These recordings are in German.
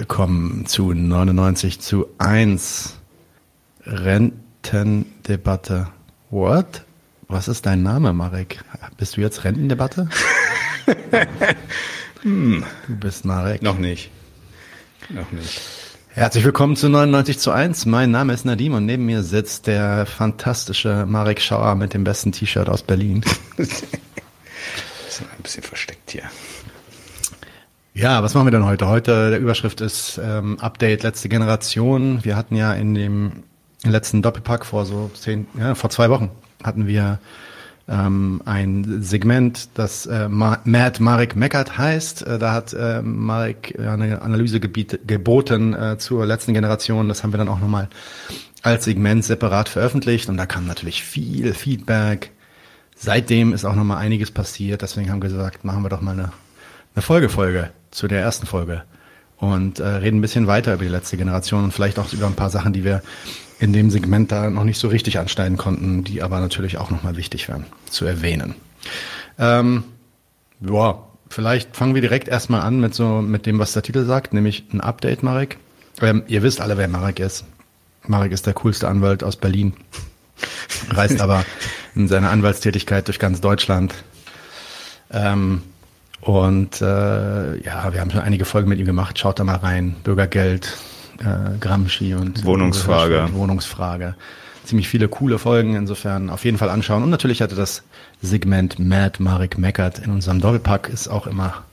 willkommen zu 99 zu 1 Rentendebatte. What? Was ist dein Name, Marek? Bist du jetzt Rentendebatte? hm. Du bist Marek. Noch nicht. Noch nicht. Herzlich willkommen zu 99 zu 1. Mein Name ist Nadim und neben mir sitzt der fantastische Marek Schauer mit dem besten T-Shirt aus Berlin. das ist ein bisschen versteckt hier. Ja, was machen wir denn heute? Heute, der Überschrift ist ähm, Update letzte Generation. Wir hatten ja in dem letzten Doppelpack vor so zehn, ja, vor zwei Wochen hatten wir ähm, ein Segment, das äh, Mad Marek meckert heißt. Äh, da hat äh, Marek eine Analyse geboten äh, zur letzten Generation. Das haben wir dann auch nochmal als Segment separat veröffentlicht und da kam natürlich viel Feedback. Seitdem ist auch nochmal einiges passiert. Deswegen haben wir gesagt, machen wir doch mal eine, eine Folgefolge zu der ersten Folge und äh, reden ein bisschen weiter über die letzte Generation und vielleicht auch über ein paar Sachen, die wir in dem Segment da noch nicht so richtig anschneiden konnten, die aber natürlich auch nochmal wichtig wären zu erwähnen. Ähm, ja, vielleicht fangen wir direkt erstmal an mit so mit dem, was der Titel sagt, nämlich ein Update, Marek. Ähm, ihr wisst alle, wer Marek ist. Marek ist der coolste Anwalt aus Berlin, reist aber in seiner Anwaltstätigkeit durch ganz Deutschland. Ähm, und äh, ja, wir haben schon einige Folgen mit ihm gemacht. Schaut da mal rein. Bürgergeld, äh, Gramsci und Wohnungsfrage. Wohnungsfrage. Ziemlich viele coole Folgen, insofern auf jeden Fall anschauen. Und natürlich hatte das Segment Mad Marek Meckert in unserem Doppelpack ist auch immer,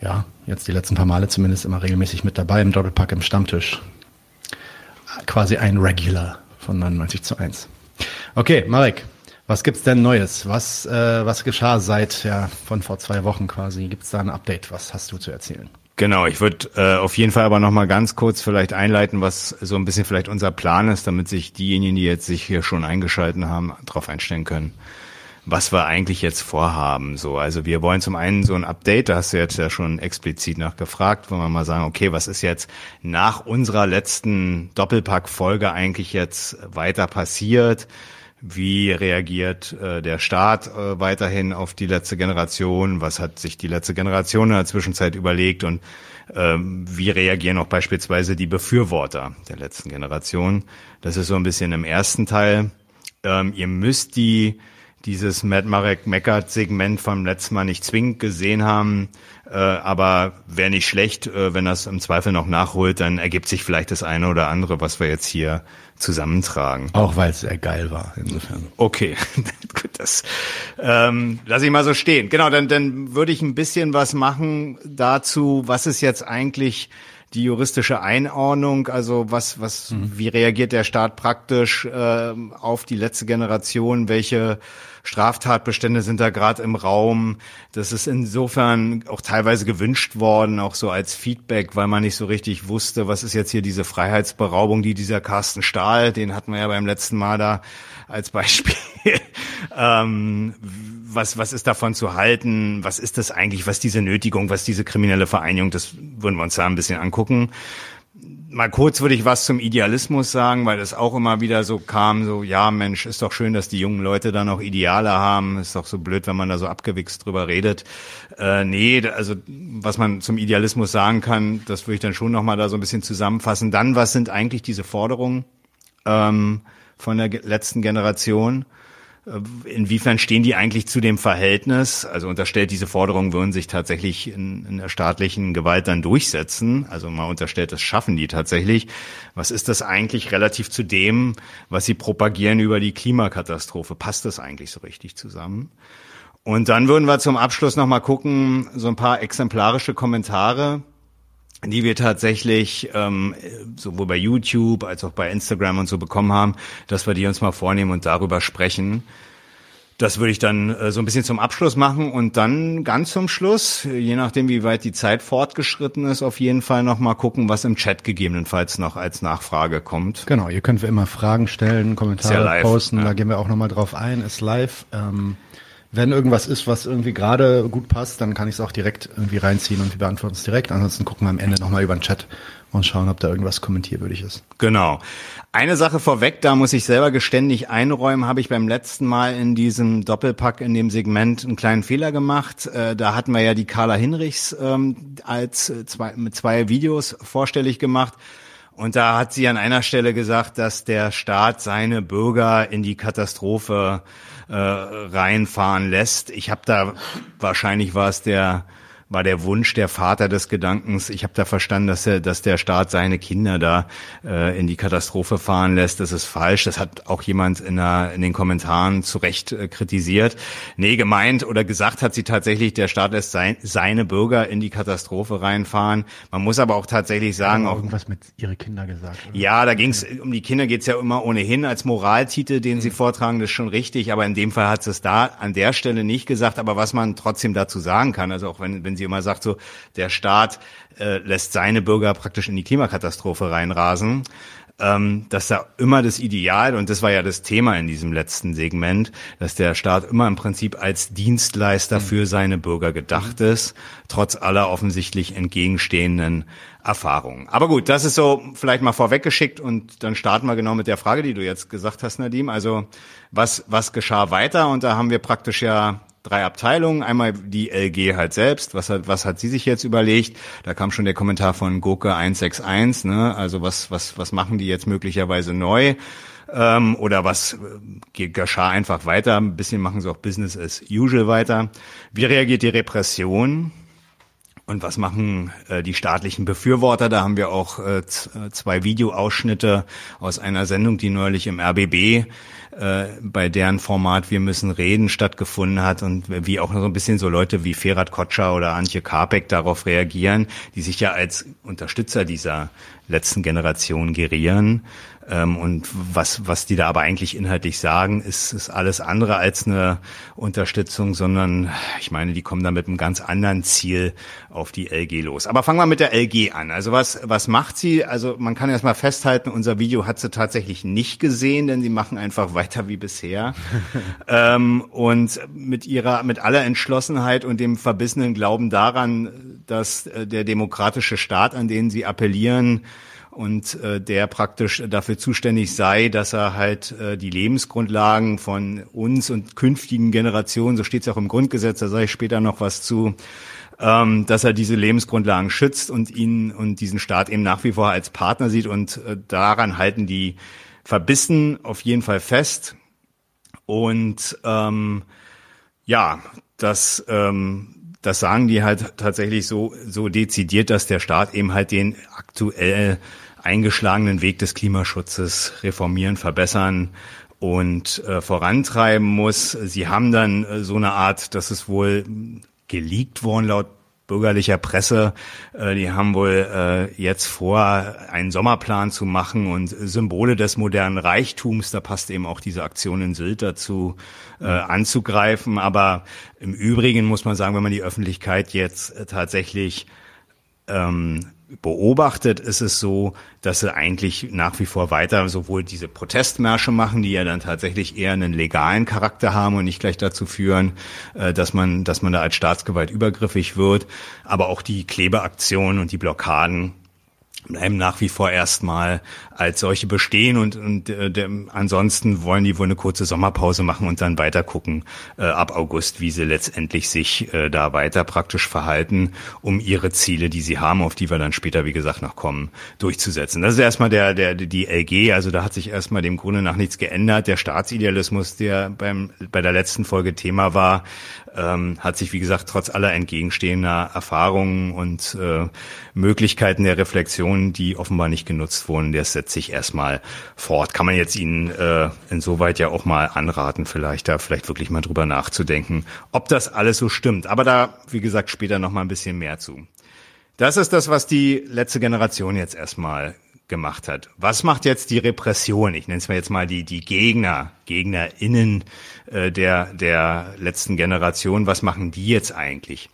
ja, jetzt die letzten paar Male zumindest immer regelmäßig mit dabei im Doppelpack im Stammtisch. Quasi ein Regular von 99 zu 1. Okay, Marek, was gibt's denn Neues? Was, äh, was geschah seit ja, von vor zwei Wochen quasi? Gibt's da ein Update? Was hast du zu erzählen? Genau, ich würde äh, auf jeden Fall aber noch mal ganz kurz vielleicht einleiten, was so ein bisschen vielleicht unser Plan ist, damit sich diejenigen, die jetzt sich hier schon eingeschalten haben, darauf einstellen können, was wir eigentlich jetzt vorhaben. So, also wir wollen zum einen so ein Update, da hast du jetzt ja schon explizit nachgefragt, wo wir mal sagen, okay, was ist jetzt nach unserer letzten Doppelpack-Folge eigentlich jetzt weiter passiert? Wie reagiert äh, der Staat äh, weiterhin auf die letzte Generation? Was hat sich die letzte Generation in der Zwischenzeit überlegt? Und ähm, wie reagieren auch beispielsweise die Befürworter der letzten Generation? Das ist so ein bisschen im ersten Teil. Ähm, ihr müsst die dieses Matt Marek Meckert Segment vom letzten Mal nicht zwingend gesehen haben, äh, aber wäre nicht schlecht, äh, wenn das im Zweifel noch nachholt, dann ergibt sich vielleicht das eine oder andere, was wir jetzt hier zusammentragen. Auch weil es sehr geil war, insofern. Okay, gut, das ähm, lasse ich mal so stehen. Genau, dann, dann würde ich ein bisschen was machen dazu, was ist jetzt eigentlich die juristische Einordnung, also was, was, mhm. wie reagiert der Staat praktisch äh, auf die letzte Generation, welche Straftatbestände sind da gerade im Raum. Das ist insofern auch teilweise gewünscht worden, auch so als Feedback, weil man nicht so richtig wusste, was ist jetzt hier diese Freiheitsberaubung, die dieser Carsten Stahl, den hatten wir ja beim letzten Mal da als Beispiel. ähm, was, was ist davon zu halten? Was ist das eigentlich? Was diese Nötigung, was diese kriminelle Vereinigung? Das würden wir uns da ein bisschen angucken mal kurz würde ich was zum Idealismus sagen, weil das auch immer wieder so kam, so, ja Mensch, ist doch schön, dass die jungen Leute da noch Ideale haben. Ist doch so blöd, wenn man da so abgewichst drüber redet. Äh, nee, also was man zum Idealismus sagen kann, das würde ich dann schon nochmal da so ein bisschen zusammenfassen. Dann, was sind eigentlich diese Forderungen ähm, von der letzten Generation? Inwiefern stehen die eigentlich zu dem Verhältnis? Also unterstellt, diese Forderungen würden sich tatsächlich in, in, der staatlichen Gewalt dann durchsetzen. Also man unterstellt, das schaffen die tatsächlich. Was ist das eigentlich relativ zu dem, was sie propagieren über die Klimakatastrophe? Passt das eigentlich so richtig zusammen? Und dann würden wir zum Abschluss nochmal gucken, so ein paar exemplarische Kommentare, die wir tatsächlich ähm, sowohl bei YouTube als auch bei Instagram und so bekommen haben, dass wir die uns mal vornehmen und darüber sprechen. Das würde ich dann äh, so ein bisschen zum Abschluss machen und dann ganz zum Schluss, je nachdem wie weit die Zeit fortgeschritten ist, auf jeden Fall noch mal gucken, was im Chat gegebenenfalls noch als Nachfrage kommt. Genau, ihr könnt immer Fragen stellen, Kommentare ja live, posten, ja. da gehen wir auch noch mal drauf ein, ist live. Ähm wenn irgendwas ist, was irgendwie gerade gut passt, dann kann ich es auch direkt irgendwie reinziehen und wir beantworten es direkt. Ansonsten gucken wir am Ende nochmal über den Chat und schauen, ob da irgendwas kommentierwürdig ist. Genau. Eine Sache vorweg, da muss ich selber geständig einräumen, habe ich beim letzten Mal in diesem Doppelpack in dem Segment einen kleinen Fehler gemacht. Äh, da hatten wir ja die Carla Hinrichs ähm, als äh, zwei, mit zwei Videos vorstellig gemacht. Und da hat sie an einer Stelle gesagt, dass der Staat seine Bürger in die Katastrophe äh, reinfahren lässt. Ich habe da wahrscheinlich war es der war der Wunsch der Vater des Gedankens. Ich habe da verstanden, dass er, dass der Staat seine Kinder da äh, in die Katastrophe fahren lässt. Das ist falsch. Das hat auch jemand in, der, in den Kommentaren zu Recht äh, kritisiert. Nee, gemeint oder gesagt hat sie tatsächlich, der Staat lässt sein, seine Bürger in die Katastrophe reinfahren. Man muss aber auch tatsächlich sagen, auch irgendwas mit ihre Kinder gesagt. Oder? Ja, da ging es um die Kinder geht's ja immer ohnehin als Moraltitel, den mhm. sie vortragen. Das ist schon richtig. Aber in dem Fall hat sie es da an der Stelle nicht gesagt. Aber was man trotzdem dazu sagen kann, also auch wenn wenn sie immer sagt, so der Staat äh, lässt seine Bürger praktisch in die Klimakatastrophe reinrasen. Ähm, dass da immer das Ideal, und das war ja das Thema in diesem letzten Segment, dass der Staat immer im Prinzip als Dienstleister mhm. für seine Bürger gedacht mhm. ist, trotz aller offensichtlich entgegenstehenden Erfahrungen. Aber gut, das ist so vielleicht mal vorweggeschickt und dann starten wir genau mit der Frage, die du jetzt gesagt hast, Nadim. Also was, was geschah weiter? Und da haben wir praktisch ja drei Abteilungen. Einmal die LG halt selbst. Was hat, was hat sie sich jetzt überlegt? Da kam schon der Kommentar von Gurke 161, ne? Also was, was, was machen die jetzt möglicherweise neu? Ähm, oder was äh, geschah einfach weiter? Ein bisschen machen sie auch Business as usual weiter. Wie reagiert die Repression? Und was machen äh, die staatlichen Befürworter? Da haben wir auch äh, zwei Videoausschnitte aus einer Sendung, die neulich im RBB äh, bei deren Format Wir müssen reden stattgefunden hat und wie auch noch so ein bisschen so Leute wie Ferhat Kotscher oder Antje Karpek darauf reagieren, die sich ja als Unterstützer dieser letzten Generation gerieren und was, was die da aber eigentlich inhaltlich sagen, ist, ist alles andere als eine Unterstützung, sondern ich meine, die kommen da mit einem ganz anderen Ziel auf die LG los. Aber fangen wir mit der LG an. Also was, was macht sie? Also man kann erstmal festhalten, unser Video hat sie tatsächlich nicht gesehen, denn sie machen einfach weiter wie bisher. ähm, und mit ihrer, mit aller Entschlossenheit und dem verbissenen Glauben daran, dass äh, der demokratische Staat, an den sie appellieren, und äh, der praktisch dafür zuständig sei, dass er halt äh, die Lebensgrundlagen von uns und künftigen Generationen, so steht es auch im Grundgesetz, da sage ich später noch was zu, ähm, dass er diese Lebensgrundlagen schützt und ihn und diesen Staat eben nach wie vor als Partner sieht. Und äh, daran halten die verbissen auf jeden Fall fest. Und ähm, ja, das ähm, das sagen die halt tatsächlich so, so dezidiert, dass der Staat eben halt den aktuell eingeschlagenen Weg des Klimaschutzes reformieren, verbessern und äh, vorantreiben muss. Sie haben dann äh, so eine Art, das ist wohl geleakt worden laut bürgerlicher Presse, äh, die haben wohl äh, jetzt vor, einen Sommerplan zu machen und Symbole des modernen Reichtums, da passt eben auch diese Aktion in Sylt dazu, äh, anzugreifen. Aber im Übrigen muss man sagen, wenn man die Öffentlichkeit jetzt äh, tatsächlich ähm, beobachtet, ist es so, dass sie eigentlich nach wie vor weiter sowohl diese Protestmärsche machen, die ja dann tatsächlich eher einen legalen Charakter haben und nicht gleich dazu führen, äh, dass man, dass man da als Staatsgewalt übergriffig wird, aber auch die Klebeaktionen und die Blockaden bleiben nach wie vor erstmal als solche bestehen und, und äh, der, ansonsten wollen die wohl eine kurze Sommerpause machen und dann weiter gucken äh, ab August, wie sie letztendlich sich äh, da weiter praktisch verhalten, um ihre Ziele, die sie haben, auf die wir dann später, wie gesagt, noch kommen, durchzusetzen. Das ist erstmal der, der, die LG, also da hat sich erstmal dem Grunde nach nichts geändert. Der Staatsidealismus, der beim, bei der letzten Folge Thema war, ähm, hat sich, wie gesagt, trotz aller entgegenstehender Erfahrungen und äh, Möglichkeiten der Reflexion, die offenbar nicht genutzt wurden, der setzt sich erstmal fort. Kann man jetzt Ihnen äh, insoweit ja auch mal anraten, vielleicht da vielleicht wirklich mal drüber nachzudenken, ob das alles so stimmt. Aber da, wie gesagt, später noch mal ein bisschen mehr zu. Das ist das, was die letzte Generation jetzt erstmal gemacht hat. Was macht jetzt die Repression? Ich nenne es mal jetzt mal die, die Gegner, GegnerInnen äh, der, der letzten Generation. Was machen die jetzt eigentlich?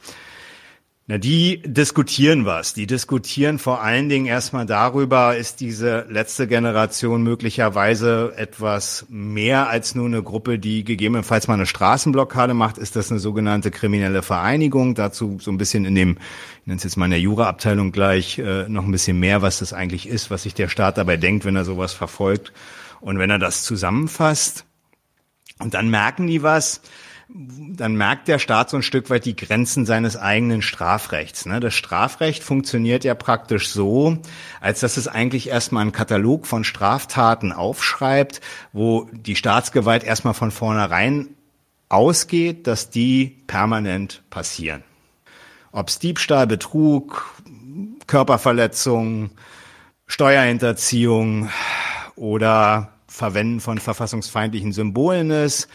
Na, die diskutieren was. Die diskutieren vor allen Dingen erstmal darüber, ist diese letzte Generation möglicherweise etwas mehr als nur eine Gruppe, die gegebenenfalls mal eine Straßenblockade macht. Ist das eine sogenannte kriminelle Vereinigung? Dazu so ein bisschen in dem, ich nenne es jetzt mal in der Juraabteilung gleich, äh, noch ein bisschen mehr, was das eigentlich ist, was sich der Staat dabei denkt, wenn er sowas verfolgt. Und wenn er das zusammenfasst, und dann merken die was, dann merkt der Staat so ein Stück weit die Grenzen seines eigenen Strafrechts. Ne? Das Strafrecht funktioniert ja praktisch so, als dass es eigentlich erstmal einen Katalog von Straftaten aufschreibt, wo die Staatsgewalt erstmal von vornherein ausgeht, dass die permanent passieren. Ob's Diebstahl, Betrug, Körperverletzung, Steuerhinterziehung oder Verwenden von verfassungsfeindlichen Symbolen ist,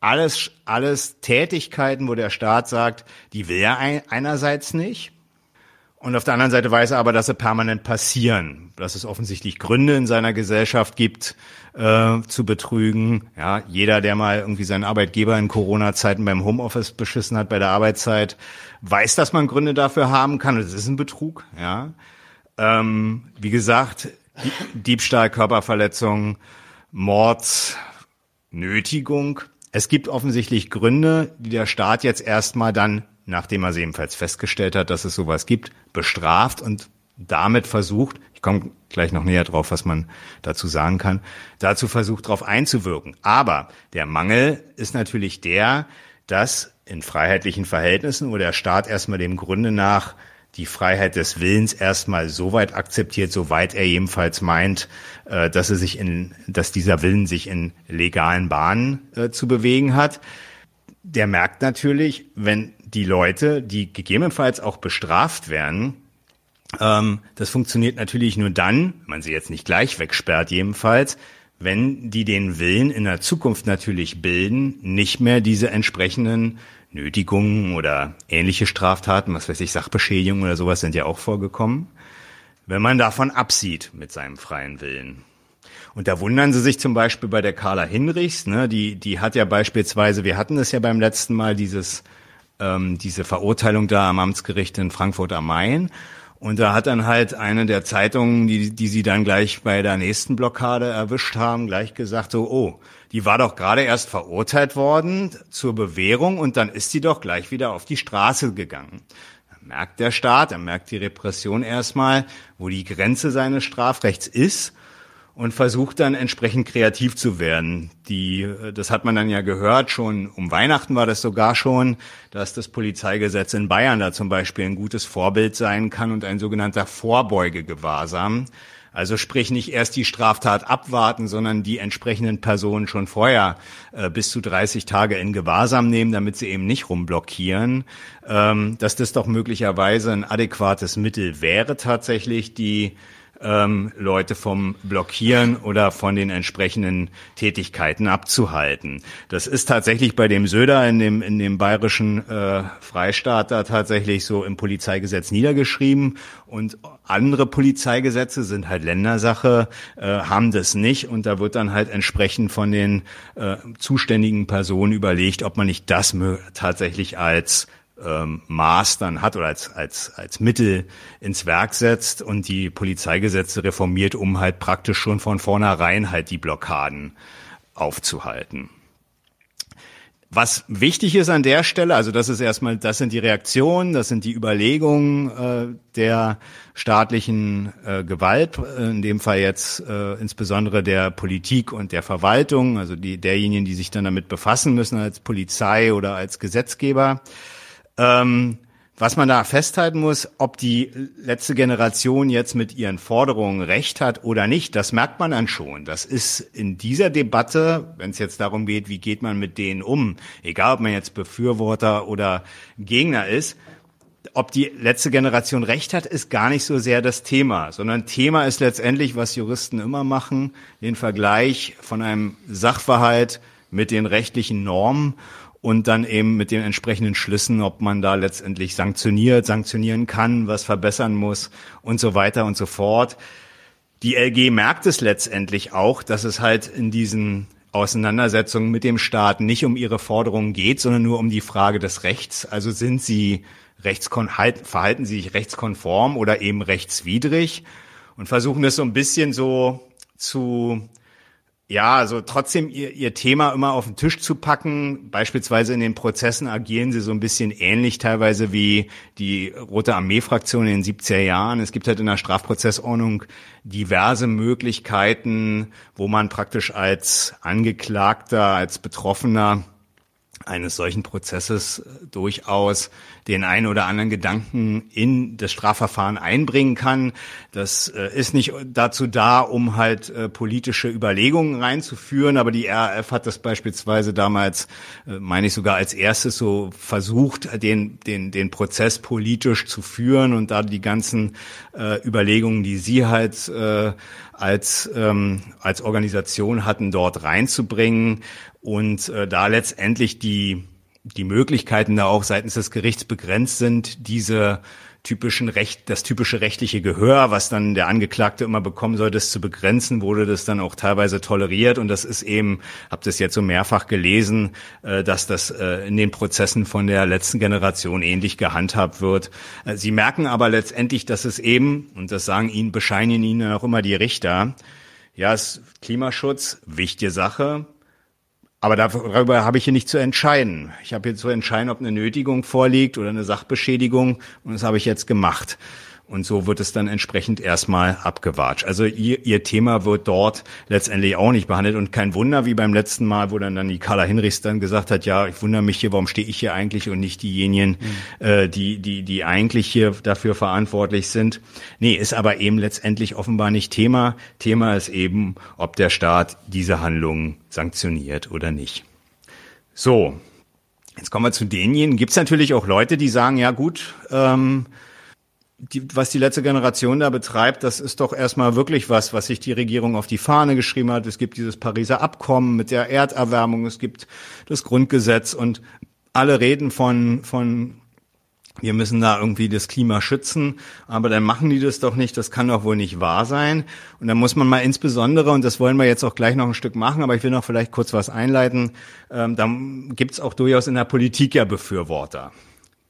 alles, alles Tätigkeiten, wo der Staat sagt, die will er einerseits nicht. Und auf der anderen Seite weiß er aber, dass sie permanent passieren, dass es offensichtlich Gründe in seiner Gesellschaft gibt, äh, zu betrügen. Ja, jeder, der mal irgendwie seinen Arbeitgeber in Corona-Zeiten beim Homeoffice beschissen hat bei der Arbeitszeit, weiß, dass man Gründe dafür haben kann. Das ist ein Betrug. Ja, ähm, wie gesagt, Diebstahl, Körperverletzung, Mord, Nötigung es gibt offensichtlich Gründe, die der Staat jetzt erstmal dann, nachdem er sie ebenfalls festgestellt hat, dass es sowas gibt, bestraft und damit versucht, ich komme gleich noch näher drauf, was man dazu sagen kann, dazu versucht, darauf einzuwirken. Aber der Mangel ist natürlich der, dass in freiheitlichen Verhältnissen, wo der Staat erstmal dem Grunde nach die Freiheit des Willens erstmal so weit akzeptiert, soweit er jedenfalls meint, äh, dass er sich in, dass dieser Willen sich in legalen Bahnen äh, zu bewegen hat. Der merkt natürlich, wenn die Leute, die gegebenenfalls auch bestraft werden, ähm, das funktioniert natürlich nur dann, wenn man sie jetzt nicht gleich wegsperrt jedenfalls, wenn die den Willen in der Zukunft natürlich bilden, nicht mehr diese entsprechenden Nötigungen oder ähnliche Straftaten, was weiß ich, Sachbeschädigung oder sowas sind ja auch vorgekommen, wenn man davon absieht mit seinem freien Willen. Und da wundern sie sich zum Beispiel bei der Carla Hinrichs, ne, die, die hat ja beispielsweise, wir hatten es ja beim letzten Mal, dieses, ähm, diese Verurteilung da am Amtsgericht in Frankfurt am Main. Und da hat dann halt eine der Zeitungen, die, die sie dann gleich bei der nächsten Blockade erwischt haben, gleich gesagt so, oh, die war doch gerade erst verurteilt worden zur Bewährung und dann ist sie doch gleich wieder auf die Straße gegangen. Da merkt der Staat, er merkt die Repression erstmal, wo die Grenze seines Strafrechts ist und versucht dann entsprechend kreativ zu werden. Die, das hat man dann ja gehört, schon um Weihnachten war das sogar schon, dass das Polizeigesetz in Bayern da zum Beispiel ein gutes Vorbild sein kann und ein sogenannter Vorbeugegewahrsam. Also sprich nicht erst die Straftat abwarten, sondern die entsprechenden Personen schon vorher äh, bis zu 30 Tage in Gewahrsam nehmen, damit sie eben nicht rumblockieren. Ähm, dass das doch möglicherweise ein adäquates Mittel wäre tatsächlich, die ähm, Leute vom Blockieren oder von den entsprechenden Tätigkeiten abzuhalten. Das ist tatsächlich bei dem Söder in dem, in dem bayerischen äh, Freistaat da tatsächlich so im Polizeigesetz niedergeschrieben und andere Polizeigesetze sind halt Ländersache, äh, haben das nicht und da wird dann halt entsprechend von den äh, zuständigen Personen überlegt, ob man nicht das tatsächlich als ähm, Maß dann hat oder als, als, als Mittel ins Werk setzt und die Polizeigesetze reformiert, um halt praktisch schon von vornherein halt die Blockaden aufzuhalten. Was wichtig ist an der Stelle, also das ist erstmal, das sind die Reaktionen, das sind die Überlegungen äh, der staatlichen äh, Gewalt, äh, in dem Fall jetzt äh, insbesondere der Politik und der Verwaltung, also die derjenigen, die sich dann damit befassen müssen als Polizei oder als Gesetzgeber. Ähm, was man da festhalten muss, ob die letzte Generation jetzt mit ihren Forderungen recht hat oder nicht, das merkt man dann schon. Das ist in dieser Debatte, wenn es jetzt darum geht, wie geht man mit denen um, egal ob man jetzt Befürworter oder Gegner ist, ob die letzte Generation recht hat, ist gar nicht so sehr das Thema, sondern Thema ist letztendlich, was Juristen immer machen, den Vergleich von einem Sachverhalt mit den rechtlichen Normen und dann eben mit den entsprechenden Schlüssen, ob man da letztendlich sanktioniert, sanktionieren kann, was verbessern muss und so weiter und so fort. Die LG merkt es letztendlich auch, dass es halt in diesen Auseinandersetzungen mit dem Staat nicht um ihre Forderungen geht, sondern nur um die Frage des Rechts. Also sind sie rechtskon halt, verhalten sie sich rechtskonform oder eben rechtswidrig und versuchen das so ein bisschen so zu ja, also trotzdem ihr, ihr Thema immer auf den Tisch zu packen. Beispielsweise in den Prozessen agieren sie so ein bisschen ähnlich teilweise wie die Rote Armee-Fraktion in den 70er Jahren. Es gibt halt in der Strafprozessordnung diverse Möglichkeiten, wo man praktisch als Angeklagter, als Betroffener eines solchen Prozesses durchaus den einen oder anderen Gedanken in das Strafverfahren einbringen kann. Das äh, ist nicht dazu da, um halt äh, politische Überlegungen reinzuführen, aber die RAF hat das beispielsweise damals, äh, meine ich sogar als erstes so versucht, den, den, den Prozess politisch zu führen und da die ganzen Überlegungen, die sie halt als, ähm, als Organisation hatten, dort reinzubringen und äh, da letztendlich die, die Möglichkeiten da auch seitens des Gerichts begrenzt sind, diese typischen Recht, das typische rechtliche Gehör, was dann der Angeklagte immer bekommen soll, das zu begrenzen, wurde das dann auch teilweise toleriert. Und das ist eben, habe das jetzt so mehrfach gelesen, äh, dass das äh, in den Prozessen von der letzten Generation ähnlich gehandhabt wird. Äh, Sie merken aber letztendlich, dass es eben, und das sagen Ihnen, bescheinigen Ihnen auch immer die Richter, ja, es, Klimaschutz, wichtige Sache, aber darüber habe ich hier nicht zu entscheiden. Ich habe hier zu entscheiden, ob eine Nötigung vorliegt oder eine Sachbeschädigung. Und das habe ich jetzt gemacht. Und so wird es dann entsprechend erstmal abgewatscht. Also ihr, ihr Thema wird dort letztendlich auch nicht behandelt. Und kein Wunder, wie beim letzten Mal, wo dann, dann die Carla Hinrichs dann gesagt hat, ja, ich wundere mich hier, warum stehe ich hier eigentlich und nicht diejenigen, mhm. äh, die, die, die eigentlich hier dafür verantwortlich sind. Nee, ist aber eben letztendlich offenbar nicht Thema. Thema ist eben, ob der Staat diese Handlungen sanktioniert oder nicht. So, jetzt kommen wir zu denjenigen. Gibt es natürlich auch Leute, die sagen, ja gut, ähm, die, was die letzte Generation da betreibt, das ist doch erstmal wirklich was, was sich die Regierung auf die Fahne geschrieben hat. Es gibt dieses Pariser Abkommen mit der Erderwärmung, es gibt das Grundgesetz und alle reden von, von wir müssen da irgendwie das Klima schützen, aber dann machen die das doch nicht, das kann doch wohl nicht wahr sein. Und da muss man mal insbesondere, und das wollen wir jetzt auch gleich noch ein Stück machen, aber ich will noch vielleicht kurz was einleiten, ähm, da gibt es auch durchaus in der Politik ja Befürworter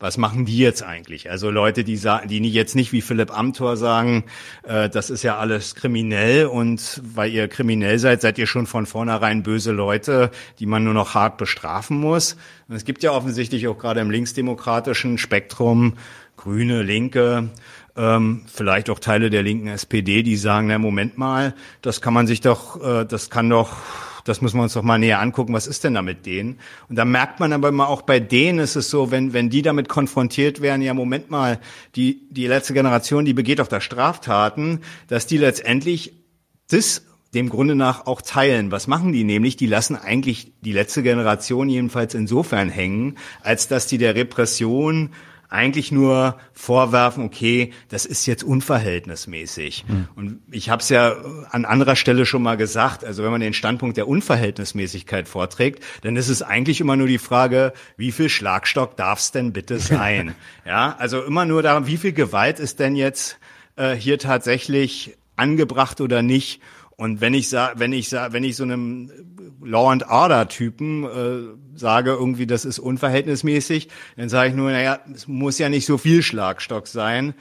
was machen die jetzt eigentlich? Also Leute, die sagen, die jetzt nicht wie Philipp Amthor sagen, äh, das ist ja alles kriminell und weil ihr kriminell seid, seid ihr schon von vornherein böse Leute, die man nur noch hart bestrafen muss. Und es gibt ja offensichtlich auch gerade im linksdemokratischen Spektrum Grüne, Linke, ähm, vielleicht auch Teile der linken SPD, die sagen, na Moment mal, das kann man sich doch, äh, das kann doch das müssen wir uns doch mal näher angucken, was ist denn da mit denen? Und da merkt man aber immer auch bei denen ist es so, wenn, wenn die damit konfrontiert werden, ja, Moment mal, die, die letzte Generation, die begeht auf da Straftaten, dass die letztendlich das dem Grunde nach auch teilen. Was machen die nämlich? Die lassen eigentlich die letzte Generation jedenfalls insofern hängen, als dass die der Repression eigentlich nur vorwerfen, okay, das ist jetzt unverhältnismäßig. Mhm. Und ich habe es ja an anderer Stelle schon mal gesagt, also wenn man den Standpunkt der Unverhältnismäßigkeit vorträgt, dann ist es eigentlich immer nur die Frage, wie viel Schlagstock darf es denn bitte sein? ja, also immer nur darum, wie viel Gewalt ist denn jetzt äh, hier tatsächlich angebracht oder nicht? Und wenn ich sage, wenn ich sage, wenn ich so einem Law and Order Typen äh, sage, irgendwie das ist unverhältnismäßig, dann sage ich nur, naja, es muss ja nicht so viel Schlagstock sein.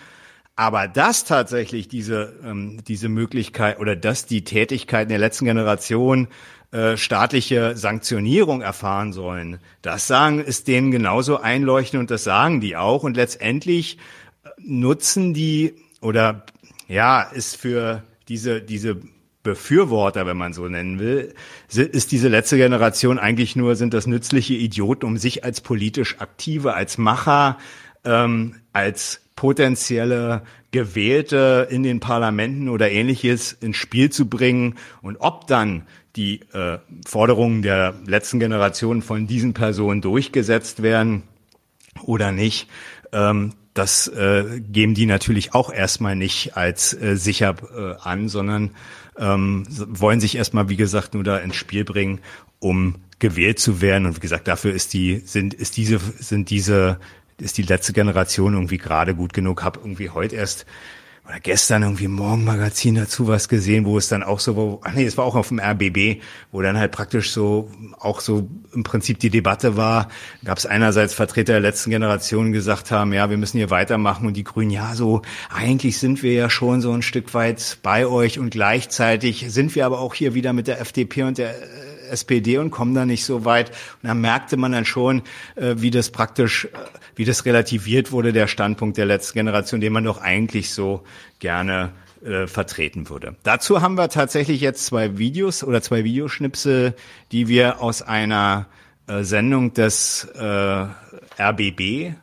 Aber dass tatsächlich diese ähm, diese Möglichkeit oder dass die Tätigkeiten der letzten Generation äh, staatliche Sanktionierung erfahren sollen, das sagen ist denen genauso einleuchtend und das sagen die auch. Und letztendlich äh, nutzen die oder ja ist für diese diese Befürworter, wenn man so nennen will, ist diese letzte Generation eigentlich nur, sind das nützliche Idioten, um sich als politisch Aktive, als Macher, ähm, als potenzielle Gewählte in den Parlamenten oder ähnliches ins Spiel zu bringen. Und ob dann die äh, Forderungen der letzten Generation von diesen Personen durchgesetzt werden oder nicht, ähm, das äh, geben die natürlich auch erstmal nicht als äh, sicher äh, an, sondern ähm, wollen sich erstmal, wie gesagt, nur da ins Spiel bringen, um gewählt zu werden. Und wie gesagt, dafür ist die, sind, ist diese, sind diese, ist die letzte Generation irgendwie gerade gut genug. Hab irgendwie heute erst oder gestern irgendwie Morgenmagazin dazu was gesehen, wo es dann auch so, wo, ach nee, es war auch auf dem RBB, wo dann halt praktisch so auch so im Prinzip die Debatte war, gab es einerseits Vertreter der letzten Generation gesagt haben, ja, wir müssen hier weitermachen. Und die Grünen, ja, so eigentlich sind wir ja schon so ein Stück weit bei euch. Und gleichzeitig sind wir aber auch hier wieder mit der FDP und der SPD und kommen da nicht so weit. Und da merkte man dann schon, äh, wie das praktisch, äh, wie das relativiert wurde, der Standpunkt der letzten Generation, den man doch eigentlich so gerne äh, vertreten würde. Dazu haben wir tatsächlich jetzt zwei Videos oder zwei Videoschnipsel, die wir aus einer äh, Sendung des äh, RBB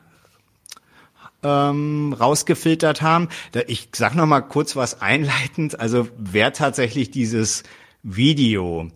ähm, rausgefiltert haben. Ich sag noch mal kurz was einleitend. Also wer tatsächlich dieses Video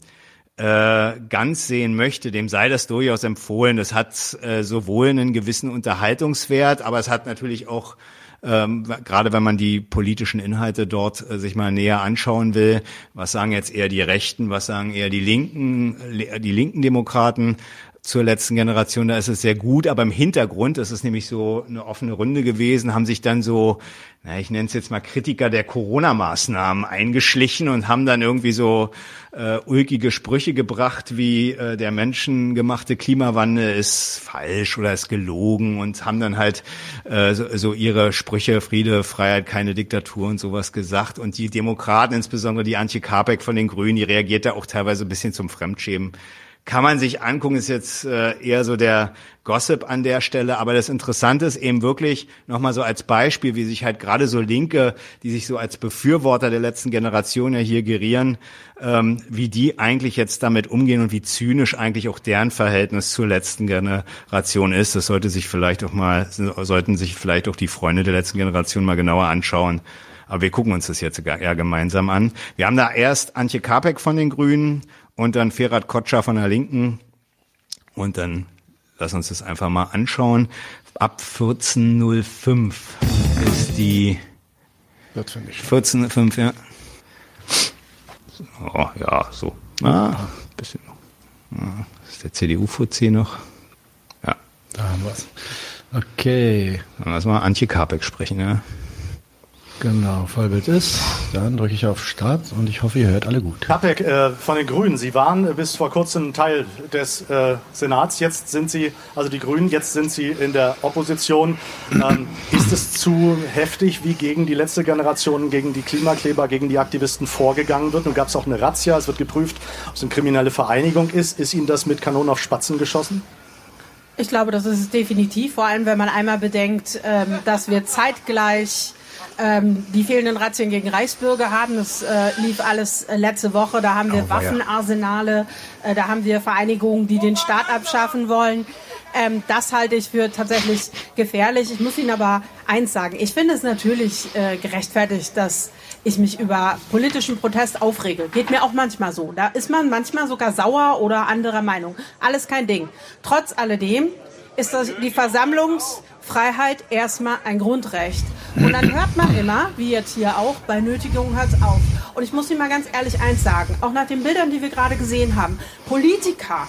äh, ganz sehen möchte, dem sei das durchaus empfohlen. Das hat äh, sowohl einen gewissen Unterhaltungswert, aber es hat natürlich auch ähm, gerade wenn man die politischen Inhalte dort äh, sich mal näher anschauen will, was sagen jetzt eher die Rechten, was sagen eher die Linken, die linken Demokraten, zur letzten Generation, da ist es sehr gut, aber im Hintergrund, das ist nämlich so eine offene Runde gewesen, haben sich dann so, na, ich nenne es jetzt mal Kritiker der Corona-Maßnahmen eingeschlichen und haben dann irgendwie so äh, ulkige Sprüche gebracht, wie äh, der menschengemachte Klimawandel ist falsch oder ist gelogen und haben dann halt äh, so, so ihre Sprüche, Friede, Freiheit, keine Diktatur und sowas gesagt. Und die Demokraten, insbesondere die Antje Karpek von den Grünen, die reagiert da auch teilweise ein bisschen zum Fremdschämen kann man sich angucken, ist jetzt äh, eher so der Gossip an der Stelle. Aber das Interessante ist eben wirklich nochmal so als Beispiel, wie sich halt gerade so Linke, die sich so als Befürworter der letzten Generation ja hier gerieren, ähm, wie die eigentlich jetzt damit umgehen und wie zynisch eigentlich auch deren Verhältnis zur letzten Generation ist. Das sollte sich vielleicht auch mal, sollten sich vielleicht auch die Freunde der letzten Generation mal genauer anschauen. Aber wir gucken uns das jetzt eher gemeinsam an. Wir haben da erst Antje Kapek von den Grünen, und dann Ferhat Kotscher von der Linken und dann lass uns das einfach mal anschauen. Ab 14.05 ist die 14.05, ja. Oh, ja, so. Ah, bisschen noch. Ah, ist der CDU-Fuzzi noch? Ja. Da haben wir es. Okay. Dann lass mal Antje Karpek sprechen, ja. Genau, Vollbild ist. Dann drücke ich auf Start und ich hoffe, ihr hört alle gut. Kapek äh, von den Grünen, Sie waren bis vor kurzem Teil des äh, Senats. Jetzt sind Sie, also die Grünen, jetzt sind Sie in der Opposition. Ähm, ist es zu heftig, wie gegen die letzte Generation, gegen die Klimakleber, gegen die Aktivisten vorgegangen wird? Nun gab es auch eine Razzia, es wird geprüft, ob es eine kriminelle Vereinigung ist. Ist Ihnen das mit Kanonen auf Spatzen geschossen? Ich glaube, das ist es definitiv, vor allem wenn man einmal bedenkt, ähm, dass wir zeitgleich ähm, die fehlenden Razzien gegen Reichsbürger haben. Das äh, lief alles äh, letzte Woche. Da haben wir oh, Waffenarsenale, äh, da haben wir Vereinigungen, die den Staat abschaffen wollen. Ähm, das halte ich für tatsächlich gefährlich. Ich muss Ihnen aber eins sagen. Ich finde es natürlich äh, gerechtfertigt, dass ich mich über politischen Protest aufrege. Geht mir auch manchmal so. Da ist man manchmal sogar sauer oder anderer Meinung. Alles kein Ding. Trotz alledem ist das die Versammlungsfreiheit erstmal ein Grundrecht. Und dann hört man immer, wie jetzt hier auch, bei Nötigung hört es auf. Und ich muss Ihnen mal ganz ehrlich eins sagen, auch nach den Bildern, die wir gerade gesehen haben, Politiker,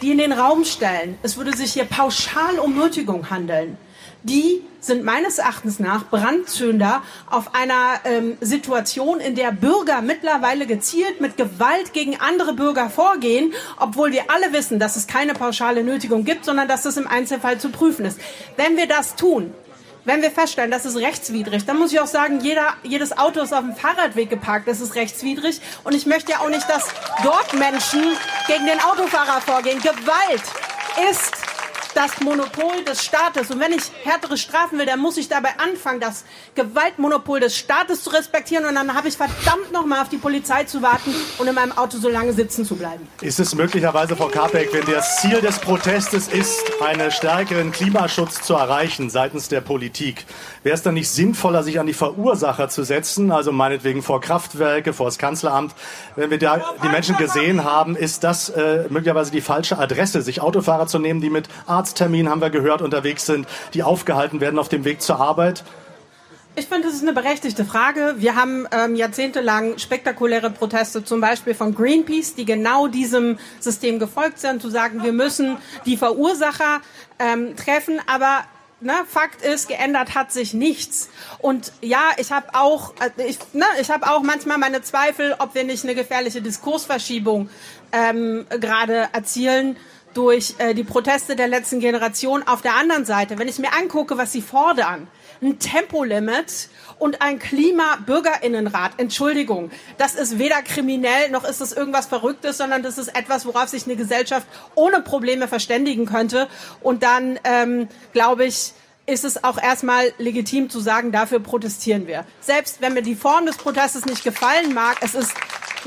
die in den Raum stellen, es würde sich hier pauschal um Nötigung handeln, die sind meines Erachtens nach Brandzünder auf einer ähm, Situation, in der Bürger mittlerweile gezielt mit Gewalt gegen andere Bürger vorgehen, obwohl wir alle wissen, dass es keine pauschale Nötigung gibt, sondern dass das im Einzelfall zu prüfen ist. Wenn wir das tun, wenn wir feststellen, das ist rechtswidrig, dann muss ich auch sagen, jeder, jedes Auto ist auf dem Fahrradweg geparkt, das ist rechtswidrig. Und ich möchte ja auch nicht, dass dort Menschen gegen den Autofahrer vorgehen. Gewalt ist das Monopol des Staates. Und wenn ich härtere Strafen will, dann muss ich dabei anfangen, das Gewaltmonopol des Staates zu respektieren. Und dann habe ich verdammt nochmal auf die Polizei zu warten und in meinem Auto so lange sitzen zu bleiben. Ist es möglicherweise, Frau Kapek, wenn das Ziel des Protestes ist, einen stärkeren Klimaschutz zu erreichen seitens der Politik, wäre es dann nicht sinnvoller, sich an die Verursacher zu setzen, also meinetwegen vor Kraftwerke, vor das Kanzleramt? Wenn wir da die Menschen gesehen haben, ist das äh, möglicherweise die falsche Adresse, sich Autofahrer zu nehmen, die mit Arzt Arzttermin, haben wir gehört, unterwegs sind, die aufgehalten werden auf dem Weg zur Arbeit? Ich finde, das ist eine berechtigte Frage. Wir haben ähm, jahrzehntelang spektakuläre Proteste, zum Beispiel von Greenpeace, die genau diesem System gefolgt sind, zu sagen, wir müssen die Verursacher ähm, treffen. Aber ne, Fakt ist, geändert hat sich nichts. Und ja, ich habe auch, äh, ich, ne, ich habe auch manchmal meine Zweifel, ob wir nicht eine gefährliche Diskursverschiebung ähm, gerade erzielen durch äh, die Proteste der letzten Generation. Auf der anderen Seite, wenn ich mir angucke, was sie fordern, ein Tempolimit und ein Klimabürgerinnenrat. Entschuldigung, das ist weder kriminell noch ist es irgendwas Verrücktes, sondern das ist etwas, worauf sich eine Gesellschaft ohne Probleme verständigen könnte. Und dann ähm, glaube ich, ist es auch erstmal legitim zu sagen, dafür protestieren wir. Selbst wenn mir die Form des Protestes nicht gefallen mag, es ist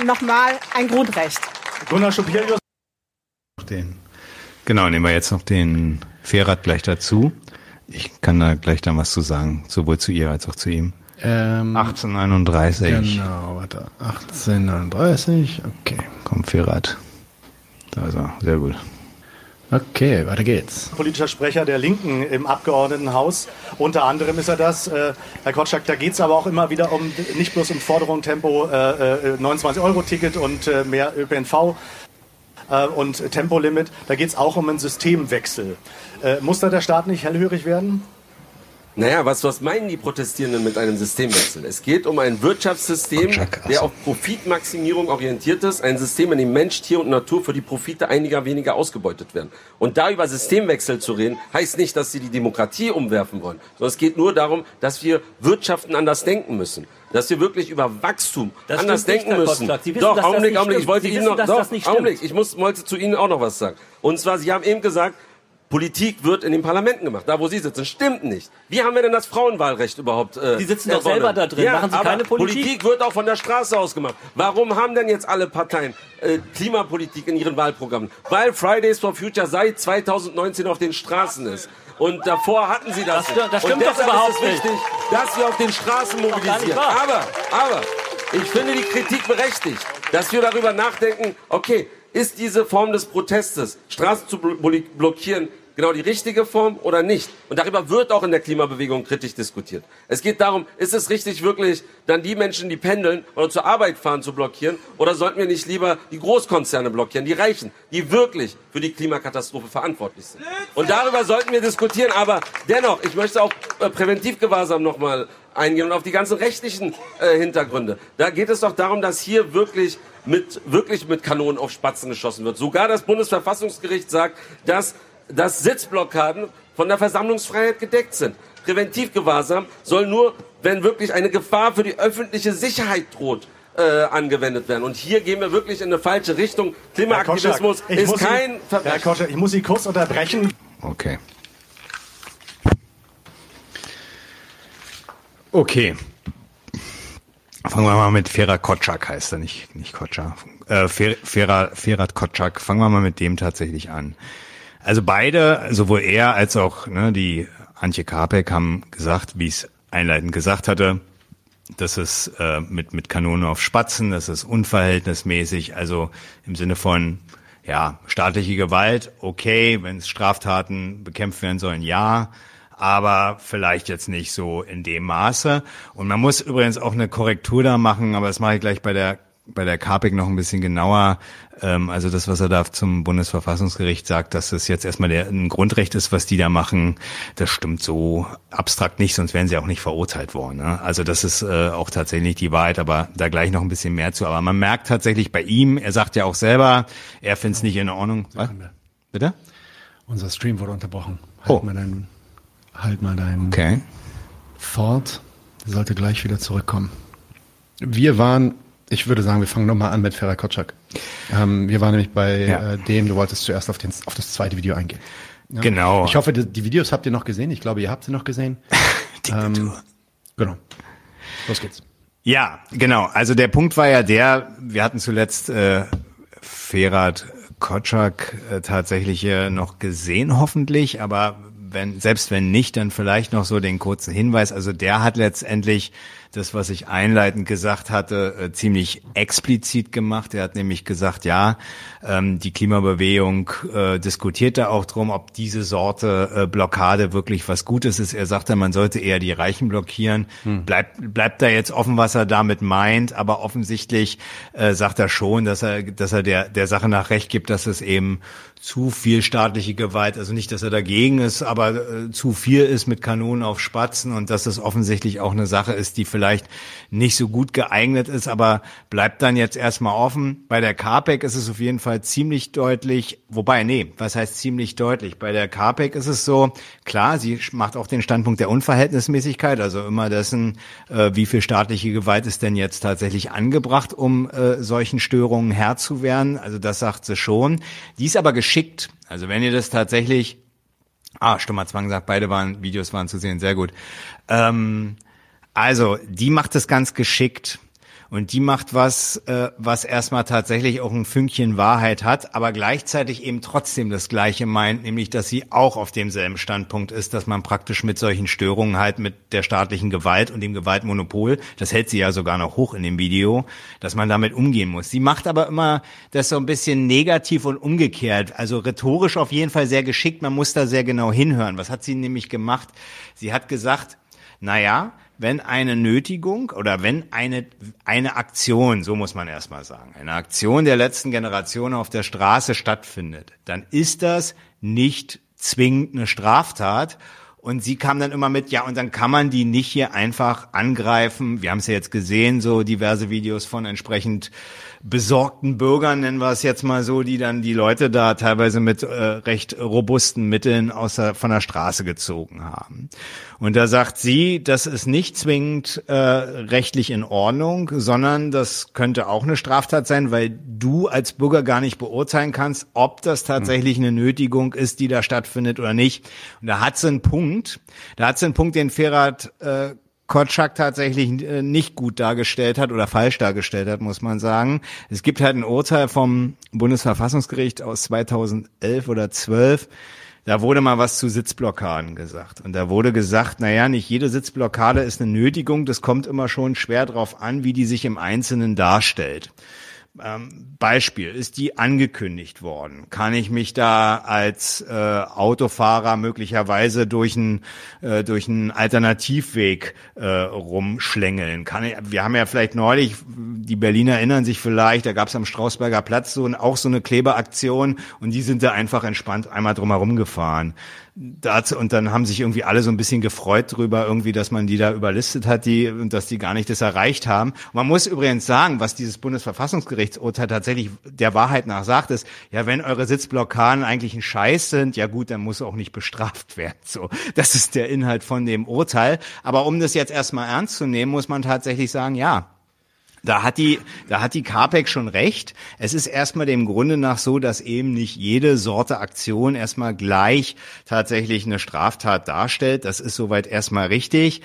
nochmal ein Grundrecht. Gunnar Schupirius. Den. Genau, nehmen wir jetzt noch den Fahrrad gleich dazu. Ich kann da gleich dann was zu sagen, sowohl zu ihr als auch zu ihm. Ähm, 1831. Genau, warte. 1839, okay. Komm, Ferrat. Da ist er, sehr gut. Okay, weiter geht's. Politischer Sprecher der Linken im Abgeordnetenhaus. Unter anderem ist er das. Äh, Herr Kotschak, da geht's aber auch immer wieder um, nicht bloß um Forderung Tempo äh, 29-Euro-Ticket äh, und äh, mehr ÖPNV äh, und Tempolimit. Da geht's auch um einen Systemwechsel. Äh, muss da der Staat nicht hellhörig werden? Naja, was, was meinen die Protestierenden mit einem Systemwechsel? Es geht um ein Wirtschaftssystem, der auf Profitmaximierung orientiert ist, ein System, in dem Mensch, Tier und Natur für die Profite einiger weniger ausgebeutet werden. Und da über Systemwechsel zu reden, heißt nicht, dass sie die Demokratie umwerfen wollen, sondern es geht nur darum, dass wir Wirtschaften anders denken müssen dass wir wirklich über Wachstum das anders denken nicht, müssen. Wissen, doch, Augenblick, Augenblick, ich wollte Sie Ihnen wissen, noch, doch, Augenblick, ich muss, wollte zu Ihnen auch noch was sagen. Und zwar, Sie haben eben gesagt, Politik wird in den Parlamenten gemacht, da wo Sie sitzen. Stimmt nicht. Wie haben wir denn das Frauenwahlrecht überhaupt? Äh, Sie sitzen doch selber da drin. Ja, Machen Sie keine Politik? Politik wird auch von der Straße aus gemacht. Warum haben denn jetzt alle Parteien äh, Klimapolitik in ihren Wahlprogrammen? Weil Fridays for Future seit 2019 auf den Straßen ist. Und davor hatten sie das. Das, das stimmt doch überhaupt ist wichtig, dass wir auf den Straßen mobilisieren. Aber, aber, ich finde die Kritik berechtigt, dass wir darüber nachdenken, okay, ist diese Form des Protestes, Straßen zu blockieren, genau die richtige Form oder nicht? Und darüber wird auch in der Klimabewegung kritisch diskutiert. Es geht darum, ist es richtig wirklich, dann die Menschen, die pendeln oder zur Arbeit fahren, zu blockieren? Oder sollten wir nicht lieber die Großkonzerne blockieren, die Reichen, die wirklich für die Klimakatastrophe verantwortlich sind? Und darüber sollten wir diskutieren. Aber dennoch, ich möchte auch äh, Präventivgewahrsam nochmal eingehen und auf die ganzen rechtlichen äh, Hintergründe. Da geht es doch darum, dass hier wirklich mit, wirklich mit Kanonen auf Spatzen geschossen wird. Sogar das Bundesverfassungsgericht sagt, dass dass Sitzblockaden von der Versammlungsfreiheit gedeckt sind. Präventivgewahrsam soll nur, wenn wirklich eine Gefahr für die öffentliche Sicherheit droht, äh, angewendet werden. Und hier gehen wir wirklich in eine falsche Richtung. Klimaaktivismus Koschak, ist kein Sie, Verbrechen. Herr Koschak, ich muss Sie kurz unterbrechen. Okay. Okay. Fangen wir mal mit Ferat Kotschak, heißt er nicht, nicht Kotschak. Äh, Ferat, Ferat Kotschak, fangen wir mal mit dem tatsächlich an. Also beide, sowohl er als auch ne, die Antje Karpek haben gesagt, wie ich es einleitend gesagt hatte, das ist äh, mit, mit Kanonen auf Spatzen, das ist unverhältnismäßig, also im Sinne von, ja, staatliche Gewalt, okay, wenn es Straftaten bekämpft werden sollen, ja, aber vielleicht jetzt nicht so in dem Maße. Und man muss übrigens auch eine Korrektur da machen, aber das mache ich gleich bei der bei der Carpic noch ein bisschen genauer. Ähm, also das, was er da zum Bundesverfassungsgericht sagt, dass es jetzt erstmal der, ein Grundrecht ist, was die da machen, das stimmt so abstrakt nicht, sonst wären sie auch nicht verurteilt worden. Ne? Also das ist äh, auch tatsächlich die Wahrheit, aber da gleich noch ein bisschen mehr zu. Aber man merkt tatsächlich bei ihm, er sagt ja auch selber, er findet es nicht in Ordnung. Was? Bitte? Unser Stream wurde unterbrochen. Halt oh. mal deinen, halt mal deinen okay. Fort. Sollte gleich wieder zurückkommen. Wir waren ich würde sagen, wir fangen nochmal an mit Ferhat Kotschak. Ähm, wir waren nämlich bei ja. äh, dem, du wolltest zuerst auf, den, auf das zweite Video eingehen. Ja? Genau. Ich hoffe, die, die, Videos habt ihr noch gesehen. Ich glaube, ihr habt sie noch gesehen. ähm, genau. Los geht's. Ja, genau. Also der Punkt war ja der, wir hatten zuletzt äh, Ferhat Kotschak äh, tatsächlich äh, noch gesehen, hoffentlich, aber wenn, selbst wenn nicht, dann vielleicht noch so den kurzen Hinweis. Also der hat letztendlich das, was ich einleitend gesagt hatte, äh, ziemlich explizit gemacht. Er hat nämlich gesagt, ja, ähm, die Klimabewegung äh, diskutiert da auch drum, ob diese Sorte äh, Blockade wirklich was Gutes ist. Er sagte, man sollte eher die Reichen blockieren. Hm. Bleibt, bleibt da jetzt offen, was er damit meint, aber offensichtlich äh, sagt er schon, dass er, dass er der, der Sache nach Recht gibt, dass es eben zu viel staatliche Gewalt, also nicht, dass er dagegen ist, aber äh, zu viel ist mit Kanonen auf Spatzen und dass es offensichtlich auch eine Sache ist, die vielleicht nicht so gut geeignet ist, aber bleibt dann jetzt erstmal offen. Bei der CAPEC ist es auf jeden Fall ziemlich deutlich, wobei, nee, was heißt ziemlich deutlich? Bei der CAPEC ist es so, klar, sie macht auch den Standpunkt der Unverhältnismäßigkeit, also immer dessen, äh, wie viel staatliche Gewalt ist denn jetzt tatsächlich angebracht, um äh, solchen Störungen Herr zu werden. Also das sagt sie schon. Die ist aber geschickt. Also wenn ihr das tatsächlich, ah, Stummer Zwang sagt, beide waren, Videos waren zu sehen, sehr gut. Ähm, also, die macht es ganz geschickt. Und die macht was, äh, was erstmal tatsächlich auch ein Fünkchen Wahrheit hat, aber gleichzeitig eben trotzdem das Gleiche meint, nämlich, dass sie auch auf demselben Standpunkt ist, dass man praktisch mit solchen Störungen halt mit der staatlichen Gewalt und dem Gewaltmonopol, das hält sie ja sogar noch hoch in dem Video, dass man damit umgehen muss. Sie macht aber immer das so ein bisschen negativ und umgekehrt, also rhetorisch auf jeden Fall sehr geschickt, man muss da sehr genau hinhören. Was hat sie nämlich gemacht? Sie hat gesagt, naja, wenn eine Nötigung oder wenn eine, eine Aktion, so muss man erstmal sagen, eine Aktion der letzten Generation auf der Straße stattfindet, dann ist das nicht zwingend eine Straftat. Und sie kam dann immer mit, ja, und dann kann man die nicht hier einfach angreifen. Wir haben es ja jetzt gesehen, so diverse Videos von entsprechend besorgten Bürgern, nennen wir es jetzt mal so, die dann die Leute da teilweise mit äh, recht robusten Mitteln aus der, von der Straße gezogen haben. Und da sagt sie, das ist nicht zwingend äh, rechtlich in Ordnung, sondern das könnte auch eine Straftat sein, weil du als Bürger gar nicht beurteilen kannst, ob das tatsächlich eine Nötigung ist, die da stattfindet oder nicht. Und da hat sie einen Punkt, da hat sie einen Punkt, den Ferhat äh, Kotschak tatsächlich äh, nicht gut dargestellt hat oder falsch dargestellt hat, muss man sagen. Es gibt halt ein Urteil vom Bundesverfassungsgericht aus 2011 oder 12. Da wurde mal was zu Sitzblockaden gesagt. Und da wurde gesagt, naja, nicht jede Sitzblockade ist eine Nötigung. Das kommt immer schon schwer drauf an, wie die sich im Einzelnen darstellt. Ähm, Beispiel, ist die angekündigt worden? Kann ich mich da als äh, Autofahrer möglicherweise durch einen äh, durch einen Alternativweg äh, rumschlängeln? Kann ich, wir haben ja vielleicht neulich, die Berliner erinnern sich vielleicht, da gab es am Strausberger Platz so auch so eine Kleberaktion und die sind da einfach entspannt einmal drumherum gefahren dazu, und dann haben sich irgendwie alle so ein bisschen gefreut drüber, irgendwie, dass man die da überlistet hat, die, und dass die gar nicht das erreicht haben. Und man muss übrigens sagen, was dieses Bundesverfassungsgerichtsurteil tatsächlich der Wahrheit nach sagt, ist, ja, wenn eure Sitzblockaden eigentlich ein Scheiß sind, ja gut, dann muss auch nicht bestraft werden. So, das ist der Inhalt von dem Urteil. Aber um das jetzt erstmal ernst zu nehmen, muss man tatsächlich sagen, ja, da hat die, da hat die CAPEC schon recht. Es ist erstmal dem Grunde nach so, dass eben nicht jede Sorte Aktion erstmal gleich tatsächlich eine Straftat darstellt. Das ist soweit erstmal richtig.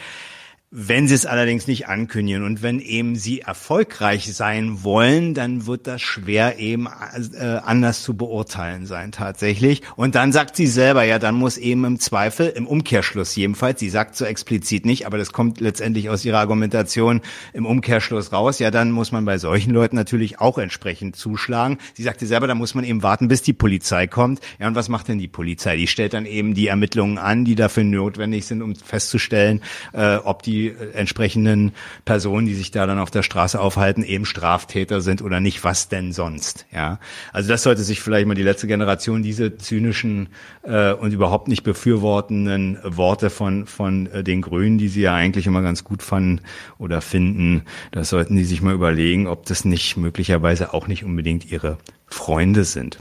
Wenn sie es allerdings nicht ankündigen und wenn eben sie erfolgreich sein wollen, dann wird das schwer eben äh, anders zu beurteilen sein tatsächlich. Und dann sagt sie selber, ja, dann muss eben im Zweifel, im Umkehrschluss jedenfalls, sie sagt so explizit nicht, aber das kommt letztendlich aus ihrer Argumentation im Umkehrschluss raus, ja, dann muss man bei solchen Leuten natürlich auch entsprechend zuschlagen. Sie sagte selber, da muss man eben warten, bis die Polizei kommt. Ja, und was macht denn die Polizei? Die stellt dann eben die Ermittlungen an, die dafür notwendig sind, um festzustellen, äh, ob die äh, entsprechenden Personen, die sich da dann auf der Straße aufhalten, eben Straftäter sind oder nicht, was denn sonst? Ja, also das sollte sich vielleicht mal die letzte Generation diese zynischen äh, und überhaupt nicht befürwortenden Worte von von äh, den Grünen, die sie ja eigentlich immer ganz gut fanden oder finden, das sollten die sich mal überlegen, ob das nicht möglicherweise auch nicht unbedingt ihre Freunde sind.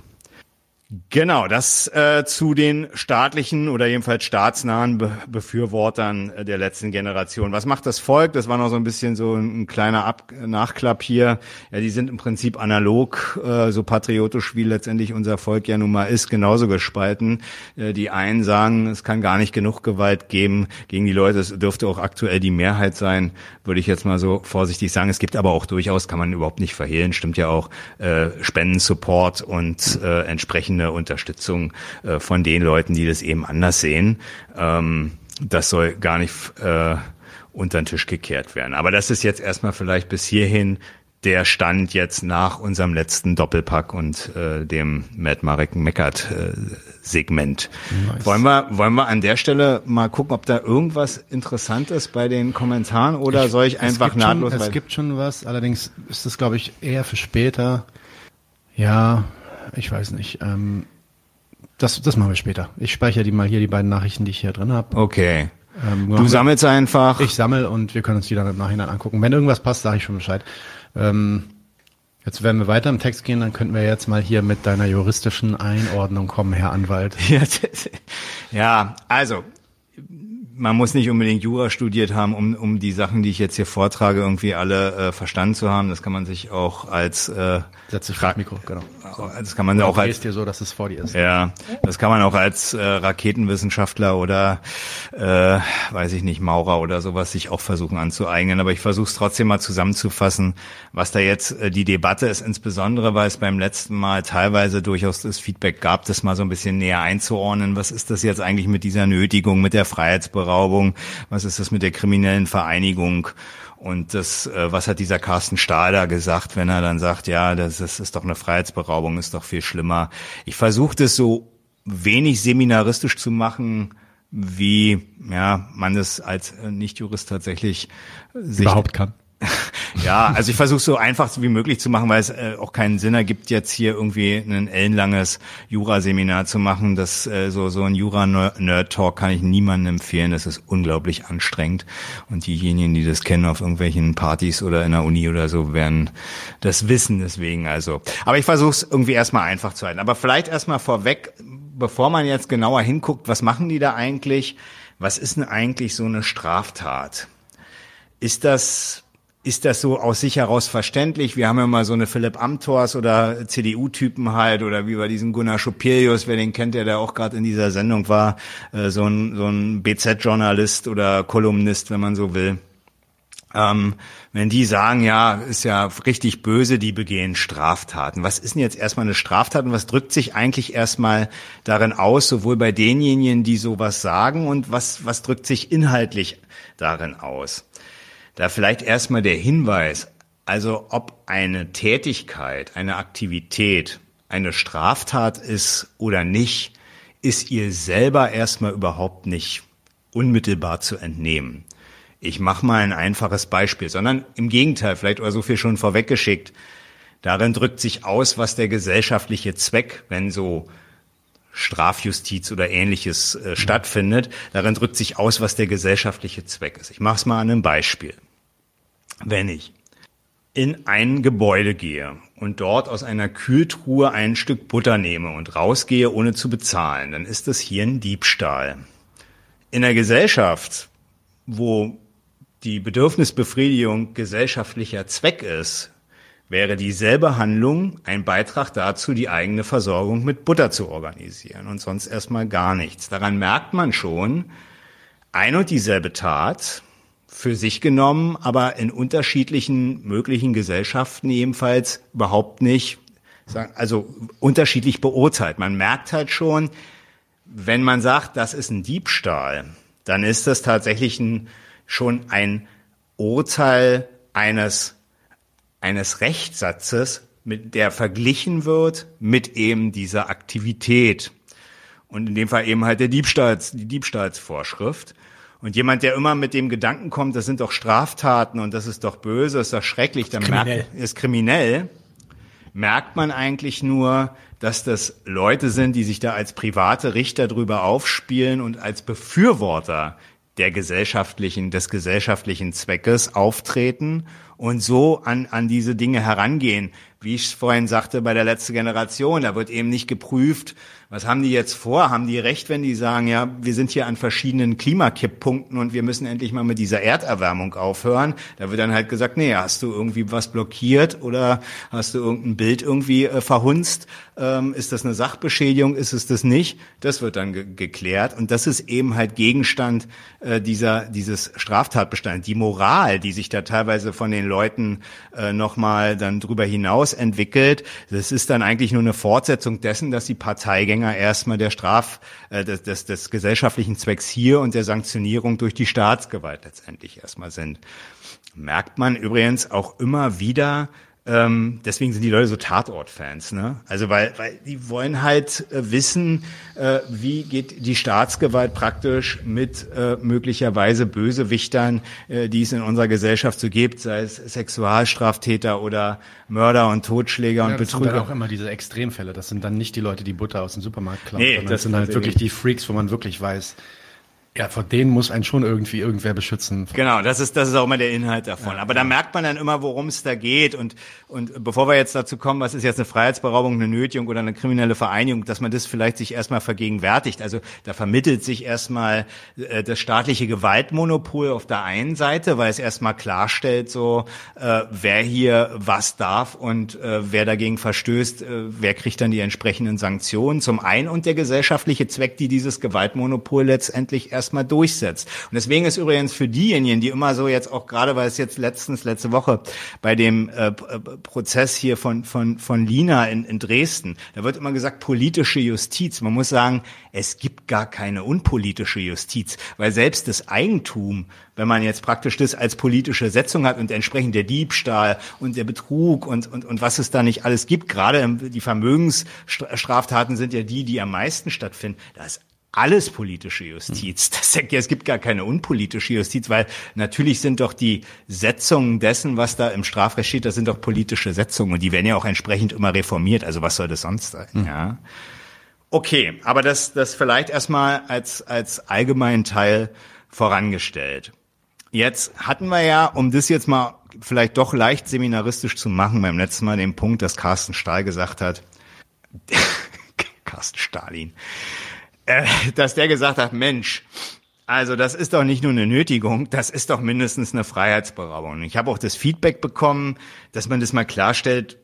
Genau, das äh, zu den staatlichen oder jedenfalls staatsnahen Be Befürwortern äh, der letzten Generation. Was macht das Volk? Das war noch so ein bisschen so ein, kleiner Ab Nachklapp hier. Ja, die sind im Prinzip analog, äh, so patriotisch wie letztendlich unser Volk ja nun mal ist, genauso gespalten. Äh, die einen sagen, es kann gar nicht genug Gewalt geben gegen die Leute. Es dürfte auch aktuell die Mehrheit sein, würde ich jetzt mal so vorsichtig sagen. Es gibt aber auch durchaus, kann man überhaupt nicht verhehlen, stimmt ja auch, äh, Spendensupport und äh, entsprechende eine Unterstützung äh, von den Leuten, die das eben anders sehen. Ähm, das soll gar nicht äh, unter den Tisch gekehrt werden. Aber das ist jetzt erstmal vielleicht bis hierhin der Stand jetzt nach unserem letzten Doppelpack und äh, dem Matt Marek Meckert äh, Segment. Nice. Wollen wir wollen wir an der Stelle mal gucken, ob da irgendwas interessant ist bei den Kommentaren oder ich, soll ich einfach nahtlos? Schon, es gibt schon was, allerdings ist das glaube ich eher für später. Ja, ich weiß nicht. Ähm, das, das machen wir später. Ich speichere die mal hier, die beiden Nachrichten, die ich hier drin habe. Okay. Ähm, du sammelst einfach. Ich sammel und wir können uns die dann im Nachhinein angucken. Wenn irgendwas passt, sage ich schon Bescheid. Ähm, jetzt werden wir weiter im Text gehen, dann könnten wir jetzt mal hier mit deiner juristischen Einordnung kommen, Herr Anwalt. ja, also man muss nicht unbedingt Jura studiert haben, um, um die Sachen, die ich jetzt hier vortrage, irgendwie alle äh, verstanden zu haben. Das kann man sich auch als äh, Setz dich vor Mikro, genau. So. Das kann man oder auch als dir so, dass es vor dir ist. Ja, das kann man auch als äh, Raketenwissenschaftler oder äh, weiß ich nicht Maurer oder sowas sich auch versuchen anzueignen. Aber ich versuche es trotzdem mal zusammenzufassen, was da jetzt äh, die Debatte ist, insbesondere weil es beim letzten Mal teilweise durchaus das Feedback gab, das mal so ein bisschen näher einzuordnen. Was ist das jetzt eigentlich mit dieser Nötigung, mit der Freiheitsberaubung? Was ist das mit der kriminellen Vereinigung? Und das, äh, was hat dieser Carsten Stahl da gesagt, wenn er dann sagt, ja, das ist, ist doch eine Freiheitsberaubung, ist doch viel schlimmer. Ich versuche das so wenig seminaristisch zu machen, wie ja man das als Nichtjurist tatsächlich sich überhaupt kann. ja, also ich versuche so einfach wie möglich zu machen, weil es äh, auch keinen Sinn ergibt, jetzt hier irgendwie ein ellenlanges Jura-Seminar zu machen. Das äh, so so ein Jura-Nerd-Talk kann ich niemandem empfehlen. Das ist unglaublich anstrengend. Und diejenigen, die das kennen auf irgendwelchen Partys oder in der Uni oder so, werden das wissen. Deswegen also. Aber ich versuche es irgendwie erstmal einfach zu halten. Aber vielleicht erstmal vorweg, bevor man jetzt genauer hinguckt, was machen die da eigentlich? Was ist denn eigentlich so eine Straftat? Ist das ist das so aus sich heraus verständlich? Wir haben ja mal so eine Philipp Amthors oder CDU-Typen halt oder wie bei diesem Gunnar Schopelius, wer den kennt, der da auch gerade in dieser Sendung war, äh, so ein, so ein BZ-Journalist oder Kolumnist, wenn man so will. Ähm, wenn die sagen, ja, ist ja richtig böse, die begehen Straftaten. Was ist denn jetzt erstmal eine Straftat und was drückt sich eigentlich erstmal darin aus, sowohl bei denjenigen, die sowas sagen und was, was drückt sich inhaltlich darin aus? Da vielleicht erstmal der Hinweis, also ob eine Tätigkeit, eine Aktivität eine Straftat ist oder nicht, ist ihr selber erstmal überhaupt nicht unmittelbar zu entnehmen. Ich mache mal ein einfaches Beispiel, sondern im Gegenteil, vielleicht oder so viel schon vorweggeschickt. Darin drückt sich aus, was der gesellschaftliche Zweck, wenn so Strafjustiz oder ähnliches äh, stattfindet. Darin drückt sich aus, was der gesellschaftliche Zweck ist. Ich mache es mal an einem Beispiel. Wenn ich in ein Gebäude gehe und dort aus einer Kühltruhe ein Stück Butter nehme und rausgehe, ohne zu bezahlen, dann ist das hier ein Diebstahl. In einer Gesellschaft, wo die Bedürfnisbefriedigung gesellschaftlicher Zweck ist, wäre dieselbe Handlung ein Beitrag dazu, die eigene Versorgung mit Butter zu organisieren und sonst erstmal gar nichts. Daran merkt man schon, ein und dieselbe Tat für sich genommen, aber in unterschiedlichen möglichen Gesellschaften jedenfalls überhaupt nicht, also unterschiedlich beurteilt. Man merkt halt schon, wenn man sagt, das ist ein Diebstahl, dann ist das tatsächlich ein, schon ein Urteil eines eines Rechtssatzes, mit der verglichen wird mit eben dieser Aktivität. Und in dem Fall eben halt der Diebstahls, die Diebstahlsvorschrift. Und jemand, der immer mit dem Gedanken kommt, das sind doch Straftaten und das ist doch böse, das ist doch schrecklich, dann kriminell. merkt, ist kriminell, merkt man eigentlich nur, dass das Leute sind, die sich da als private Richter drüber aufspielen und als Befürworter der gesellschaftlichen, des gesellschaftlichen Zweckes auftreten und so an, an diese Dinge herangehen. Wie ich vorhin sagte, bei der letzten Generation, da wird eben nicht geprüft, was haben die jetzt vor? Haben die recht, wenn die sagen, ja, wir sind hier an verschiedenen Klimakipppunkten und wir müssen endlich mal mit dieser Erderwärmung aufhören? Da wird dann halt gesagt, nee, hast du irgendwie was blockiert oder hast du irgendein Bild irgendwie äh, verhunzt? Ähm, ist das eine Sachbeschädigung? Ist es das nicht? Das wird dann ge geklärt und das ist eben halt Gegenstand äh, dieser dieses Straftatbestand. Die Moral, die sich da teilweise von den Leuten äh, nochmal dann drüber hinaus entwickelt. Das ist dann eigentlich nur eine Fortsetzung dessen, dass die Parteigänger erstmal der Straf, äh, des, des, des gesellschaftlichen Zwecks hier und der Sanktionierung durch die Staatsgewalt letztendlich erstmal sind. Merkt man übrigens auch immer wieder, ähm, deswegen sind die Leute so Tatort-Fans, ne? Also weil, weil die wollen halt äh, wissen, äh, wie geht die Staatsgewalt praktisch mit äh, möglicherweise Bösewichtern, äh, die es in unserer Gesellschaft so gibt, sei es Sexualstraftäter oder Mörder und Totschläger Ja, und das Betrüger. sind dann auch immer diese Extremfälle. Das sind dann nicht die Leute, die Butter aus dem Supermarkt klauen, Nee, das das sind halt wirklich die Freaks, wo man wirklich weiß, ja, vor denen muss einen schon irgendwie irgendwer beschützen. Genau, das ist, das ist auch immer der Inhalt davon. Aber da merkt man dann immer, worum es da geht. Und, und bevor wir jetzt dazu kommen, was ist jetzt eine Freiheitsberaubung, eine Nötigung oder eine kriminelle Vereinigung, dass man das vielleicht sich erstmal vergegenwärtigt. Also da vermittelt sich erstmal äh, das staatliche Gewaltmonopol auf der einen Seite, weil es erstmal klarstellt, so äh, wer hier was darf und äh, wer dagegen verstößt, äh, wer kriegt dann die entsprechenden Sanktionen. Zum einen und der gesellschaftliche Zweck, die dieses Gewaltmonopol letztendlich erstmal durchsetzt. Und deswegen ist übrigens für diejenigen, die immer so jetzt auch gerade, weil es jetzt letztens, letzte Woche bei dem äh, äh, Prozess hier von, von, von Lina in, in Dresden, da wird immer gesagt, politische Justiz. Man muss sagen, es gibt gar keine unpolitische Justiz, weil selbst das Eigentum, wenn man jetzt praktisch das als politische Setzung hat und entsprechend der Diebstahl und der Betrug und, und, und was es da nicht alles gibt, gerade die Vermögensstraftaten sind ja die, die am meisten stattfinden, da ist alles politische Justiz. Das, es gibt gar keine unpolitische Justiz, weil natürlich sind doch die Setzungen dessen, was da im Strafrecht steht, das sind doch politische Setzungen und die werden ja auch entsprechend immer reformiert. Also was soll das sonst sein? Ja. Okay, aber das, das vielleicht erstmal als, als allgemeinen Teil vorangestellt. Jetzt hatten wir ja, um das jetzt mal vielleicht doch leicht seminaristisch zu machen, beim letzten Mal den Punkt, dass Carsten Stahl gesagt hat, Carsten Stalin, äh, dass der gesagt hat, Mensch, also das ist doch nicht nur eine Nötigung, das ist doch mindestens eine Freiheitsberaubung. Ich habe auch das Feedback bekommen, dass man das mal klarstellt,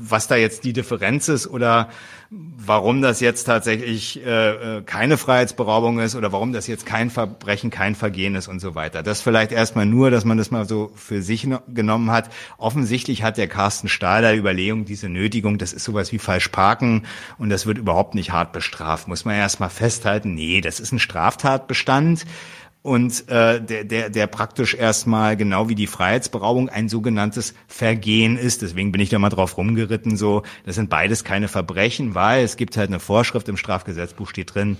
was da jetzt die Differenz ist oder warum das jetzt tatsächlich äh, äh, keine Freiheitsberaubung ist oder warum das jetzt kein Verbrechen, kein Vergehen ist und so weiter. Das vielleicht erstmal nur, dass man das mal so für sich no genommen hat. Offensichtlich hat der Carsten Stahl da Überlegung, diese Nötigung, das ist sowas wie falsch parken und das wird überhaupt nicht hart bestraft. Muss man erstmal festhalten, nee, das ist ein Straftatbestand und äh, der, der, der praktisch erstmal genau wie die Freiheitsberaubung ein sogenanntes Vergehen ist. Deswegen bin ich da mal drauf rumgeritten. So, das sind beides keine Verbrechen, weil es gibt halt eine Vorschrift im Strafgesetzbuch steht drin: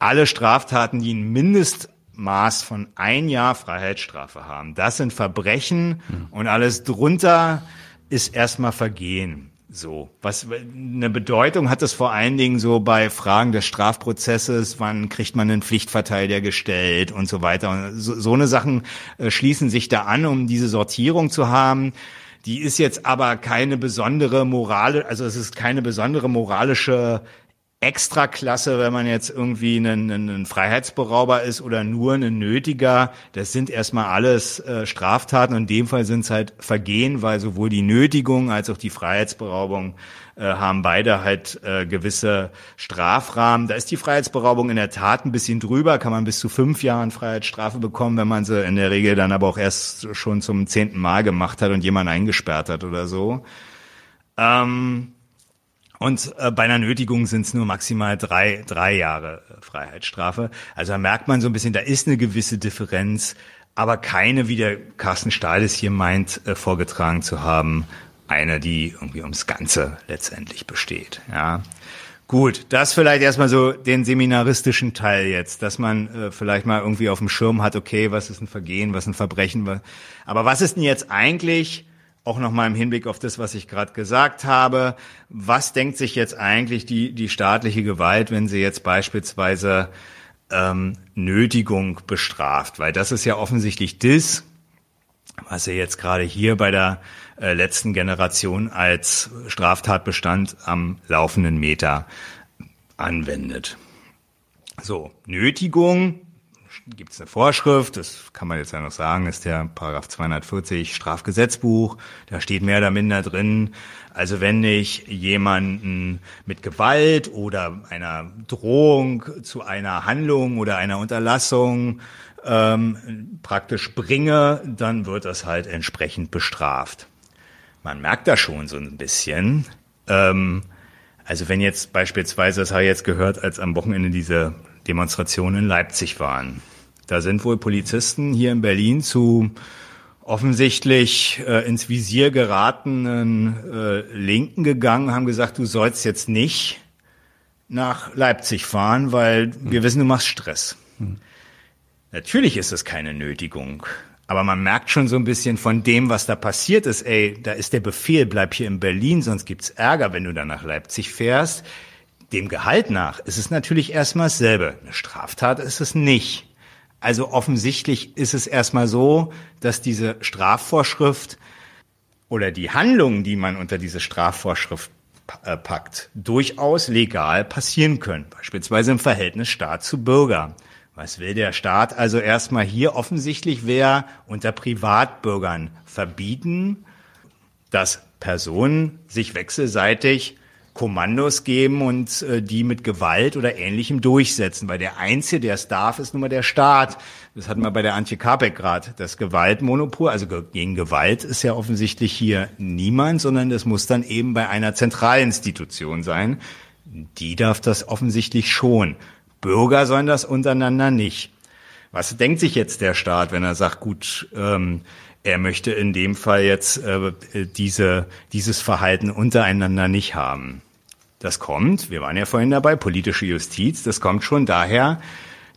Alle Straftaten, die ein Mindestmaß von ein Jahr Freiheitsstrafe haben, das sind Verbrechen und alles drunter ist erstmal Vergehen. So, was eine Bedeutung hat es vor allen Dingen so bei Fragen des Strafprozesses, wann kriegt man einen Pflichtverteidiger gestellt und so weiter. So, so eine Sachen äh, schließen sich da an, um diese Sortierung zu haben. Die ist jetzt aber keine besondere Morale, also es ist keine besondere moralische Extraklasse, wenn man jetzt irgendwie ein, ein, ein Freiheitsberauber ist oder nur ein Nötiger. Das sind erstmal alles äh, Straftaten. Und in dem Fall sind es halt Vergehen, weil sowohl die Nötigung als auch die Freiheitsberaubung äh, haben beide halt äh, gewisse Strafrahmen. Da ist die Freiheitsberaubung in der Tat ein bisschen drüber, kann man bis zu fünf Jahren Freiheitsstrafe bekommen, wenn man sie in der Regel dann aber auch erst schon zum zehnten Mal gemacht hat und jemanden eingesperrt hat oder so. Ähm, und äh, bei einer Nötigung sind es nur maximal drei, drei Jahre äh, Freiheitsstrafe. Also da merkt man so ein bisschen, da ist eine gewisse Differenz, aber keine, wie der Carsten Stahl es hier meint, äh, vorgetragen zu haben. Eine, die irgendwie ums Ganze letztendlich besteht. Ja. Gut, das vielleicht erstmal so den seminaristischen Teil jetzt, dass man äh, vielleicht mal irgendwie auf dem Schirm hat, okay, was ist ein Vergehen, was ist ein Verbrechen, was, aber was ist denn jetzt eigentlich auch nochmal im Hinblick auf das, was ich gerade gesagt habe. Was denkt sich jetzt eigentlich die, die staatliche Gewalt, wenn sie jetzt beispielsweise ähm, Nötigung bestraft? Weil das ist ja offensichtlich das, was er jetzt gerade hier bei der äh, letzten Generation als Straftatbestand am laufenden Meter anwendet. So, Nötigung gibt es eine Vorschrift, das kann man jetzt ja noch sagen, ist der Paragraph 240 Strafgesetzbuch. Da steht mehr oder minder drin, also wenn ich jemanden mit Gewalt oder einer Drohung zu einer Handlung oder einer Unterlassung ähm, praktisch bringe, dann wird das halt entsprechend bestraft. man merkt da schon so ein bisschen. Ähm, also wenn jetzt beispielsweise, das habe ich jetzt gehört, als am Wochenende diese Demonstrationen in Leipzig waren. Da sind wohl Polizisten hier in Berlin zu offensichtlich äh, ins Visier geratenen äh, Linken gegangen, haben gesagt, du sollst jetzt nicht nach Leipzig fahren, weil wir wissen, du machst Stress. Hm. Natürlich ist es keine Nötigung. Aber man merkt schon so ein bisschen von dem, was da passiert ist. Ey, da ist der Befehl, bleib hier in Berlin, sonst gibt's Ärger, wenn du dann nach Leipzig fährst. Dem Gehalt nach ist es natürlich erstmal dasselbe. Eine Straftat ist es nicht. Also offensichtlich ist es erstmal so, dass diese Strafvorschrift oder die Handlungen, die man unter diese Strafvorschrift äh, packt, durchaus legal passieren können. Beispielsweise im Verhältnis Staat zu Bürger. Was will der Staat also erstmal hier offensichtlich wer unter Privatbürgern verbieten, dass Personen sich wechselseitig Kommandos geben und äh, die mit Gewalt oder Ähnlichem durchsetzen. Weil der Einzige, der es darf, ist nun mal der Staat. Das hatten wir bei der Antje Kapek gerade. Das Gewaltmonopol, also gegen Gewalt ist ja offensichtlich hier niemand, sondern das muss dann eben bei einer Zentralinstitution sein. Die darf das offensichtlich schon. Bürger sollen das untereinander nicht. Was denkt sich jetzt der Staat, wenn er sagt, gut, ähm, er möchte in dem Fall jetzt äh, diese, dieses Verhalten untereinander nicht haben? Das kommt, wir waren ja vorhin dabei, politische Justiz, das kommt schon daher,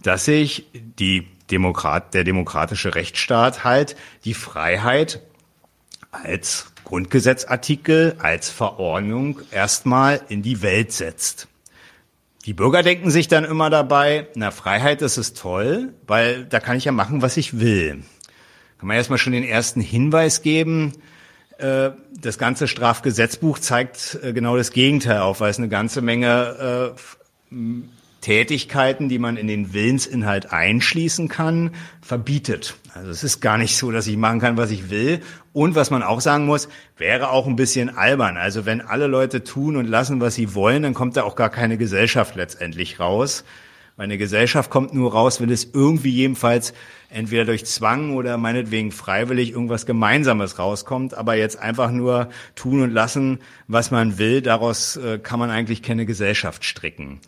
dass sich die Demokrat, der demokratische Rechtsstaat halt die Freiheit als Grundgesetzartikel, als Verordnung erstmal in die Welt setzt. Die Bürger denken sich dann immer dabei, na, Freiheit, das ist toll, weil da kann ich ja machen, was ich will. Kann man erstmal schon den ersten Hinweis geben. Äh, das ganze Strafgesetzbuch zeigt äh, genau das Gegenteil auf, weil es eine ganze Menge äh, Tätigkeiten, die man in den Willensinhalt einschließen kann, verbietet. Also es ist gar nicht so, dass ich machen kann, was ich will. Und was man auch sagen muss, wäre auch ein bisschen albern. Also wenn alle Leute tun und lassen, was sie wollen, dann kommt da auch gar keine Gesellschaft letztendlich raus. Weil eine Gesellschaft kommt nur raus, wenn es irgendwie jedenfalls entweder durch Zwang oder meinetwegen freiwillig irgendwas Gemeinsames rauskommt. Aber jetzt einfach nur tun und lassen, was man will, daraus äh, kann man eigentlich keine Gesellschaft stricken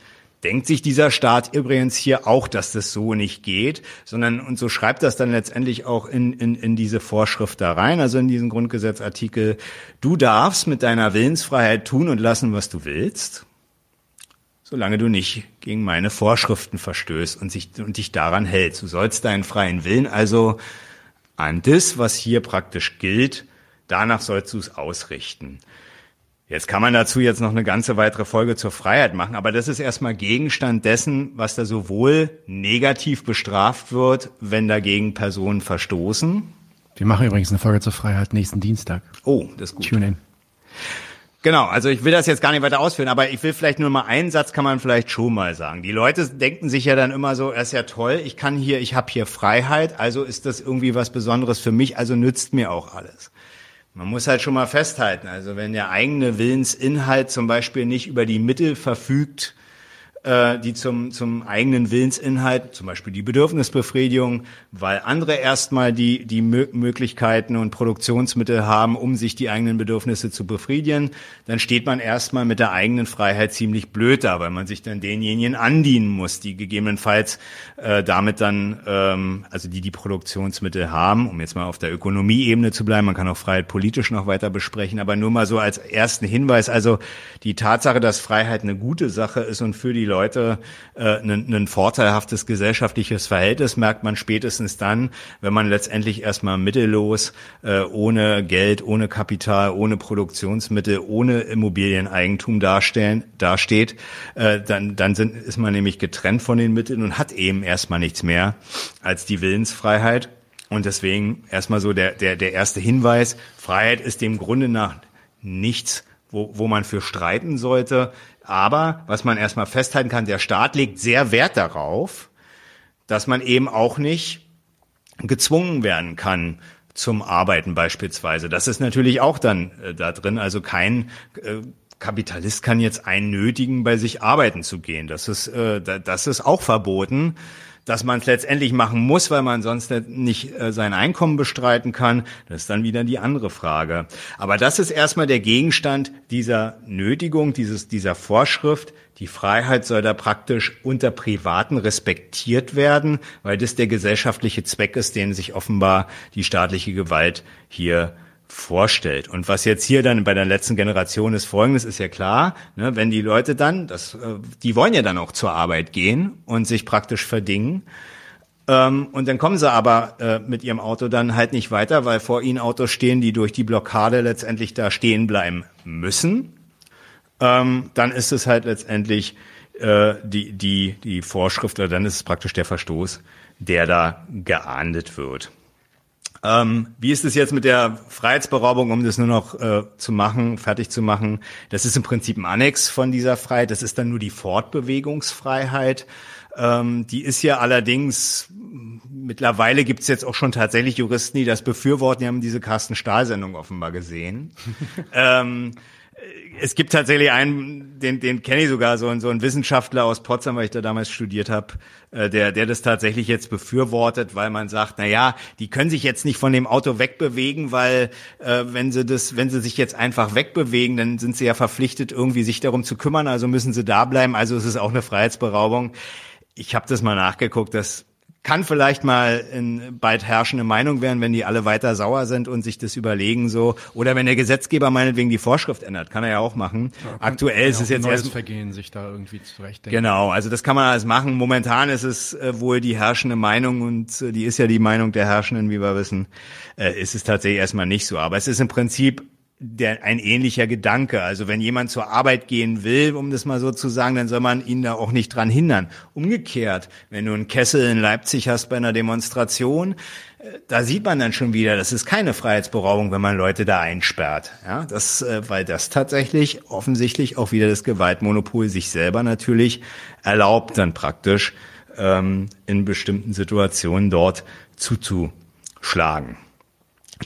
denkt sich dieser Staat übrigens hier auch, dass das so nicht geht, sondern und so schreibt das dann letztendlich auch in, in, in diese Vorschrift da rein, also in diesen Grundgesetzartikel, du darfst mit deiner Willensfreiheit tun und lassen, was du willst, solange du nicht gegen meine Vorschriften verstößt und, sich, und dich daran hältst. Du sollst deinen freien Willen also an das, was hier praktisch gilt, danach sollst du es ausrichten. Jetzt kann man dazu jetzt noch eine ganze weitere Folge zur Freiheit machen, aber das ist erstmal Gegenstand dessen, was da sowohl negativ bestraft wird, wenn dagegen Personen verstoßen. Wir machen übrigens eine Folge zur Freiheit nächsten Dienstag. Oh, das ist gut. Tune in. Genau, also ich will das jetzt gar nicht weiter ausführen, aber ich will vielleicht nur mal einen Satz kann man vielleicht schon mal sagen. Die Leute denken sich ja dann immer so, es ist ja toll, ich kann hier, ich habe hier Freiheit, also ist das irgendwie was Besonderes für mich, also nützt mir auch alles. Man muss halt schon mal festhalten, also wenn der eigene Willensinhalt zum Beispiel nicht über die Mittel verfügt, äh, die zum, zum eigenen Willensinhalt, zum Beispiel die Bedürfnisbefriedigung, weil andere erstmal die, die Möglichkeiten und Produktionsmittel haben, um sich die eigenen Bedürfnisse zu befriedigen, dann steht man erstmal mit der eigenen Freiheit ziemlich blöd da, weil man sich dann denjenigen andienen muss, die gegebenenfalls äh, damit dann, ähm, also die die Produktionsmittel haben, um jetzt mal auf der Ökonomieebene zu bleiben, man kann auch Freiheit politisch noch weiter besprechen, aber nur mal so als ersten Hinweis, also die Tatsache, dass Freiheit eine gute Sache ist und für die Leute äh, ein, vorteilhaftes gesellschaftliches Verhältnis merkt man spätestens dann, wenn man letztendlich erstmal mittellos, äh, ohne Geld, ohne Kapital, ohne Produktionsmittel, ohne Immobilieneigentum darstellen, dasteht, äh, dann, dann sind, ist man nämlich getrennt von den Mitteln und hat eben erstmal nichts mehr als die Willensfreiheit. Und deswegen erstmal so der, der, der erste Hinweis, Freiheit ist dem Grunde nach nichts, wo, wo man für streiten sollte. Aber was man erstmal festhalten kann, der Staat legt sehr Wert darauf, dass man eben auch nicht gezwungen werden kann zum Arbeiten beispielsweise. Das ist natürlich auch dann äh, da drin. Also kein äh, Kapitalist kann jetzt einen nötigen, bei sich arbeiten zu gehen. Das ist, äh, das ist auch verboten. Dass man es letztendlich machen muss, weil man sonst nicht äh, sein Einkommen bestreiten kann, das ist dann wieder die andere Frage. Aber das ist erstmal der Gegenstand dieser Nötigung, dieses, dieser Vorschrift. Die Freiheit soll da praktisch unter Privaten respektiert werden, weil das der gesellschaftliche Zweck ist, den sich offenbar die staatliche Gewalt hier vorstellt. Und was jetzt hier dann bei der letzten Generation ist folgendes, ist ja klar, ne, wenn die Leute dann, das, äh, die wollen ja dann auch zur Arbeit gehen und sich praktisch verdingen. Ähm, und dann kommen sie aber äh, mit ihrem Auto dann halt nicht weiter, weil vor ihnen Autos stehen, die durch die Blockade letztendlich da stehen bleiben müssen. Ähm, dann ist es halt letztendlich äh, die, die, die Vorschrift, oder dann ist es praktisch der Verstoß, der da geahndet wird. Ähm, wie ist es jetzt mit der Freiheitsberaubung, um das nur noch äh, zu machen, fertig zu machen? Das ist im Prinzip ein Annex von dieser Freiheit. Das ist dann nur die Fortbewegungsfreiheit. Ähm, die ist ja allerdings, mittlerweile gibt es jetzt auch schon tatsächlich Juristen, die das befürworten. Die haben diese Carsten Stahl-Sendung offenbar gesehen. ähm, es gibt tatsächlich einen, den, den kenne ich sogar, so, so ein Wissenschaftler aus Potsdam, weil ich da damals studiert habe, äh, der, der das tatsächlich jetzt befürwortet, weil man sagt, na ja, die können sich jetzt nicht von dem Auto wegbewegen, weil äh, wenn sie das, wenn sie sich jetzt einfach wegbewegen, dann sind sie ja verpflichtet, irgendwie sich darum zu kümmern, also müssen sie da bleiben. Also es ist auch eine Freiheitsberaubung. Ich habe das mal nachgeguckt, das kann vielleicht mal in bald herrschende Meinung werden, wenn die alle weiter sauer sind und sich das überlegen so. Oder wenn der Gesetzgeber meinetwegen die Vorschrift ändert, kann er ja auch machen. Ja, Aktuell ist es jetzt erst Vergehen sich da irgendwie zurechtdenken. Genau, also das kann man alles machen. Momentan ist es äh, wohl die herrschende Meinung und äh, die ist ja die Meinung der Herrschenden, wie wir wissen, äh, ist es tatsächlich erstmal nicht so. Aber es ist im Prinzip der, ein ähnlicher Gedanke. Also wenn jemand zur Arbeit gehen will, um das mal so zu sagen, dann soll man ihn da auch nicht dran hindern. Umgekehrt, wenn du einen Kessel in Leipzig hast bei einer Demonstration, äh, da sieht man dann schon wieder, das ist keine Freiheitsberaubung, wenn man Leute da einsperrt. Ja, das, äh, weil das tatsächlich offensichtlich auch wieder das Gewaltmonopol sich selber natürlich erlaubt, dann praktisch ähm, in bestimmten Situationen dort zuzuschlagen.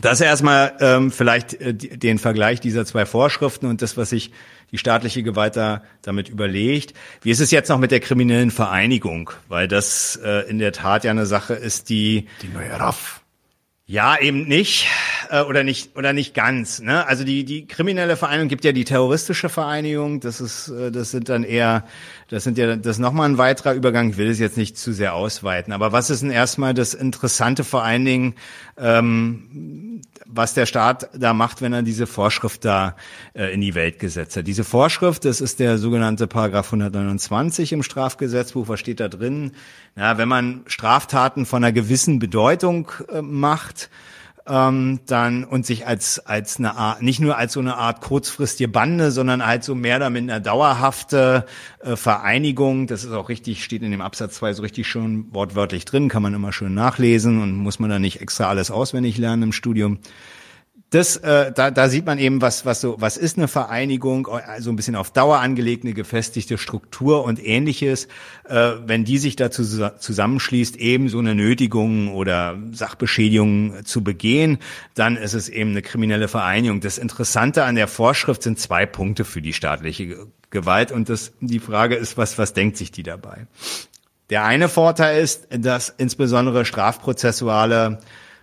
Das erstmal ähm, vielleicht äh, den Vergleich dieser zwei Vorschriften und das, was sich die staatliche Gewalt da damit überlegt. Wie ist es jetzt noch mit der kriminellen Vereinigung? Weil das äh, in der Tat ja eine Sache ist, die die neue RAF. Ja, eben nicht äh, oder nicht oder nicht ganz. Ne? Also die die kriminelle Vereinigung gibt ja die terroristische Vereinigung. Das ist äh, das sind dann eher das sind ja das ist noch mal ein weiterer Übergang. Ich will es jetzt nicht zu sehr ausweiten. Aber was ist denn erstmal das Interessante vor allen Dingen, ähm, was der Staat da macht, wenn er diese Vorschrift da äh, in die Welt gesetzt hat? Diese Vorschrift, das ist der sogenannte Paragraph 129 im Strafgesetzbuch. Was steht da drin? Ja, wenn man Straftaten von einer gewissen Bedeutung äh, macht, ähm, dann und sich als als eine Art nicht nur als so eine Art kurzfristige Bande, sondern halt so mehr oder minder dauerhafte äh, Vereinigung. Das ist auch richtig, steht in dem Absatz 2 so richtig schon wortwörtlich drin, kann man immer schön nachlesen und muss man da nicht extra alles auswendig lernen im Studium das, äh, da, da sieht man eben, was, was so, was ist eine Vereinigung, also ein bisschen auf Dauer angelegt, eine gefestigte Struktur und ähnliches. Äh, wenn die sich dazu zusammenschließt, eben so eine Nötigung oder Sachbeschädigung zu begehen, dann ist es eben eine kriminelle Vereinigung. Das Interessante an der Vorschrift sind zwei Punkte für die staatliche Gewalt und das, die Frage ist, was, was denkt sich die dabei? Der eine Vorteil ist, dass insbesondere strafprozessuale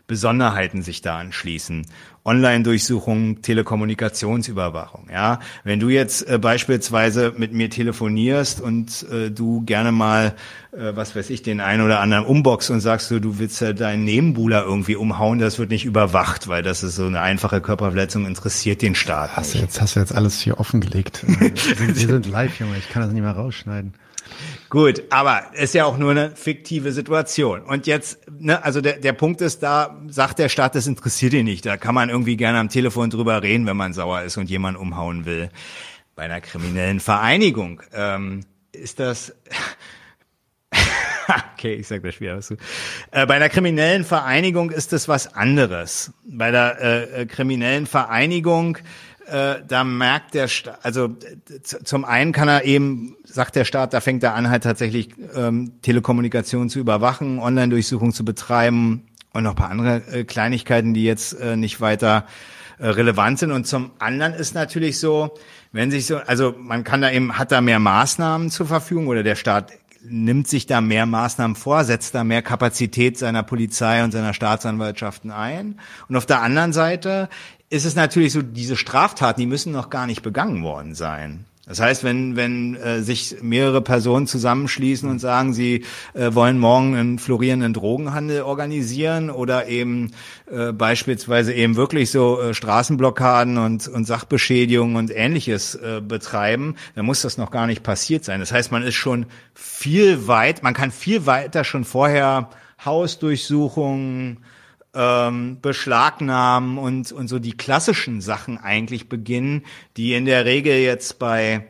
Besonderheiten sich da anschließen. Online-Durchsuchung, Telekommunikationsüberwachung. Ja, wenn du jetzt äh, beispielsweise mit mir telefonierst und äh, du gerne mal, äh, was weiß ich, den einen oder anderen umbox und sagst du, du willst ja deinen Nebenbuhler irgendwie umhauen, das wird nicht überwacht, weil das ist so eine einfache Körperverletzung, interessiert den Staat. Hast du jetzt, hast du jetzt alles hier offengelegt? wir sind live, Junge, ich kann das nicht mehr rausschneiden. Gut, aber ist ja auch nur eine fiktive Situation. Und jetzt, ne, also der, der Punkt ist, da sagt der Staat, das interessiert ihn nicht. Da kann man irgendwie gerne am Telefon drüber reden, wenn man sauer ist und jemanden umhauen will. Bei einer kriminellen Vereinigung ähm, ist das. okay, ich sag das wieder was zu. Äh, bei einer kriminellen Vereinigung ist das was anderes. Bei der äh, äh kriminellen Vereinigung äh, da merkt der, Sta also zum einen kann er eben, sagt der Staat, da fängt er an, halt tatsächlich ähm, Telekommunikation zu überwachen, Online-Durchsuchung zu betreiben und noch paar andere äh, Kleinigkeiten, die jetzt äh, nicht weiter äh, relevant sind. Und zum anderen ist natürlich so, wenn sich so, also man kann da eben, hat da mehr Maßnahmen zur Verfügung oder der Staat nimmt sich da mehr Maßnahmen vor, setzt da mehr Kapazität seiner Polizei und seiner Staatsanwaltschaften ein. Und auf der anderen Seite ist es natürlich so, diese Straftaten, die müssen noch gar nicht begangen worden sein. Das heißt, wenn, wenn äh, sich mehrere Personen zusammenschließen und sagen, sie äh, wollen morgen einen florierenden Drogenhandel organisieren oder eben äh, beispielsweise eben wirklich so äh, Straßenblockaden und, und Sachbeschädigungen und ähnliches äh, betreiben, dann muss das noch gar nicht passiert sein. Das heißt, man ist schon viel weit, man kann viel weiter schon vorher Hausdurchsuchungen, ähm, Beschlagnahmen und, und so die klassischen Sachen eigentlich beginnen, die in der Regel jetzt bei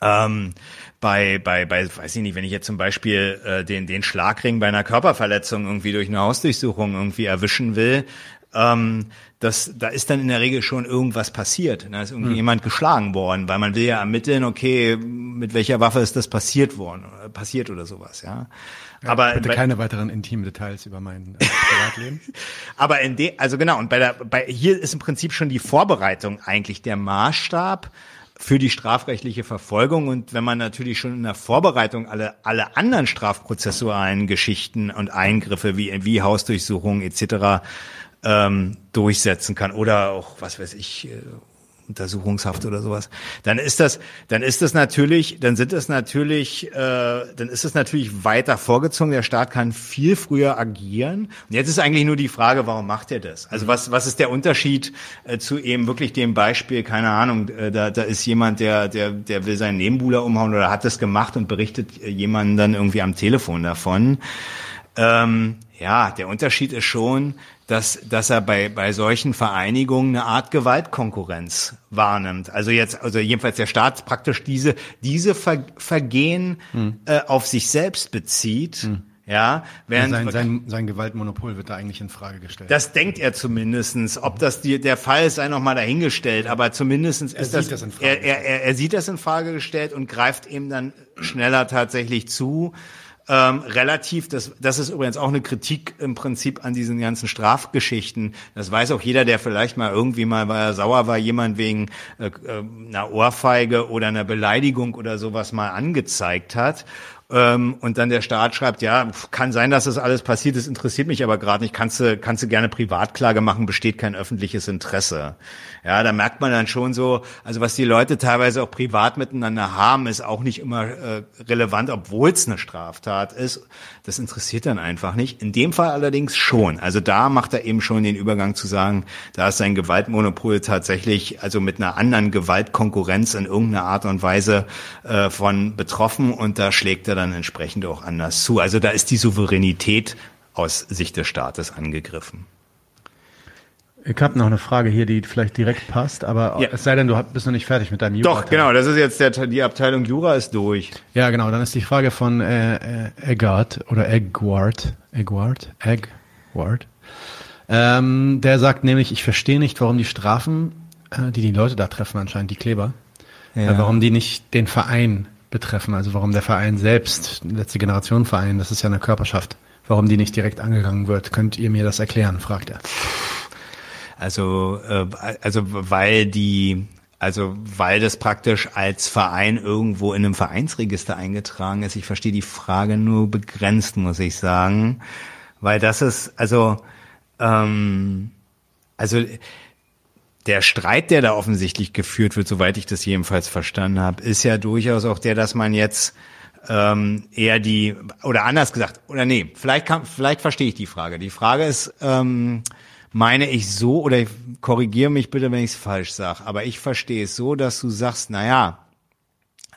ähm, bei, bei, bei, weiß ich nicht, wenn ich jetzt zum Beispiel äh, den, den Schlagring bei einer Körperverletzung irgendwie durch eine Hausdurchsuchung irgendwie erwischen will, ähm, das, da ist dann in der Regel schon irgendwas passiert. Da ist irgendwie hm. jemand geschlagen worden, weil man will ja ermitteln, okay, mit welcher Waffe ist das passiert worden, passiert oder sowas, ja. Aber bitte keine weiteren intimen Details über mein äh, Privatleben. Aber in de, also genau, und bei der, bei, hier ist im Prinzip schon die Vorbereitung eigentlich der Maßstab für die strafrechtliche Verfolgung. Und wenn man natürlich schon in der Vorbereitung alle, alle anderen strafprozessualen Geschichten und Eingriffe wie, wie Hausdurchsuchungen etc. Ähm, durchsetzen kann oder auch, was weiß ich, äh, Untersuchungshaft oder sowas, dann ist das, dann ist das natürlich, dann sind es natürlich, äh, dann ist es natürlich weiter vorgezogen. Der Staat kann viel früher agieren. Und jetzt ist eigentlich nur die Frage, warum macht er das? Also was, was ist der Unterschied äh, zu eben wirklich dem Beispiel? Keine Ahnung, äh, da, da ist jemand, der, der, der will seinen Nebenbuhler umhauen oder hat das gemacht und berichtet äh, jemanden dann irgendwie am Telefon davon. Ähm, ja, der Unterschied ist schon, dass, dass er bei, bei solchen Vereinigungen eine Art Gewaltkonkurrenz wahrnimmt. Also jetzt, also jedenfalls der Staat praktisch diese, diese Ver Vergehen hm. äh, auf sich selbst bezieht. Hm. Ja, während sein, sein, sein Gewaltmonopol wird da eigentlich in Frage gestellt. Das denkt er zumindestens. Ob das die, der Fall ist, sei noch mal dahingestellt. Aber zumindestens er ist das, das er, er, er sieht das in Frage gestellt und greift eben dann schneller tatsächlich zu ähm, relativ, das, das ist übrigens auch eine Kritik im Prinzip an diesen ganzen Strafgeschichten. Das weiß auch jeder, der vielleicht mal irgendwie mal, weil er sauer war, jemand wegen äh, äh einer Ohrfeige oder einer Beleidigung oder sowas mal angezeigt hat ähm, und dann der Staat schreibt, ja, kann sein, dass das alles passiert ist, interessiert mich aber gerade nicht, kannst du, kannst du gerne Privatklage machen, besteht kein öffentliches Interesse. Ja, da merkt man dann schon so, also was die Leute teilweise auch privat miteinander haben, ist auch nicht immer äh, relevant, obwohl es eine Straftat ist. Das interessiert dann einfach nicht. In dem Fall allerdings schon. Also da macht er eben schon den Übergang zu sagen, da ist sein Gewaltmonopol tatsächlich, also mit einer anderen Gewaltkonkurrenz in irgendeiner Art und Weise äh, von betroffen und da schlägt er dann entsprechend auch anders zu. Also da ist die Souveränität aus Sicht des Staates angegriffen. Ich habe noch eine Frage hier, die vielleicht direkt passt, aber ja. es sei denn, du bist noch nicht fertig mit deinem Jura. Doch, genau, das ist jetzt der, die Abteilung Jura ist durch. Ja, genau, dann ist die Frage von äh, äh Eggard oder Eggward, Eggward, Eggward. Ähm, der sagt nämlich, ich verstehe nicht, warum die Strafen, äh, die die Leute da treffen, anscheinend die Kleber, ja. äh, warum die nicht den Verein betreffen, also warum der Verein selbst, letzte Generation Verein, das ist ja eine Körperschaft, warum die nicht direkt angegangen wird. Könnt ihr mir das erklären, fragt er. Also, äh, also weil die, also weil das praktisch als Verein irgendwo in einem Vereinsregister eingetragen ist. Ich verstehe die Frage nur begrenzt, muss ich sagen, weil das ist, also, ähm, also der Streit, der da offensichtlich geführt wird, soweit ich das jedenfalls verstanden habe, ist ja durchaus auch der, dass man jetzt ähm, eher die oder anders gesagt oder nee, vielleicht kann, vielleicht verstehe ich die Frage. Die Frage ist ähm, meine ich so, oder korrigiere mich bitte, wenn ich es falsch sage, aber ich verstehe es so, dass du sagst, na ja,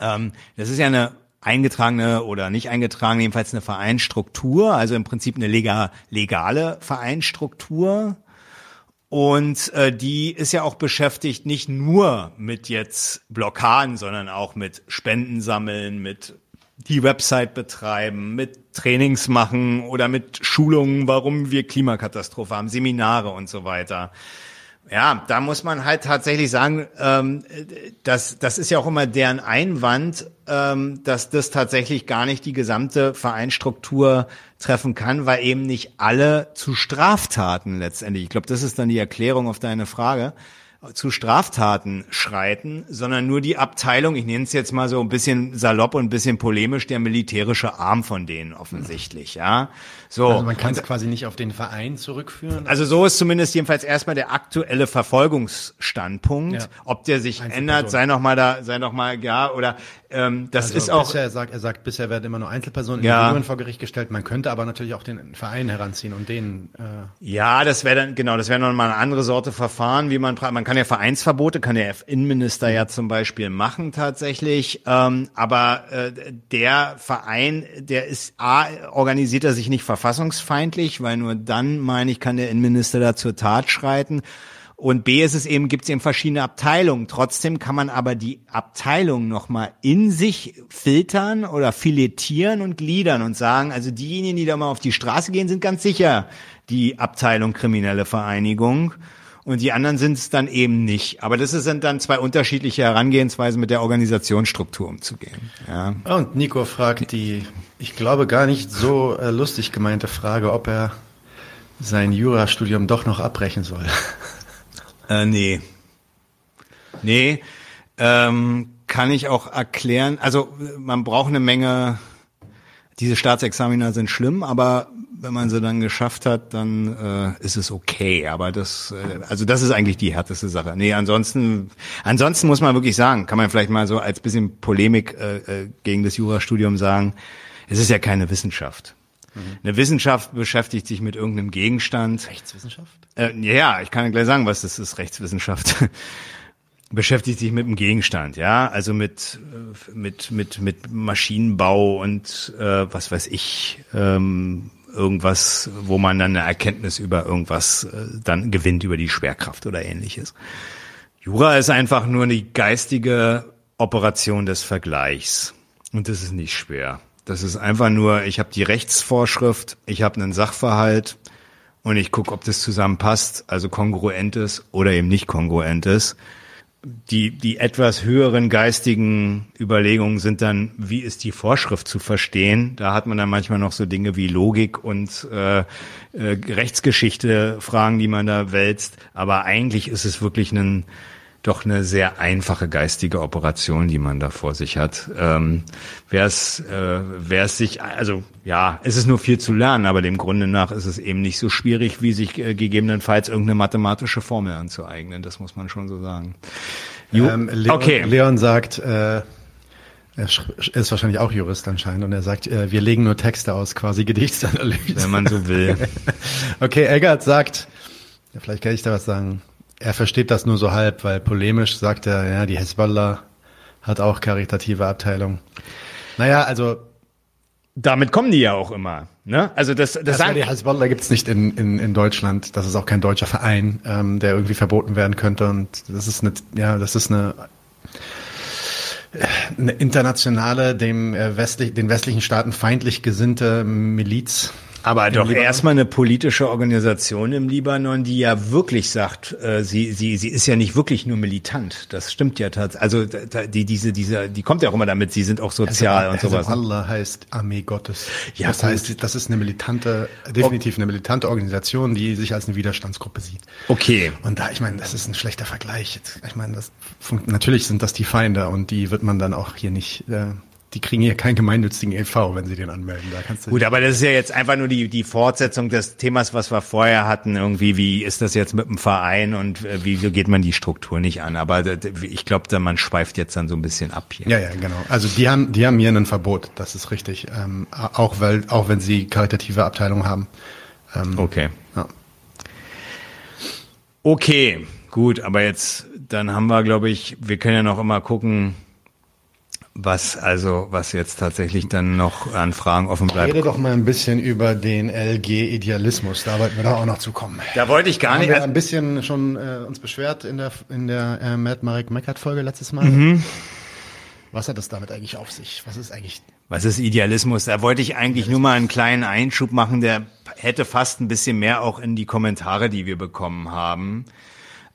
ähm, das ist ja eine eingetragene oder nicht eingetragene, jedenfalls eine Vereinsstruktur, also im Prinzip eine legal, legale Vereinsstruktur. Und äh, die ist ja auch beschäftigt nicht nur mit jetzt Blockaden, sondern auch mit Spenden sammeln, mit die Website betreiben, mit Trainings machen oder mit Schulungen, warum wir Klimakatastrophe haben, Seminare und so weiter. Ja, da muss man halt tatsächlich sagen, ähm, das, das ist ja auch immer deren Einwand, ähm, dass das tatsächlich gar nicht die gesamte Vereinsstruktur treffen kann, weil eben nicht alle zu Straftaten letztendlich. Ich glaube, das ist dann die Erklärung auf deine Frage zu Straftaten schreiten, sondern nur die Abteilung, ich nenne es jetzt mal so ein bisschen salopp und ein bisschen polemisch, der militärische Arm von denen offensichtlich, ja. So. Also man kann es quasi nicht auf den Verein zurückführen. Also so ist zumindest jedenfalls erstmal der aktuelle Verfolgungsstandpunkt. Ja. Ob der sich Einzelperson. ändert, sei noch mal da, sei noch mal ja oder ähm, das Also ist auch bisher, er sagt, er sagt, bisher werden immer nur Einzelpersonen Ja. Individuen vor Gericht gestellt. Man könnte aber natürlich auch den Verein heranziehen und den. Äh, Ja, das wäre dann, genau, das wäre noch mal eine andere Sorte Verfahren, wie man, man kann ja Vereinsverbote, kann der Innenminister ja zum Beispiel machen tatsächlich, ähm, aber äh, der Verein, der ist, A, organisiert er sich nicht verfassungsfeindlich, weil nur dann, meine ich, kann der Innenminister da zur Tat schreiten. Und B ist es eben, gibt es eben verschiedene Abteilungen. Trotzdem kann man aber die Abteilung nochmal in sich filtern oder filetieren und gliedern und sagen, also diejenigen, die da mal auf die Straße gehen, sind ganz sicher die Abteilung kriminelle Vereinigung. Und die anderen sind es dann eben nicht. Aber das sind dann zwei unterschiedliche Herangehensweisen, mit der Organisationsstruktur umzugehen. Ja. und Nico fragt die, ich glaube gar nicht so äh, lustig gemeinte Frage, ob er sein Jurastudium doch noch abbrechen soll. Äh, nee. Nee. Ähm, kann ich auch erklären. Also man braucht eine Menge. Diese Staatsexamina sind schlimm, aber wenn man sie dann geschafft hat, dann äh, ist es okay. Aber das, äh, also das ist eigentlich die härteste Sache. Nee, ansonsten, ansonsten muss man wirklich sagen, kann man vielleicht mal so als bisschen Polemik äh, äh, gegen das Jurastudium sagen, es ist ja keine Wissenschaft. Eine Wissenschaft beschäftigt sich mit irgendeinem Gegenstand. Rechtswissenschaft? Äh, ja, ich kann ja gleich sagen, was das ist, Rechtswissenschaft. Beschäftigt sich mit dem Gegenstand, ja, also mit, äh, mit, mit, mit Maschinenbau und äh, was weiß ich, ähm, irgendwas, wo man dann eine Erkenntnis über irgendwas äh, dann gewinnt, über die Schwerkraft oder ähnliches. Jura ist einfach nur die geistige Operation des Vergleichs. Und das ist nicht schwer. Das ist einfach nur, ich habe die Rechtsvorschrift, ich habe einen Sachverhalt und ich gucke, ob das zusammenpasst, also kongruent ist oder eben nicht kongruent ist. Die, die etwas höheren geistigen Überlegungen sind dann, wie ist die Vorschrift zu verstehen? Da hat man dann manchmal noch so Dinge wie Logik und äh, äh, Rechtsgeschichte, Fragen, die man da wälzt. Aber eigentlich ist es wirklich ein, doch eine sehr einfache geistige Operation, die man da vor sich hat. Ähm, wer es, äh, sich, also ja, es ist nur viel zu lernen, aber dem Grunde nach ist es eben nicht so schwierig, wie sich äh, gegebenenfalls irgendeine mathematische Formel anzueignen. Das muss man schon so sagen. Ju Ähm, Leon, okay. Leon sagt, äh, er ist wahrscheinlich auch Jurist anscheinend und er sagt, äh, wir legen nur Texte aus, quasi Gedichtsanalyse. wenn man so will. Okay, Eggert sagt, ja, vielleicht kann ich da was sagen. Er versteht das nur so halb, weil polemisch sagt er, ja, die Hezbollah hat auch karitative Abteilung. Naja, also Damit kommen die ja auch immer. Ne? Also das, das das sagen, die Hezbollah gibt's nicht in, in, in Deutschland. Das ist auch kein deutscher Verein, ähm, der irgendwie verboten werden könnte. Und das ist eine, ja, das ist eine, eine internationale, dem äh, westlich, den westlichen Staaten feindlich gesinnte Miliz. Aber doch erstmal eine politische Organisation im Libanon, die ja wirklich sagt, äh, sie, sie, sie ist ja nicht wirklich nur militant. Das stimmt ja tatsächlich. Also die, diese, diese, die kommt ja auch immer damit, sie sind auch sozial und sowas. Hezbollah heißt Armee Gottes. Ja, das gut. heißt, das ist eine militante, definitiv eine militante Organisation, die sich als eine Widerstandsgruppe sieht. Okay. Und da, ich meine, das ist ein schlechter Vergleich. Jetzt, Ich meine, das, natürlich sind das die Feinde und die wird man dann auch hier nicht, äh, die kriegen hier keinen gemeinnützigen e.V., wenn sie den anmelden. Da kannst du Gut, aber das ist ja jetzt einfach nur die, die Fortsetzung des Themas, was wir vorher hatten. Irgendwie, wie ist das jetzt mit dem Verein und äh, wie, wie geht man die Struktur nicht an? Aber ich glaube, man schweift jetzt dann so ein bisschen ab hier. Ja, ja, genau. Also die haben, die haben hier ein Verbot, das ist richtig. Ähm, auch weil, auch wenn sie karitative Abteilungen haben. Ähm, Okay. ja. Okay, gut, aber jetzt, dann haben wir, glaube ich, wir können ja noch immer gucken, was also, was jetzt tatsächlich dann noch an Fragen offen bleibt. Rede doch mal ein bisschen über den LG-Idealismus. Da wollten wir doch auch noch zu kommen. Da wollte ich gar Haben nicht. wir Also, ein bisschen schon äh, uns beschwert in der in der äh, Matt Marek Meckert Folge letztes Mal. Mhm. Was hat das damit eigentlich auf sich? Was ist eigentlich was ist Idealismus? Da wollte ich eigentlich nur mal einen kleinen Einschub machen, der hätte fast ein bisschen mehr auch in die Kommentare, die wir bekommen haben,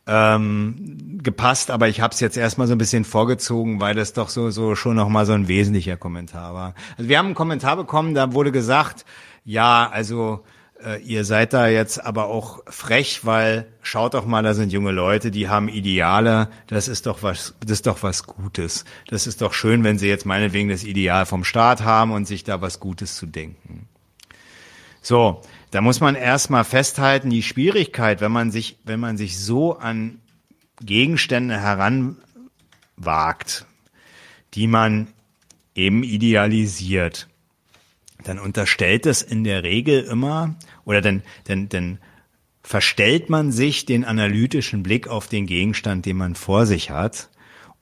ähm, gepasst, aber ich habe es jetzt erstmal so ein bisschen vorgezogen, weil das doch so so schon noch mal so ein wesentlicher Kommentar war. Also wir haben einen Kommentar bekommen, da wurde gesagt, ja, also äh, ihr seid da jetzt aber auch frech, weil schaut doch mal, da sind junge Leute, die haben Ideale, das ist doch was, das ist doch was Gutes. Das ist doch schön, wenn sie jetzt meinetwegen das Ideal vom Staat haben und sich da was Gutes zu denken. So, da muss man erstmal festhalten, die Schwierigkeit, wenn man sich, wenn man sich so an Gegenstände heranwagt, die man eben idealisiert, dann unterstellt es in der Regel immer oder dann, dann, dann verstellt man sich den analytischen Blick auf den Gegenstand, den man vor sich hat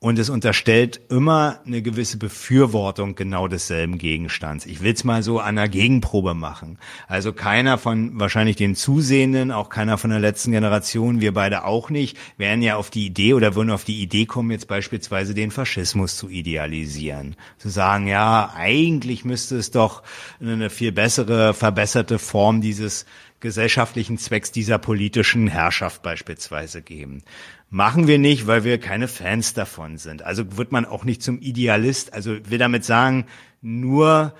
und es unterstellt immer eine gewisse Befürwortung genau desselben Gegenstands. Ich will es mal so an einer Gegenprobe machen. Also keiner von wahrscheinlich den Zusehenden, auch keiner von der letzten Generation, wir beide auch nicht, wären ja auf die Idee oder würden auf die Idee kommen, jetzt beispielsweise den Faschismus zu idealisieren. Zu sagen, ja, eigentlich müsste es doch eine viel bessere, verbesserte Form dieses gesellschaftlichen Zwecks dieser politischen Herrschaft beispielsweise geben. Machen wir nicht, weil wir keine Fans davon sind. Also wird man auch nicht zum Idealist. Also will damit sagen, nur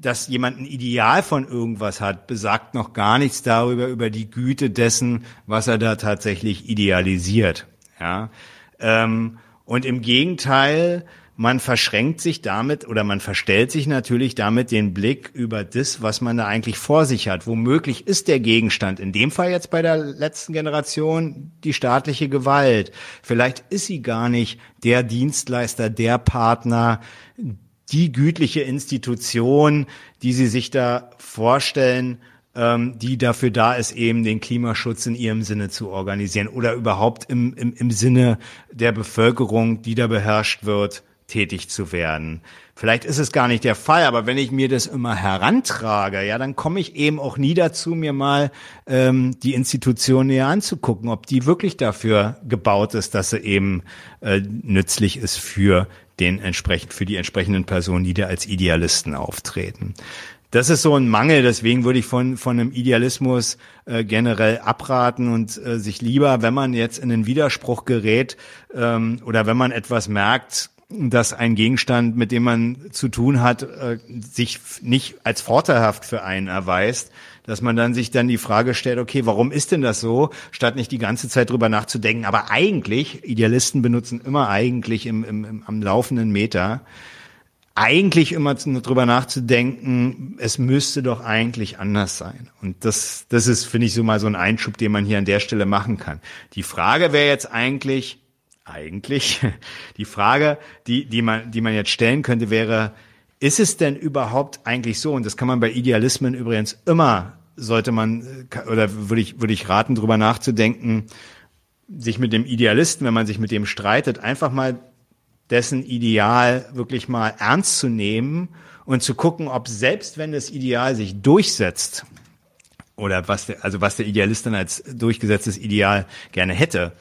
dass jemand ein Ideal von irgendwas hat, besagt noch gar nichts darüber, über die Güte dessen, was er da tatsächlich idealisiert. Ja? Ähm, und im Gegenteil, man verschränkt sich damit oder man verstellt sich natürlich damit den Blick über das, was man da eigentlich vor sich hat. Womöglich ist der Gegenstand, in dem Fall jetzt bei der letzten Generation, die staatliche Gewalt. Vielleicht ist sie gar nicht der Dienstleister, der Partner, die gütliche Institution, die sie sich da vorstellen, ähm, die dafür da ist, eben den Klimaschutz in ihrem Sinne zu organisieren oder überhaupt im, im, im Sinne der Bevölkerung, die da beherrscht wird, tätig zu werden. Vielleicht ist es gar nicht der Fall, aber wenn ich mir das immer herantrage, ja, dann komme ich eben auch nie dazu, mir mal ähm, die Institution näher anzugucken, ob die wirklich dafür gebaut ist, dass sie eben äh, nützlich ist für den entsprechend für die entsprechenden Personen, die da als Idealisten auftreten. Das ist so ein Mangel, deswegen würde ich von, von einem Idealismus äh, generell abraten und äh, sich lieber, wenn man jetzt in den Widerspruch gerät ähm, oder wenn man etwas merkt, dass ein Gegenstand, mit dem man zu tun hat, äh, sich nicht als vorteilhaft für einen erweist, dass man dann sich dann die Frage stellt, okay, warum ist denn das so, statt nicht die ganze Zeit drüber nachzudenken. Aber eigentlich, Idealisten benutzen immer eigentlich im, im, im am laufenden Meter, eigentlich immer drüber nachzudenken, es müsste doch eigentlich anders sein. Und das, das ist, finde ich, so mal so ein Einschub, den man hier an der Stelle machen kann. Die Frage wäre jetzt eigentlich, eigentlich. Die Frage, die, die, man, die man jetzt stellen könnte, wäre, ist es denn überhaupt eigentlich so, und das kann man bei Idealismen übrigens immer, sollte man, oder würde ich, würde ich raten, drüber nachzudenken, sich mit dem Idealisten, wenn man sich mit dem streitet, einfach mal dessen Ideal wirklich mal ernst zu nehmen und zu gucken, ob selbst wenn das Ideal sich durchsetzt, oder was der, also was der Idealist dann als durchgesetztes Ideal gerne hätte,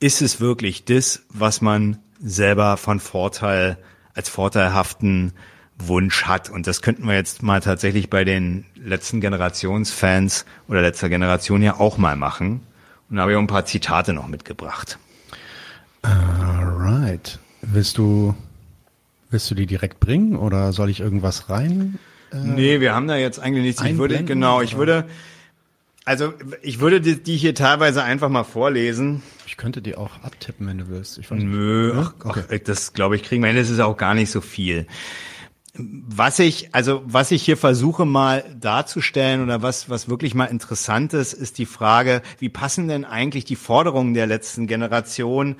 ist es wirklich das, was man selber von Vorteil als vorteilhaften Wunsch hat. Und das könnten wir jetzt mal tatsächlich bei den letzten Generationsfans oder letzter Generation ja auch mal machen. Und da habe ich auch ein paar Zitate noch mitgebracht. Alright. Willst du, willst du die direkt bringen oder soll ich irgendwas rein? Äh, nee, wir haben da jetzt eigentlich nichts. Ich würde, genau, ich würde, also ich würde die, die, hier teilweise einfach mal vorlesen. Ich könnte die auch abtippen, wenn du willst. Ich weiß Nö, ach, okay. ach, das glaube ich kriegen wir hin. Das ist auch gar nicht so viel. Was ich, also was ich hier versuche mal darzustellen oder was, was wirklich mal interessant ist, ist die Frage, wie passen denn eigentlich die Forderungen der letzten Generation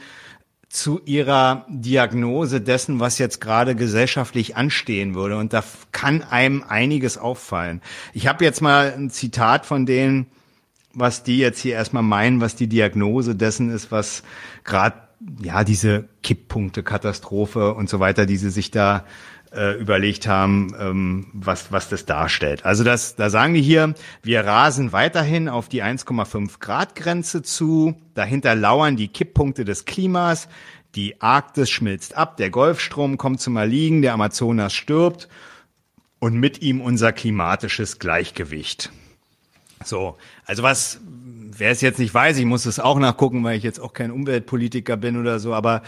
zu ihrer Diagnose dessen, was jetzt gerade gesellschaftlich anstehen würde. Und da kann einem einiges auffallen. Ich habe jetzt mal ein Zitat von denen, was die jetzt hier erstmal meinen, was die Diagnose dessen ist, was gerade ja diese Kipppunkte, Katastrophe und so weiter, die sie sich da äh, überlegt haben, ähm, was, was das darstellt. Also das, da sagen die hier, wir rasen weiterhin auf die 1,5 Grad Grenze zu. Dahinter lauern die Kipppunkte des Klimas. Die Arktis schmilzt ab, der Golfstrom kommt zum Erliegen, der Amazonas stirbt und mit ihm unser klimatisches Gleichgewicht. So, also was wer es jetzt nicht weiß, ich muss es auch nachgucken, weil ich jetzt auch kein Umweltpolitiker bin oder so, aber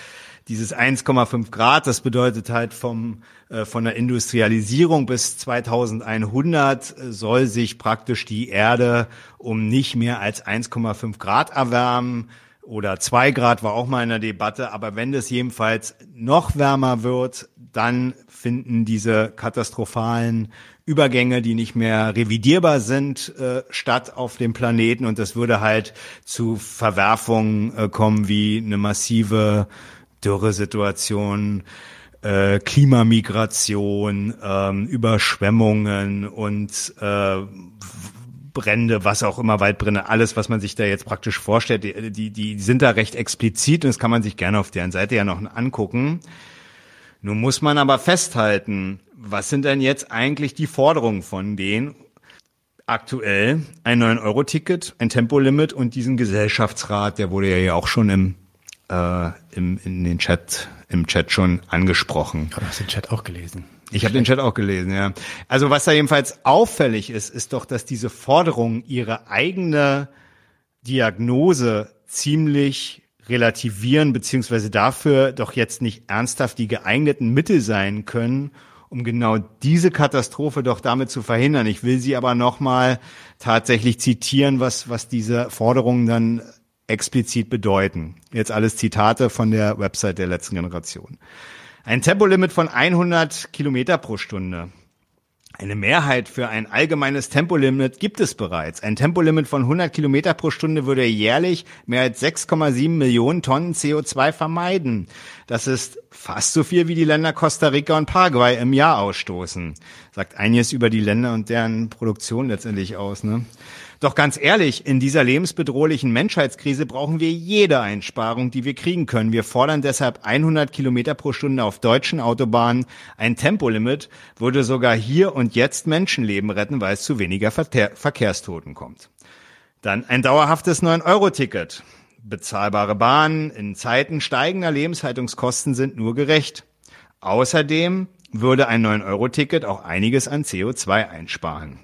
dieses 1,5 Grad, das bedeutet halt vom äh, von der Industrialisierung bis 2100 soll sich praktisch die Erde um nicht mehr als 1,5 Grad erwärmen. Oder zwei Grad war auch mal in der Debatte, aber wenn das jedenfalls noch wärmer wird, dann finden diese katastrophalen Übergänge, die nicht mehr revidierbar sind, äh, statt auf dem Planeten. Und das würde halt zu Verwerfungen äh, kommen wie eine massive Dürresituation, äh, Klimamigration, ähm, Überschwemmungen und äh, Brände, was auch immer, Waldbrände, alles, was man sich da jetzt praktisch vorstellt, die, die, die sind da recht explizit und das kann man sich gerne auf deren Seite ja noch angucken. Nun muss man aber festhalten, was sind denn jetzt eigentlich die Forderungen von denen? Aktuell ein 9-Euro-Ticket, ein Tempolimit und diesen Gesellschaftsrat, der wurde ja auch schon im, äh, im, in den Chat, im Chat schon angesprochen. Du hast den Chat auch gelesen. Ich habe den Chat auch gelesen, ja. Also was da jedenfalls auffällig ist, ist doch, dass diese Forderungen ihre eigene Diagnose ziemlich relativieren, beziehungsweise dafür doch jetzt nicht ernsthaft die geeigneten Mittel sein können, um genau diese Katastrophe doch damit zu verhindern. Ich will sie aber nochmal tatsächlich zitieren, was, was diese Forderungen dann explizit bedeuten. Jetzt alles Zitate von der Website der letzten Generation. Ein Tempolimit von 100 Kilometer pro Stunde. Eine Mehrheit für ein allgemeines Tempolimit gibt es bereits. Ein Tempolimit von 100 Kilometer pro Stunde würde jährlich mehr als 6,7 Millionen Tonnen CO2 vermeiden. Das ist fast so viel, wie die Länder Costa Rica und Paraguay im Jahr ausstoßen. Sagt einiges über die Länder und deren Produktion letztendlich aus. Ne? Doch ganz ehrlich, in dieser lebensbedrohlichen Menschheitskrise brauchen wir jede Einsparung, die wir kriegen können. Wir fordern deshalb 100 Kilometer pro Stunde auf deutschen Autobahnen. Ein Tempolimit würde sogar hier und jetzt Menschenleben retten, weil es zu weniger Verkehr Verkehrstoten kommt. Dann ein dauerhaftes 9-Euro-Ticket. Bezahlbare Bahnen in Zeiten steigender Lebenshaltungskosten sind nur gerecht. Außerdem würde ein 9-Euro-Ticket auch einiges an CO2 einsparen.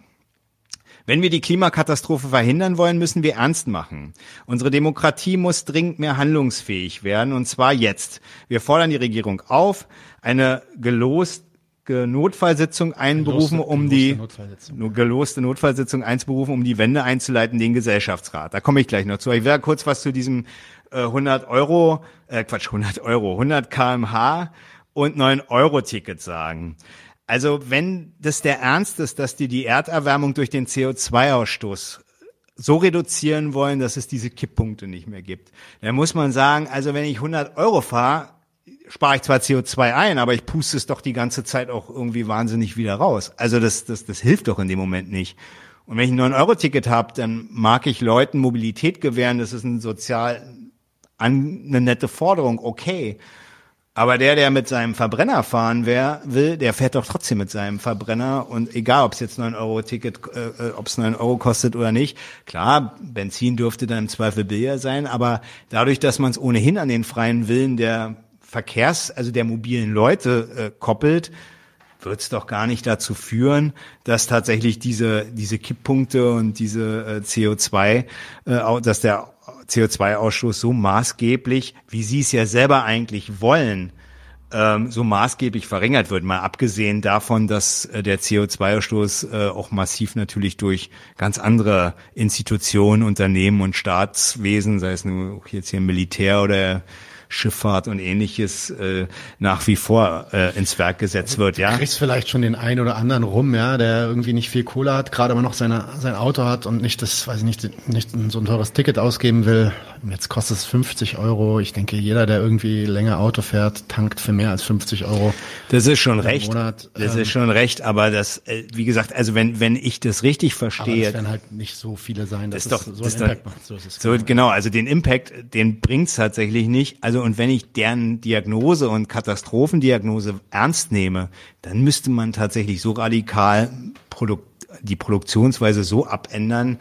Wenn wir die Klimakatastrophe verhindern wollen, müssen wir ernst machen. Unsere Demokratie muss dringend mehr handlungsfähig werden, und zwar jetzt. Wir fordern die Regierung auf, eine gelost Notfallsitzung einberufen, geloste, um die Notfallsitzung. geloste Notfallsitzung einzuberufen, um die Wende einzuleiten, den Gesellschaftsrat. Da komme ich gleich noch zu. Ich werde kurz was zu diesem äh, 100 Euro, äh, Quatsch, 100 Euro, 100 kmh und 9 Euro Ticket sagen. Also wenn das der Ernst ist, dass die die Erderwärmung durch den CO2-Ausstoß so reduzieren wollen, dass es diese Kipppunkte nicht mehr gibt, dann muss man sagen, also wenn ich 100 Euro fahre, spare ich zwar CO2 ein, aber ich puste es doch die ganze Zeit auch irgendwie wahnsinnig wieder raus. Also das, das, das hilft doch in dem Moment nicht. Und wenn ich ein 9-Euro-Ticket habe, dann mag ich Leuten Mobilität gewähren, das ist ein sozial eine nette Forderung, okay. Aber der, der mit seinem Verbrenner fahren wer, will, der fährt doch trotzdem mit seinem Verbrenner und egal, ob es jetzt 9 Euro Ticket, äh ob es 9 Euro kostet oder nicht. Klar, Benzin dürfte dann im Zweifel billiger sein, aber dadurch, dass man es ohnehin an den freien Willen der Verkehrs, also der mobilen Leute äh, koppelt, wird es doch gar nicht dazu führen, dass tatsächlich diese, diese Kipppunkte und diese äh, CO2, äh, dass der CO2-Ausstoß so maßgeblich, wie Sie es ja selber eigentlich wollen, ähm, so maßgeblich verringert wird. Mal abgesehen davon, dass äh, der CO2-Ausstoß äh, auch massiv natürlich durch ganz andere Institutionen, Unternehmen und Staatswesen, sei es nur jetzt hier Militär oder Schifffahrt und ähnliches äh, nach wie vor äh, ins Werk gesetzt wird. Ja, du kriegst vielleicht schon den einen oder anderen rum, ja, der irgendwie nicht viel Kohle hat, gerade aber noch seine, sein Auto hat und nicht das, weiß ich nicht, nicht so ein teures Ticket ausgeben will. Jetzt kostet es 50 Euro. Ich denke, jeder, der irgendwie länger Auto fährt, tankt für mehr als 50 Euro. Das ist schon recht. Monat. Das ähm, ist schon recht, aber das, äh, wie gesagt, also wenn wenn ich das richtig verstehe, aber werden halt nicht so viele sein, dass das doch, so einen Impact macht. So, ist es so genau, also den Impact, den bringt's tatsächlich nicht. Also und wenn ich deren Diagnose und Katastrophendiagnose ernst nehme, dann müsste man tatsächlich so radikal Produk die Produktionsweise so abändern,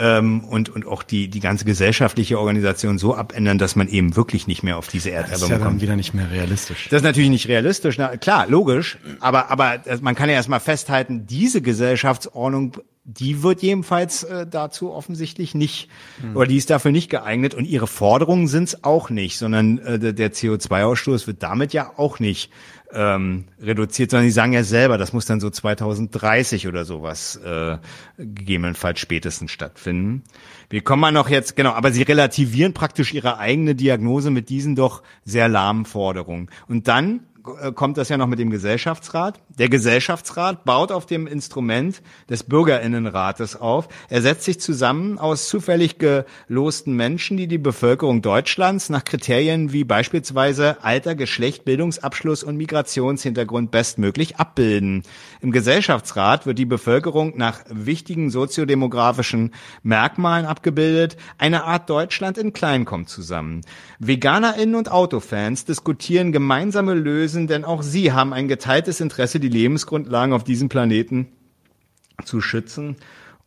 ähm, und, und auch die, die ganze gesellschaftliche Organisation so abändern, dass man eben wirklich nicht mehr auf diese Erderwärmung kommt. Das ist ja dann wieder nicht mehr realistisch. Das ist natürlich nicht realistisch, na, klar, logisch, aber, aber man kann ja erstmal festhalten, diese Gesellschaftsordnung die wird jedenfalls äh, dazu offensichtlich nicht, hm. oder die ist dafür nicht geeignet und ihre Forderungen sind es auch nicht, sondern äh, der CO2-Ausstoß wird damit ja auch nicht ähm, reduziert, sondern die sagen ja selber, das muss dann so 2030 oder sowas äh, gegebenenfalls spätestens stattfinden. Wir kommen mal noch jetzt, genau, aber sie relativieren praktisch ihre eigene Diagnose mit diesen doch sehr lahmen Forderungen. Und dann kommt das ja noch mit dem Gesellschaftsrat. Der Gesellschaftsrat baut auf dem Instrument des Bürgerinnenrates auf. Er setzt sich zusammen aus zufällig gelosten Menschen, die die Bevölkerung Deutschlands nach Kriterien wie beispielsweise Alter, Geschlecht, Bildungsabschluss und Migrationshintergrund bestmöglich abbilden. Im Gesellschaftsrat wird die Bevölkerung nach wichtigen soziodemografischen Merkmalen abgebildet. Eine Art Deutschland in klein kommt zusammen. VeganerInnen und Autofans diskutieren gemeinsame Lösungen, denn auch sie haben ein geteiltes Interesse, die Lebensgrundlagen auf diesem Planeten zu schützen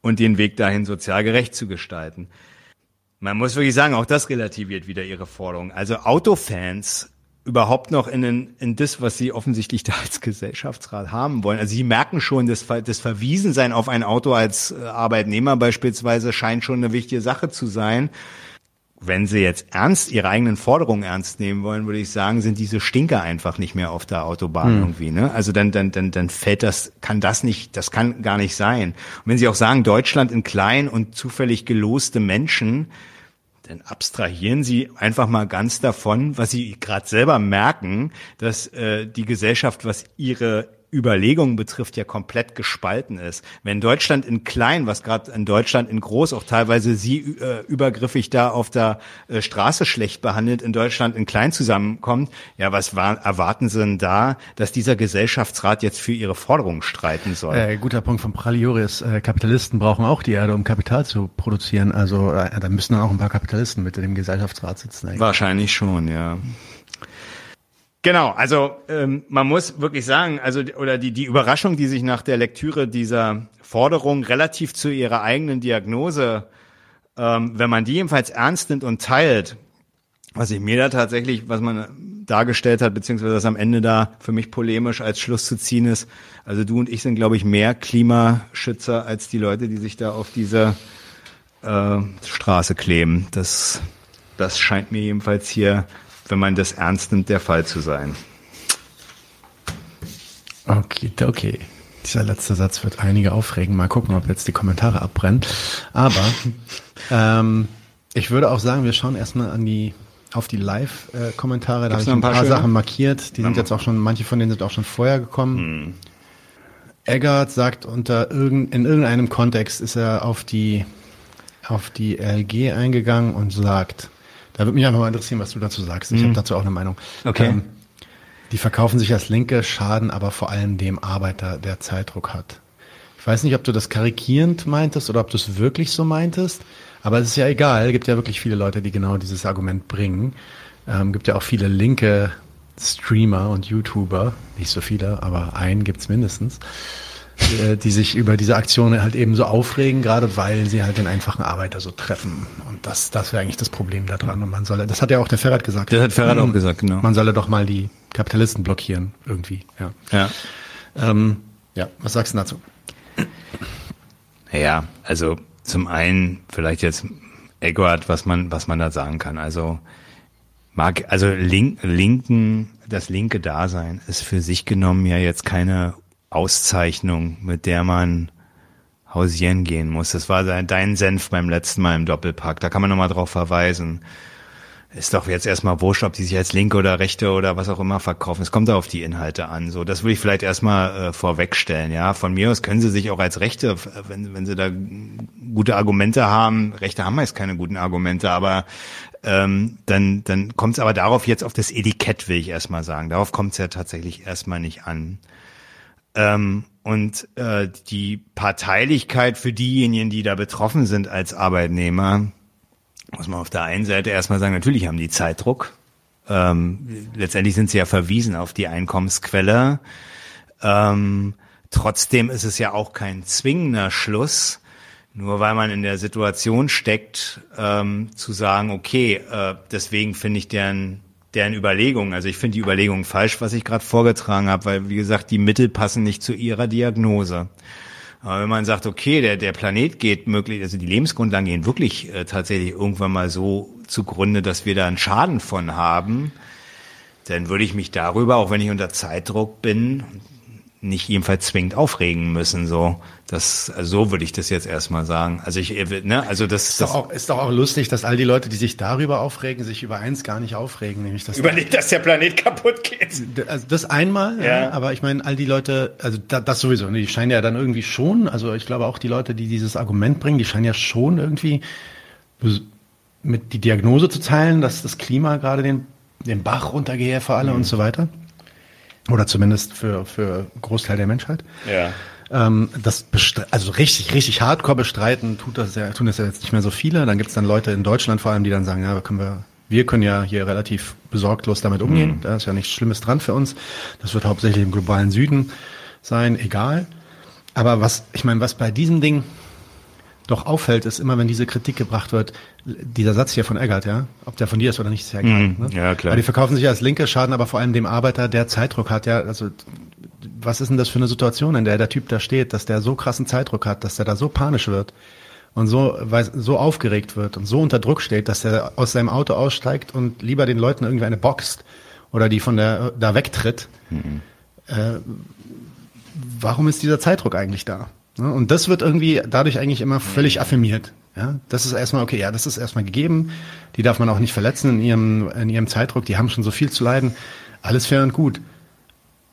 und den Weg dahin sozial gerecht zu gestalten. Man muss wirklich sagen, auch das relativiert wieder ihre Forderung. Also Autofans überhaupt noch in, in, in das, was sie offensichtlich da als Gesellschaftsrat haben wollen. Also sie merken schon, das, das Verwiesensein auf ein Auto als äh, Arbeitnehmer beispielsweise scheint schon eine wichtige Sache zu sein. Wenn sie jetzt ernst ihre eigenen Forderungen ernst nehmen wollen, würde ich sagen, sind diese Stinker einfach nicht mehr auf der Autobahn hm. irgendwie. Ne? Also dann, dann, dann, dann fällt das, kann das nicht, das kann gar nicht sein. Und wenn sie auch sagen, Deutschland in klein und zufällig geloste Menschen, dann abstrahieren Sie einfach mal ganz davon, was Sie gerade selber merken, dass äh, die Gesellschaft, was ihre Überlegungen betrifft, ja komplett gespalten ist. Wenn Deutschland in klein, was gerade in Deutschland in groß auch teilweise sie äh, übergriffig da auf der äh, Straße schlecht behandelt, in Deutschland in klein zusammenkommt, ja, was war, erwarten Sie denn da, dass dieser Gesellschaftsrat jetzt für ihre Forderungen streiten soll? Äh, guter Punkt von Pralioris. Äh, Kapitalisten brauchen auch die Erde, um Kapital zu produzieren. Also äh, da müssen dann auch ein paar Kapitalisten mit in dem Gesellschaftsrat sitzen. Eigentlich. Wahrscheinlich schon, ja. Genau, also ähm, man muss wirklich sagen, also oder die die Überraschung, die sich nach der Lektüre dieser Forderung relativ zu ihrer eigenen Diagnose, ähm, wenn man die jedenfalls ernst nimmt und teilt, was ich mir da tatsächlich, was man dargestellt hat, beziehungsweise das am Ende da für mich polemisch als Schluss zu ziehen ist. Also du und ich sind, glaube ich, mehr Klimaschützer als die Leute, die sich da auf diese äh, Straße kleben. Das, das scheint mir jedenfalls hier wenn man das ernst nimmt, der Fall zu sein. Okay, okay. Dieser letzte Satz wird einige aufregen. Mal gucken, ob jetzt die Kommentare abbrennen. Aber ähm, ich würde auch sagen, wir schauen erstmal an die auf die Live-Kommentare. Da habe ich ein paar, paar Sachen markiert. Die sind jetzt auch schon, manche von denen sind auch schon vorher gekommen. Hm. Eggert sagt unter irgend, in irgendeinem Kontext ist er auf die auf die LG eingegangen und sagt, da würde mich einfach mal interessieren, was du dazu sagst. Ich mhm. habe dazu auch eine Meinung. Okay. Ähm, die verkaufen sich als Linke, schaden aber vor allem dem Arbeiter, der Zeitdruck hat. Ich weiß nicht, ob du das karikierend meintest oder ob du es wirklich so meintest, aber es ist ja egal. Es gibt ja wirklich viele Leute, die genau dieses Argument bringen. Ähm, gibt ja auch viele linke Streamer und YouTuber, nicht so viele, aber einen gibt's mindestens, äh, die sich über diese Aktion halt eben so aufregen, gerade weil sie halt den einfachen Arbeiter so treffen. Und das, das wäre eigentlich das Problem daran. Und man solle, das hat ja auch der Ferrat gesagt. Das hat Ferrat auch gesagt, genau. Man solle doch mal die Kapitalisten blockieren, irgendwie, ja. Ja. Ähm, ja, was sagst du dazu? Ja, also zum einen vielleicht jetzt Eggert, was man, was man da sagen kann. Also mag, also Link, Linken, das linke Dasein ist für sich genommen ja jetzt keine Auszeichnung, mit der man hausieren gehen muss. Das war dein Senf beim letzten Mal im Doppelpack. Da kann man nochmal drauf verweisen. Ist doch jetzt erstmal wurscht, ob die sich als Linke oder Rechte oder was auch immer verkaufen. Es kommt da auf die Inhalte an. So, das würde ich vielleicht erstmal äh, vorwegstellen. Ja, von mir aus können sie sich auch als Rechte, wenn, wenn sie da gute Argumente haben. Rechte haben meist keine guten Argumente, aber ähm, dann, dann kommt es aber darauf jetzt auf das Etikett, will ich erstmal sagen. Darauf kommt es ja tatsächlich erstmal nicht an. Ähm, und äh, die Parteilichkeit für diejenigen, die da betroffen sind als Arbeitnehmer, muss man auf der einen Seite erstmal sagen, natürlich haben die Zeitdruck. Ähm, letztendlich sind sie ja verwiesen auf die Einkommensquelle. Ähm, trotzdem ist es ja auch kein zwingender Schluss, nur weil man in der Situation steckt, ähm, zu sagen, okay, äh, deswegen finde ich deren deren Überlegungen. Also ich finde die Überlegungen falsch, was ich gerade vorgetragen habe, weil wie gesagt, die Mittel passen nicht zu ihrer Diagnose. Aber wenn man sagt, okay, der, der Planet geht möglich, also die Lebensgrundlagen gehen wirklich äh, tatsächlich irgendwann mal so zugrunde, dass wir da einen Schaden von haben, dann würde ich mich darüber, auch wenn ich unter Zeitdruck bin, nicht jedenfalls zwingend aufregen müssen. So, das, also so würde ich das jetzt erstmal sagen. Also ich, ne, also das ist doch auch, ist doch auch lustig, dass all die Leute, die sich darüber aufregen, sich über eins gar nicht aufregen, nämlich dass überlegt, dass der Planet kaputt geht. Also das einmal, ja. ja aber ich meine, all die Leute, also da, das sowieso, ne, die scheinen ja dann irgendwie schon, also ich glaube auch die Leute, die dieses Argument bringen, die scheinen ja schon irgendwie mit die Diagnose zu teilen, dass das Klima gerade den den Bach runtergehe für alle mhm. und so weiter. Oder zumindest für, für Großteil der Menschheit. Ja. Ähm, das also richtig, richtig hardcore bestreiten tut das ja, tun das ja jetzt nicht mehr so viele. Dann gibt es dann Leute in Deutschland vor allem, die dann sagen, ja, können wir, wir können ja hier relativ besorglos damit umgehen. Mhm. Da ist ja nichts Schlimmes dran für uns. Das wird hauptsächlich im globalen Süden sein, egal. Aber was, ich meine, was bei diesem Ding doch auffällt, ist immer, wenn diese Kritik gebracht wird, dieser Satz hier von Eggert, ja, ob der von dir ist oder nicht, ist ja egal. Mm, ne? Ja, klar. Weil die verkaufen sich als Linke, schaden aber vor allem dem Arbeiter, der Zeitdruck hat, ja, also was ist denn das für eine Situation, in der der Typ da steht, dass der so krassen Zeitdruck hat, dass der da so panisch wird und so, weil, so aufgeregt wird und so unter Druck steht, dass er aus seinem Auto aussteigt und lieber den Leuten irgendwie eine boxt oder die von der da wegtritt. Mhm. Äh, warum ist dieser Zeitdruck eigentlich da? Ne? Und das wird irgendwie dadurch eigentlich immer völlig affirmiert. Ja, das ist erstmal okay, ja, das ist erstmal gegeben. Die darf man auch nicht verletzen in ihrem, in ihrem Zeitdruck. Die haben schon so viel zu leiden. Alles fair und gut.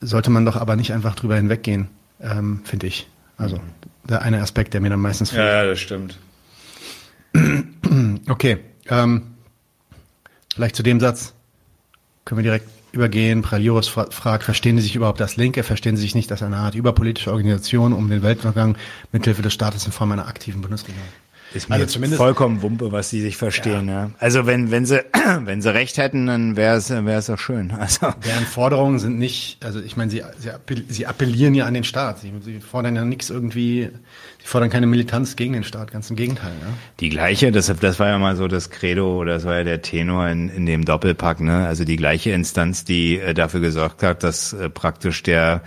Sollte man doch aber nicht einfach drüber hinweggehen, ähm, finde ich. Also, der eine Aspekt, der mir dann meistens fehlt. Ja, ja, das stimmt. Okay, ähm, vielleicht zu dem Satz können wir direkt übergehen. Praliurus fragt, verstehen Sie sich überhaupt als Linke? Verstehen Sie sich nicht als eine Art überpolitische Organisation um den Weltuntergang mithilfe des Staates in Form einer aktiven Bundesregierung? Ist mir also zumindest vollkommen Wumpe, was sie sich verstehen. Ja. ja. Also wenn wenn sie wenn sie recht hätten, dann wäre es wäre es doch schön. Also deren Forderungen sind nicht, also ich meine, sie sie appellieren ja an den Staat. Sie, sie fordern ja nichts irgendwie die fordern keine Militanz gegen den Staat, ganz im Gegenteil. Ja? Die gleiche, das, das war ja mal so das Credo das war ja der Tenor in, in dem Doppelpack, ne? Also die gleiche Instanz, die äh, dafür gesorgt hat, dass äh, praktisch der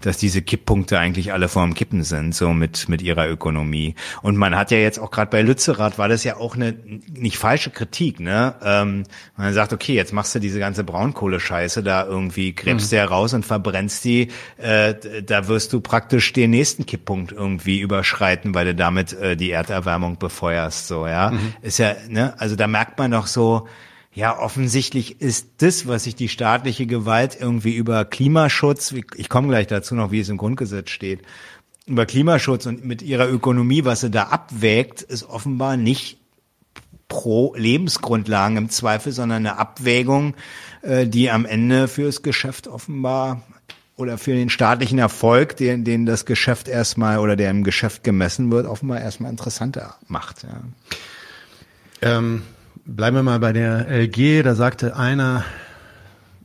dass diese Kipppunkte eigentlich alle vorm Kippen sind, so mit, mit ihrer Ökonomie. Und man hat ja jetzt auch gerade bei Lützerath war das ja auch eine nicht falsche Kritik, ne? Ähm, man sagt, okay, jetzt machst du diese ganze Braunkohle-Scheiße da irgendwie, gräbst mhm. du raus und verbrennst die, äh, da wirst du praktisch den nächsten Kipppunkt irgendwie überschreiten, weil du damit äh, die Erderwärmung befeuerst, so, ja. Mhm. Ist ja, ne, also da merkt man doch so, ja, offensichtlich ist das, was sich die staatliche Gewalt irgendwie über Klimaschutz, ich komme gleich dazu noch, wie es im Grundgesetz steht, über Klimaschutz und mit ihrer Ökonomie, was sie da abwägt, ist offenbar nicht pro Lebensgrundlagen im Zweifel, sondern eine Abwägung, äh, die am Ende fürs Geschäft offenbar oder für den staatlichen Erfolg, den, den das Geschäft erstmal oder der im Geschäft gemessen wird, offenbar erstmal interessanter macht. Ja. Ähm Bleiben wir mal bei der LG. Da sagte einer,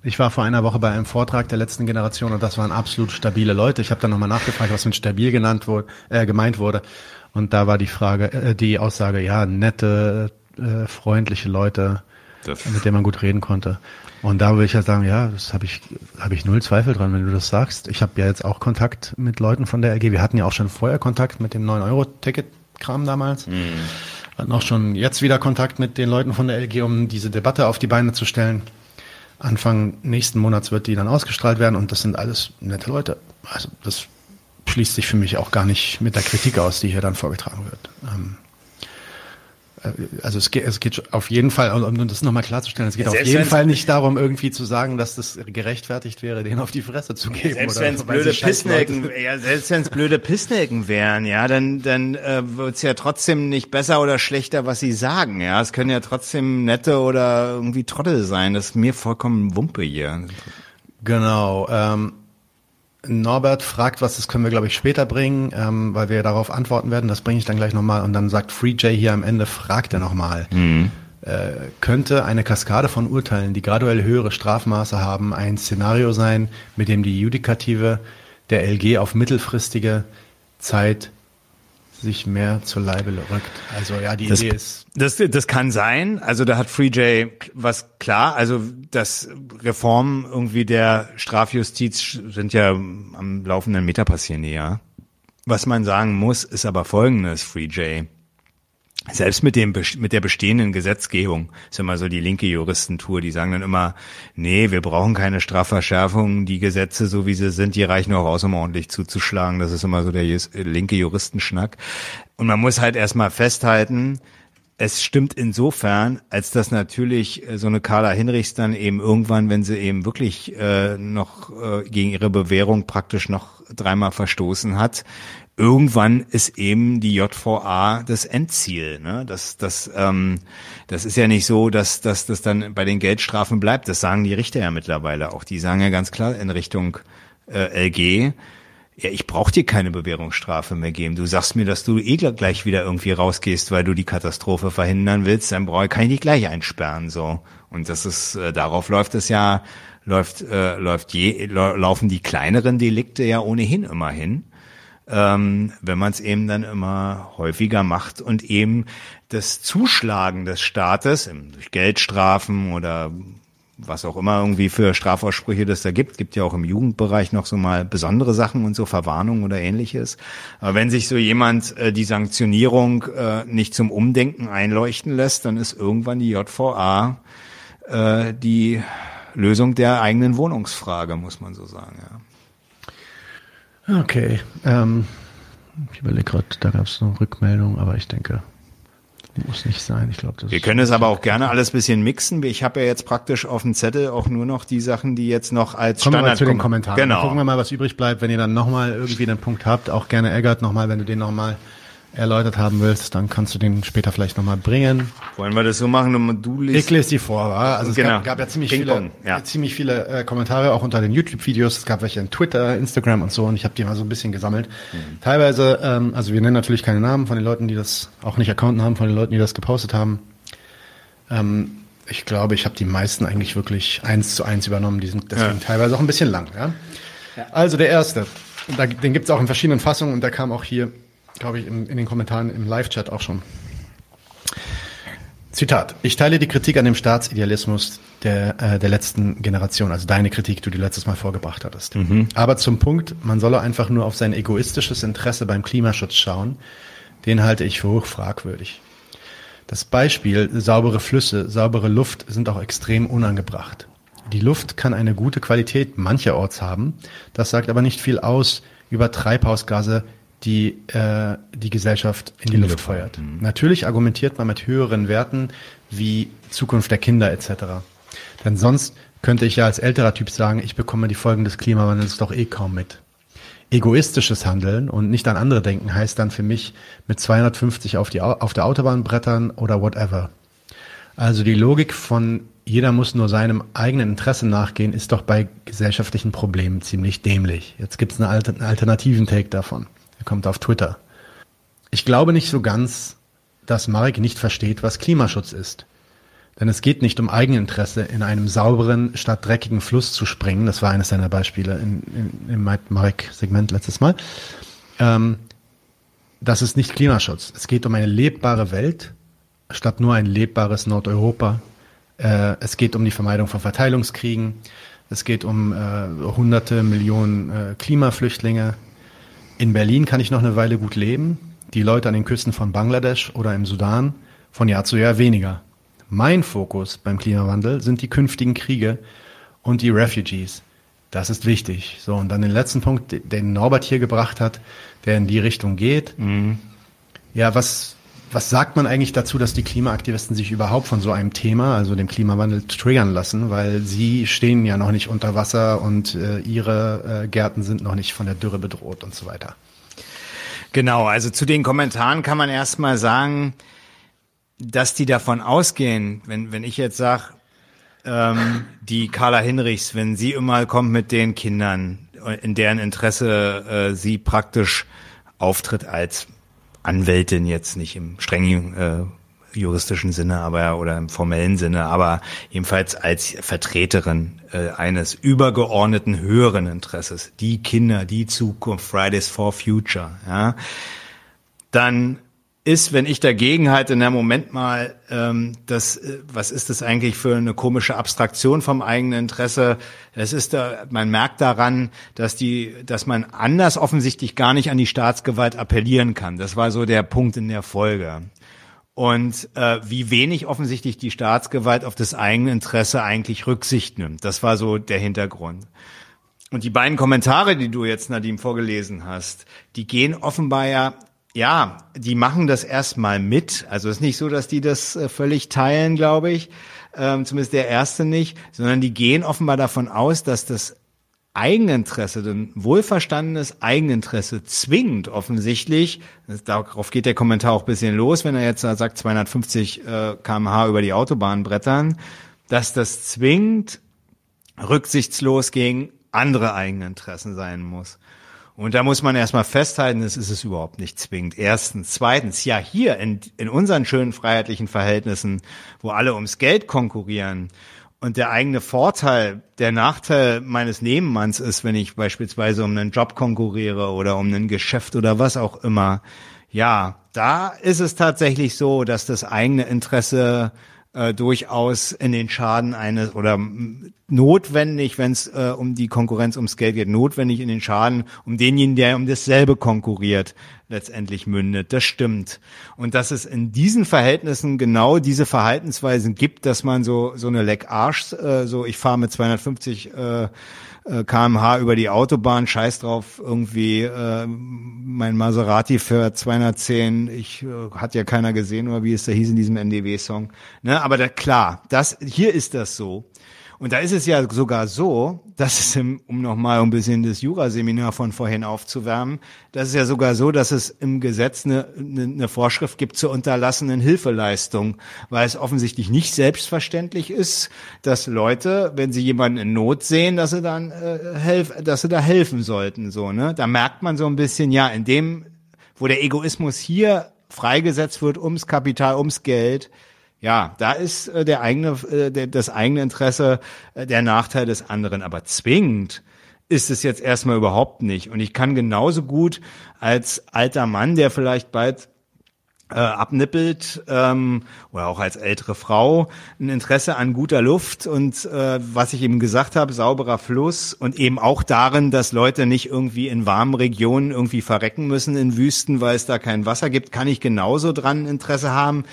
ich war vor einer Woche bei einem Vortrag der letzten Generation und das waren absolut stabile Leute. Ich habe dann nochmal nachgefragt, was mit stabil genannt wurde, äh, gemeint wurde. Und da war die Frage, äh, die Aussage, ja, nette, äh, freundliche Leute, das mit denen man gut reden konnte. Und da würde ich ja sagen, ja, das habe ich, habe ich null Zweifel dran, wenn du das sagst. Ich habe ja jetzt auch Kontakt mit Leuten von der LG. Wir hatten ja auch schon vorher Kontakt mit dem 9-Euro-Ticket-Kram damals. Mhm hatten auch schon jetzt wieder Kontakt mit den Leuten von der LG, um diese Debatte auf die Beine zu stellen. Anfang nächsten Monats wird die dann ausgestrahlt werden und das sind alles nette Leute. Also das schließt sich für mich auch gar nicht mit der Kritik aus, die hier dann vorgetragen wird. Ähm, äh, also es geht, es geht auf jeden Fall, um das nochmal klarzustellen, es geht auf jeden Fall nicht darum, irgendwie zu sagen, dass das gerechtfertigt wäre, denen auf die Fresse zu geben. Selbst wenn es blöde Pissnelken, ja, selbst wenn es blöde Pissnelken wären, ja, dann, dann äh, wird's ja trotzdem nicht besser oder schlechter, was sie sagen. Ja, es können ja trotzdem nette oder irgendwie Trottel sein. Das ist mir vollkommen Wumpe hier. Genau. Ähm, Norbert fragt was, das können wir, glaube ich, später bringen, ähm, weil wir darauf antworten werden. Das bringe ich dann gleich nochmal. Und dann sagt FreeJ hier am Ende, fragt er nochmal. Mhm. Äh, könnte eine Kaskade von Urteilen, die graduell höhere Strafmaße haben, ein Szenario sein, mit dem die Judikative der LG auf mittelfristige Zeit sich mehr zur Leibe rückt. Also ja, die das, Idee ist. Das, das kann sein. Also da hat FreeJ was klar. Also das Reformen irgendwie der Strafjustiz sind ja am laufenden Meter passieren die ja. Was man sagen muss, ist aber folgendes, Free J. Selbst mit dem, mit der bestehenden Gesetzgebung, ist immer so die linke Juristentour, die sagen dann immer, nee, wir brauchen keine Strafverschärfung, die Gesetze, so wie sie sind, die reichen auch aus, um ordentlich zuzuschlagen. Das ist immer so der linke Juristenschnack. Und man muss halt erstmal festhalten, es stimmt insofern, als dass natürlich äh, so eine Carla Hinrichs dann eben irgendwann, wenn sie eben wirklich äh, noch äh, gegen ihre Bewährung praktisch noch dreimal verstoßen hat, irgendwann ist eben die JVA das Endziel. Ne? Das, das, ähm, das ist ja nicht so, dass, dass das dann bei den Geldstrafen bleibt. Das sagen die Richter ja mittlerweile auch. Die sagen ja ganz klar in Richtung äh, LG, ja, ich brauche dir keine Bewährungsstrafe mehr geben. Du sagst mir, dass du eh gleich wieder irgendwie rausgehst, weil du die Katastrophe verhindern willst, dann brauche kann ich dich gleich einsperren so. Und das ist äh, darauf läuft es ja läuft äh, läuft je laufen die kleineren Delikte ja ohnehin immer hin. Ähm, wenn man es eben dann immer häufiger macht und eben das Zuschlagen des Staates durch Geldstrafen oder was auch immer irgendwie für Strafaussprüche das da gibt. Gibt ja auch im Jugendbereich noch so mal besondere Sachen und so Verwarnungen oder ähnliches. Aber wenn sich so jemand äh, die Sanktionierung äh, nicht zum Umdenken einleuchten lässt, dann ist irgendwann die JVA äh, die Lösung der eigenen Wohnungsfrage, muss man so sagen. Ja. Okay. Ähm, ich überlege gerade, da gab es noch Rückmeldung, aber ich denke, muss nicht sein. Ich glaube, das Wir können es aber auch gerne alles bisschen mixen. Ich habe ja jetzt praktisch auf dem Zettel auch nur noch die Sachen, die jetzt noch als Kommen Standard wir mal zu den Kommentaren. Genau. Dann gucken wir mal, was übrig bleibt. Wenn ihr dann nochmal irgendwie einen Punkt habt, auch gerne Eggert nochmal, wenn du den nochmal erläutert haben willst, dann kannst du den später vielleicht nochmal bringen. Wollen wir das so machen? Du liest ich lese die vor, wa? Also es genau. gab, gab ja ziemlich viele, ja. ziemlich viele äh, Kommentare, auch unter den YouTube-Videos. Es gab welche in Twitter, Instagram und so und ich habe die mal so ein bisschen gesammelt. Mhm. Teilweise, ähm, also wir nennen natürlich keine Namen von den Leuten, die das auch nicht Accounten haben, von den Leuten, die das gepostet haben. Ähm, ich glaube, ich habe die meisten eigentlich wirklich eins zu eins übernommen. Die sind deswegen ja. teilweise auch ein bisschen lang. Ja? ja. Also der erste, da, den gibt's auch in verschiedenen Fassungen und der kam auch hier glaube ich, in, in den Kommentaren im Live-Chat auch schon. Zitat. Ich teile die Kritik an dem Staatsidealismus der, äh, der letzten Generation, also deine Kritik, die du letztes Mal vorgebracht hattest. Mhm. Aber zum Punkt, man solle einfach nur auf sein egoistisches Interesse beim Klimaschutz schauen, den halte ich für hoch fragwürdig. Das Beispiel saubere Flüsse, saubere Luft sind auch extrem unangebracht. Die Luft kann eine gute Qualität mancherorts haben, das sagt aber nicht viel aus über Treibhausgase die äh, die Gesellschaft in die, Luft feuert. Mhm. Natürlich argumentiert man mit höheren Werten wie Zukunft der Kinder etc. Denn sonst könnte ich ja als älterer Typ sagen, ich bekomme die Folgen des Klimawandels doch eh kaum mit. Egoistisches Handeln und nicht an andere denken heißt dann für mich mit 250 auf, die, auf der Autobahn brettern oder whatever. Also die Logik von jeder muss nur seinem eigenen Interesse nachgehen, ist doch bei gesellschaftlichen Problemen ziemlich dämlich. Jetzt gibt es einen alternativen Take davon. Er kommt auf Twitter. Ich glaube nicht so ganz, dass Marek nicht versteht, was Klimaschutz ist. Denn es geht nicht um Eigeninteresse, in einem sauberen statt dreckigen Fluss zu springen. Das war eines seiner Beispiele in, in, im Marek-Segment letztes Mal. Ähm, das ist nicht Klimaschutz. Es geht um eine lebbare Welt statt nur ein lebbares Nordeuropa. Äh, es geht um die Vermeidung von Verteilungskriegen. Es geht um äh, hunderte Millionen äh, Klimaflüchtlinge. In Berlin kann ich noch eine Weile gut leben, die Leute an den Küsten von Bangladesch oder im Sudan von Jahr zu Jahr weniger. Mein Fokus beim Klimawandel sind die künftigen Kriege und die Refugees. Das ist wichtig. So, und dann den letzten Punkt, den Norbert hier gebracht hat, der in die Richtung geht. Mhm. Ja, was, was sagt man eigentlich dazu, dass die Klimaaktivisten sich überhaupt von so einem Thema, also dem Klimawandel, triggern lassen? Weil sie stehen ja noch nicht unter Wasser und äh, ihre äh, Gärten sind noch nicht von der Dürre bedroht und so weiter. Genau, also zu den Kommentaren kann man erstmal sagen, dass die davon ausgehen, wenn, wenn ich jetzt sage, ähm, die Carla Hinrichs, wenn sie immer kommt mit den Kindern, in deren Interesse äh, sie praktisch auftritt als Anwältin jetzt nicht im strengen äh, juristischen Sinne, aber oder im formellen Sinne, aber jedenfalls als Vertreterin äh, eines übergeordneten höheren Interesses, die Kinder, die Zukunft, Fridays for Future, ja, dann ist, wenn ich dagegen halte, na Moment mal, ähm, das, äh, was ist das eigentlich für eine komische Abstraktion vom eigenen Interesse? Es ist da, man merkt daran, dass die, dass man anders offensichtlich gar nicht an die Staatsgewalt appellieren kann. Das war so der Punkt in der Folge. Und äh, wie wenig offensichtlich die Staatsgewalt auf das eigene Interesse eigentlich Rücksicht nimmt. Das war so der Hintergrund. Und die beiden Kommentare, die du jetzt, Nadim, vorgelesen hast, die gehen offenbar ja ja, die machen das erstmal mit. Also es ist nicht so, dass die das äh, völlig teilen, glaube ich. Ähm, zumindest der erste nicht, sondern die gehen offenbar davon aus, dass das Eigeninteresse, denn wohlverstandenes Eigeninteresse zwingt offensichtlich, darauf geht der Kommentar auch ein bisschen los, wenn er jetzt sagt 250 äh, kmh über die Autobahn brettern, dass das zwingt rücksichtslos gegen andere Eigeninteressen sein muss. Und da muss man erstmal festhalten, das ist es überhaupt nicht zwingend. Erstens. Zweitens, ja, hier in, in unseren schönen freiheitlichen Verhältnissen, wo alle ums Geld konkurrieren und der eigene Vorteil, der Nachteil meines Nebenmanns ist, wenn ich beispielsweise um einen Job konkurriere oder um ein Geschäft oder was auch immer, ja, da ist es tatsächlich so, dass das eigene Interesse äh, durchaus in den Schaden eines oder notwendig, wenn es äh, um die Konkurrenz ums Geld geht, notwendig in den Schaden um denjenigen, der um dasselbe konkurriert, letztendlich mündet. Das stimmt. Und dass es in diesen Verhältnissen genau diese Verhaltensweisen gibt, dass man so so eine Leck Arsch, äh, so ich fahre mit 250 äh, äh, kmh über die Autobahn, scheiß drauf, irgendwie äh, mein Maserati für 210, ich äh, hat ja keiner gesehen, oder wie es da hieß in diesem NDW-Song. Ne? Aber da, klar, das hier ist das so. Und da ist es ja sogar so, dass es, im, um nochmal ein bisschen das Juraseminar von vorhin aufzuwärmen, das ist ja sogar so, dass es im Gesetz eine, eine, Vorschrift gibt zur unterlassenen Hilfeleistung, weil es offensichtlich nicht selbstverständlich ist, dass Leute, wenn sie jemanden in Not sehen, dass sie dann äh, helf, dass sie da helfen sollten. So, ne? Da merkt man so ein bisschen, ja, in dem, wo der Egoismus hier freigesetzt wird ums Kapital, ums Geld, ja, da ist äh, der eigene, äh, der, das eigene Interesse äh, der Nachteil des anderen. Aber zwingend ist es jetzt erstmal überhaupt nicht. Und ich kann genauso gut als alter Mann, der vielleicht bald äh, abnippelt ähm, oder auch als ältere Frau ein Interesse an guter Luft und äh, was ich eben gesagt habe, sauberer Fluss und eben auch darin, dass Leute nicht irgendwie in warmen Regionen irgendwie verrecken müssen in Wüsten, weil es da kein Wasser gibt, kann ich genauso dran Interesse haben,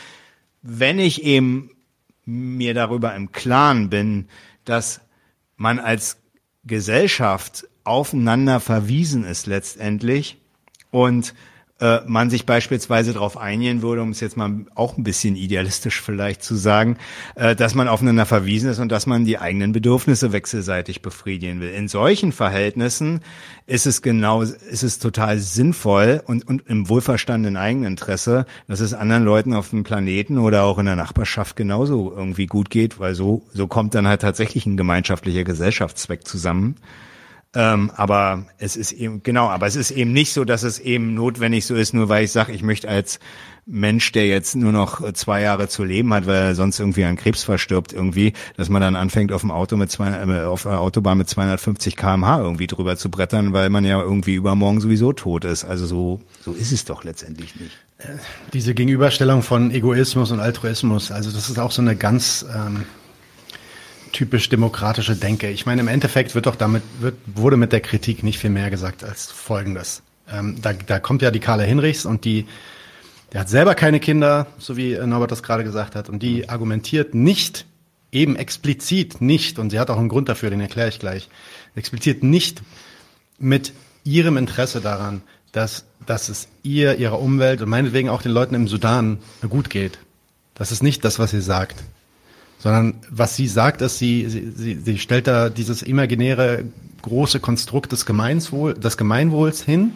wenn ich eben mir darüber im Klaren bin, dass man als Gesellschaft aufeinander verwiesen ist letztendlich und äh, man sich beispielsweise darauf einigen würde, um es jetzt mal auch ein bisschen idealistisch vielleicht zu sagen, äh, dass man aufeinander verwiesen ist und dass man die eigenen Bedürfnisse wechselseitig befriedigen will. In solchen Verhältnissen ist es genau, ist es total sinnvoll und, und im wohlverstandenen Eigeninteresse, dass es anderen Leuten auf dem Planeten oder auch in der Nachbarschaft genauso irgendwie gut geht, weil so, so kommt dann halt tatsächlich ein gemeinschaftlicher Gesellschaftszweck zusammen. Ähm, aber es ist eben, genau, aber es ist eben nicht so, dass es eben notwendig so ist, nur weil ich sage, ich möchte als Mensch, der jetzt nur noch zwei Jahre zu leben hat, weil er sonst irgendwie an Krebs verstirbt, irgendwie, dass man dann anfängt, auf dem Auto mit zwei, äh, auf der Autobahn mit 250 kmh irgendwie drüber zu brettern, weil man ja irgendwie übermorgen sowieso tot ist. Also so, so ist es doch letztendlich nicht. Diese Gegenüberstellung von Egoismus und Altruismus, also das ist auch so eine ganz ähm, typisch demokratische Denke. Ich meine, im Endeffekt wird doch damit, wird, wurde mit der Kritik nicht viel mehr gesagt als Folgendes. Ähm, da, da kommt ja die Carla Hinrichs und die, der hat selber keine Kinder, so wie Norbert das gerade gesagt hat, und die argumentiert nicht, eben explizit nicht, und sie hat auch einen Grund dafür, den erkläre ich gleich, explizit nicht mit ihrem Interesse daran, dass, dass es ihr, ihrer Umwelt und meinetwegen auch den Leuten im Sudan gut geht. Das ist nicht das, was sie sagt sondern was sie sagt, ist, sie, sie, sie stellt da dieses imaginäre große Konstrukt des, Gemeinswohl, des Gemeinwohls hin,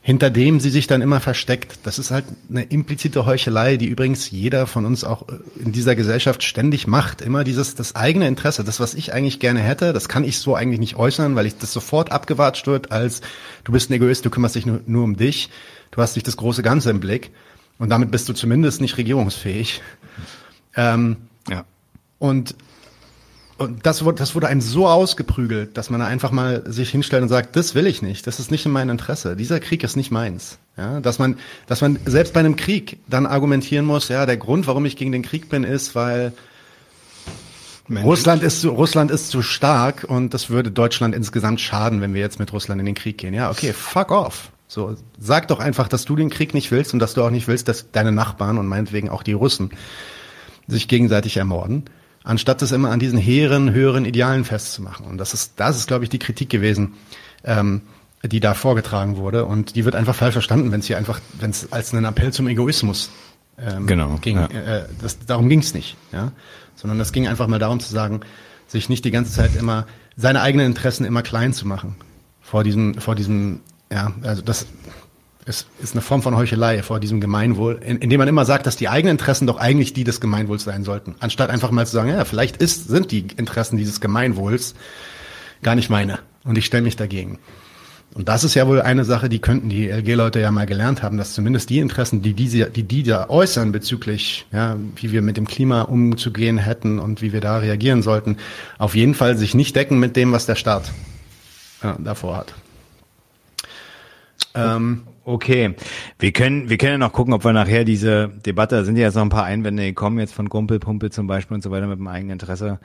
hinter dem sie sich dann immer versteckt. Das ist halt eine implizite Heuchelei, die übrigens jeder von uns auch in dieser Gesellschaft ständig macht. Immer dieses, das eigene Interesse, das, was ich eigentlich gerne hätte, das kann ich so eigentlich nicht äußern, weil ich das sofort abgewatscht wird als, du bist ein Egoist, du kümmerst dich nur, nur um dich, du hast nicht das große Ganze im Blick und damit bist du zumindest nicht regierungsfähig. Ähm, ja. Und, und das, wurde, das wurde einem so ausgeprügelt, dass man einfach mal sich hinstellt und sagt, das will ich nicht, das ist nicht in meinem Interesse, dieser Krieg ist nicht meins. Ja, dass man, dass man selbst bei einem Krieg dann argumentieren muss, ja, der Grund, warum ich gegen den Krieg bin, ist, weil Russland ist zu, Russland ist zu stark und das würde Deutschland insgesamt schaden, wenn wir jetzt mit Russland in den Krieg gehen. Ja, okay, fuck off. So, sag doch einfach, dass du den Krieg nicht willst und dass du auch nicht willst, dass deine Nachbarn und meinetwegen auch die Russen sich gegenseitig ermorden, anstatt das immer an diesen hehren, höheren Idealen festzumachen. Und das ist, das ist, glaube ich, die Kritik gewesen, ähm, die da vorgetragen wurde. Und die wird einfach falsch verstanden, wenn es hier einfach, wenn es als einen Appell zum Egoismus ähm, Genau, ging. ja. Äh, das, darum ging es nicht, ja. Sondern es ging einfach mal darum zu sagen, sich nicht die ganze Zeit immer seine eigenen Interessen immer klein zu machen vor diesem, vor diesem, ja, also das ist, ist eine Form von Heuchelei vor diesem Gemeinwohl, in, indem man immer sagt, dass die eigenen Interessen doch eigentlich die des Gemeinwohls sein sollten, anstatt einfach mal zu sagen, ja, vielleicht ist, sind die Interessen dieses Gemeinwohls gar nicht meine und ich stelle mich dagegen. Und das ist ja wohl eine Sache, die könnten die LG-Leute ja mal gelernt haben, dass zumindest die Interessen, die diese, die, die da äußern bezüglich, ja, wie wir mit dem Klima umzugehen hätten und wie wir da reagieren sollten, auf jeden Fall sich nicht decken mit dem, was der Staat ja, davor hat. Ähm, Okay, wir können, wir können ja noch gucken, ob wir nachher diese Debatte, da sind ja jetzt noch ein paar Einwände gekommen, jetzt von Kumpel, Pumpe zum Beispiel und so weiter mit dem eigenen Interesse.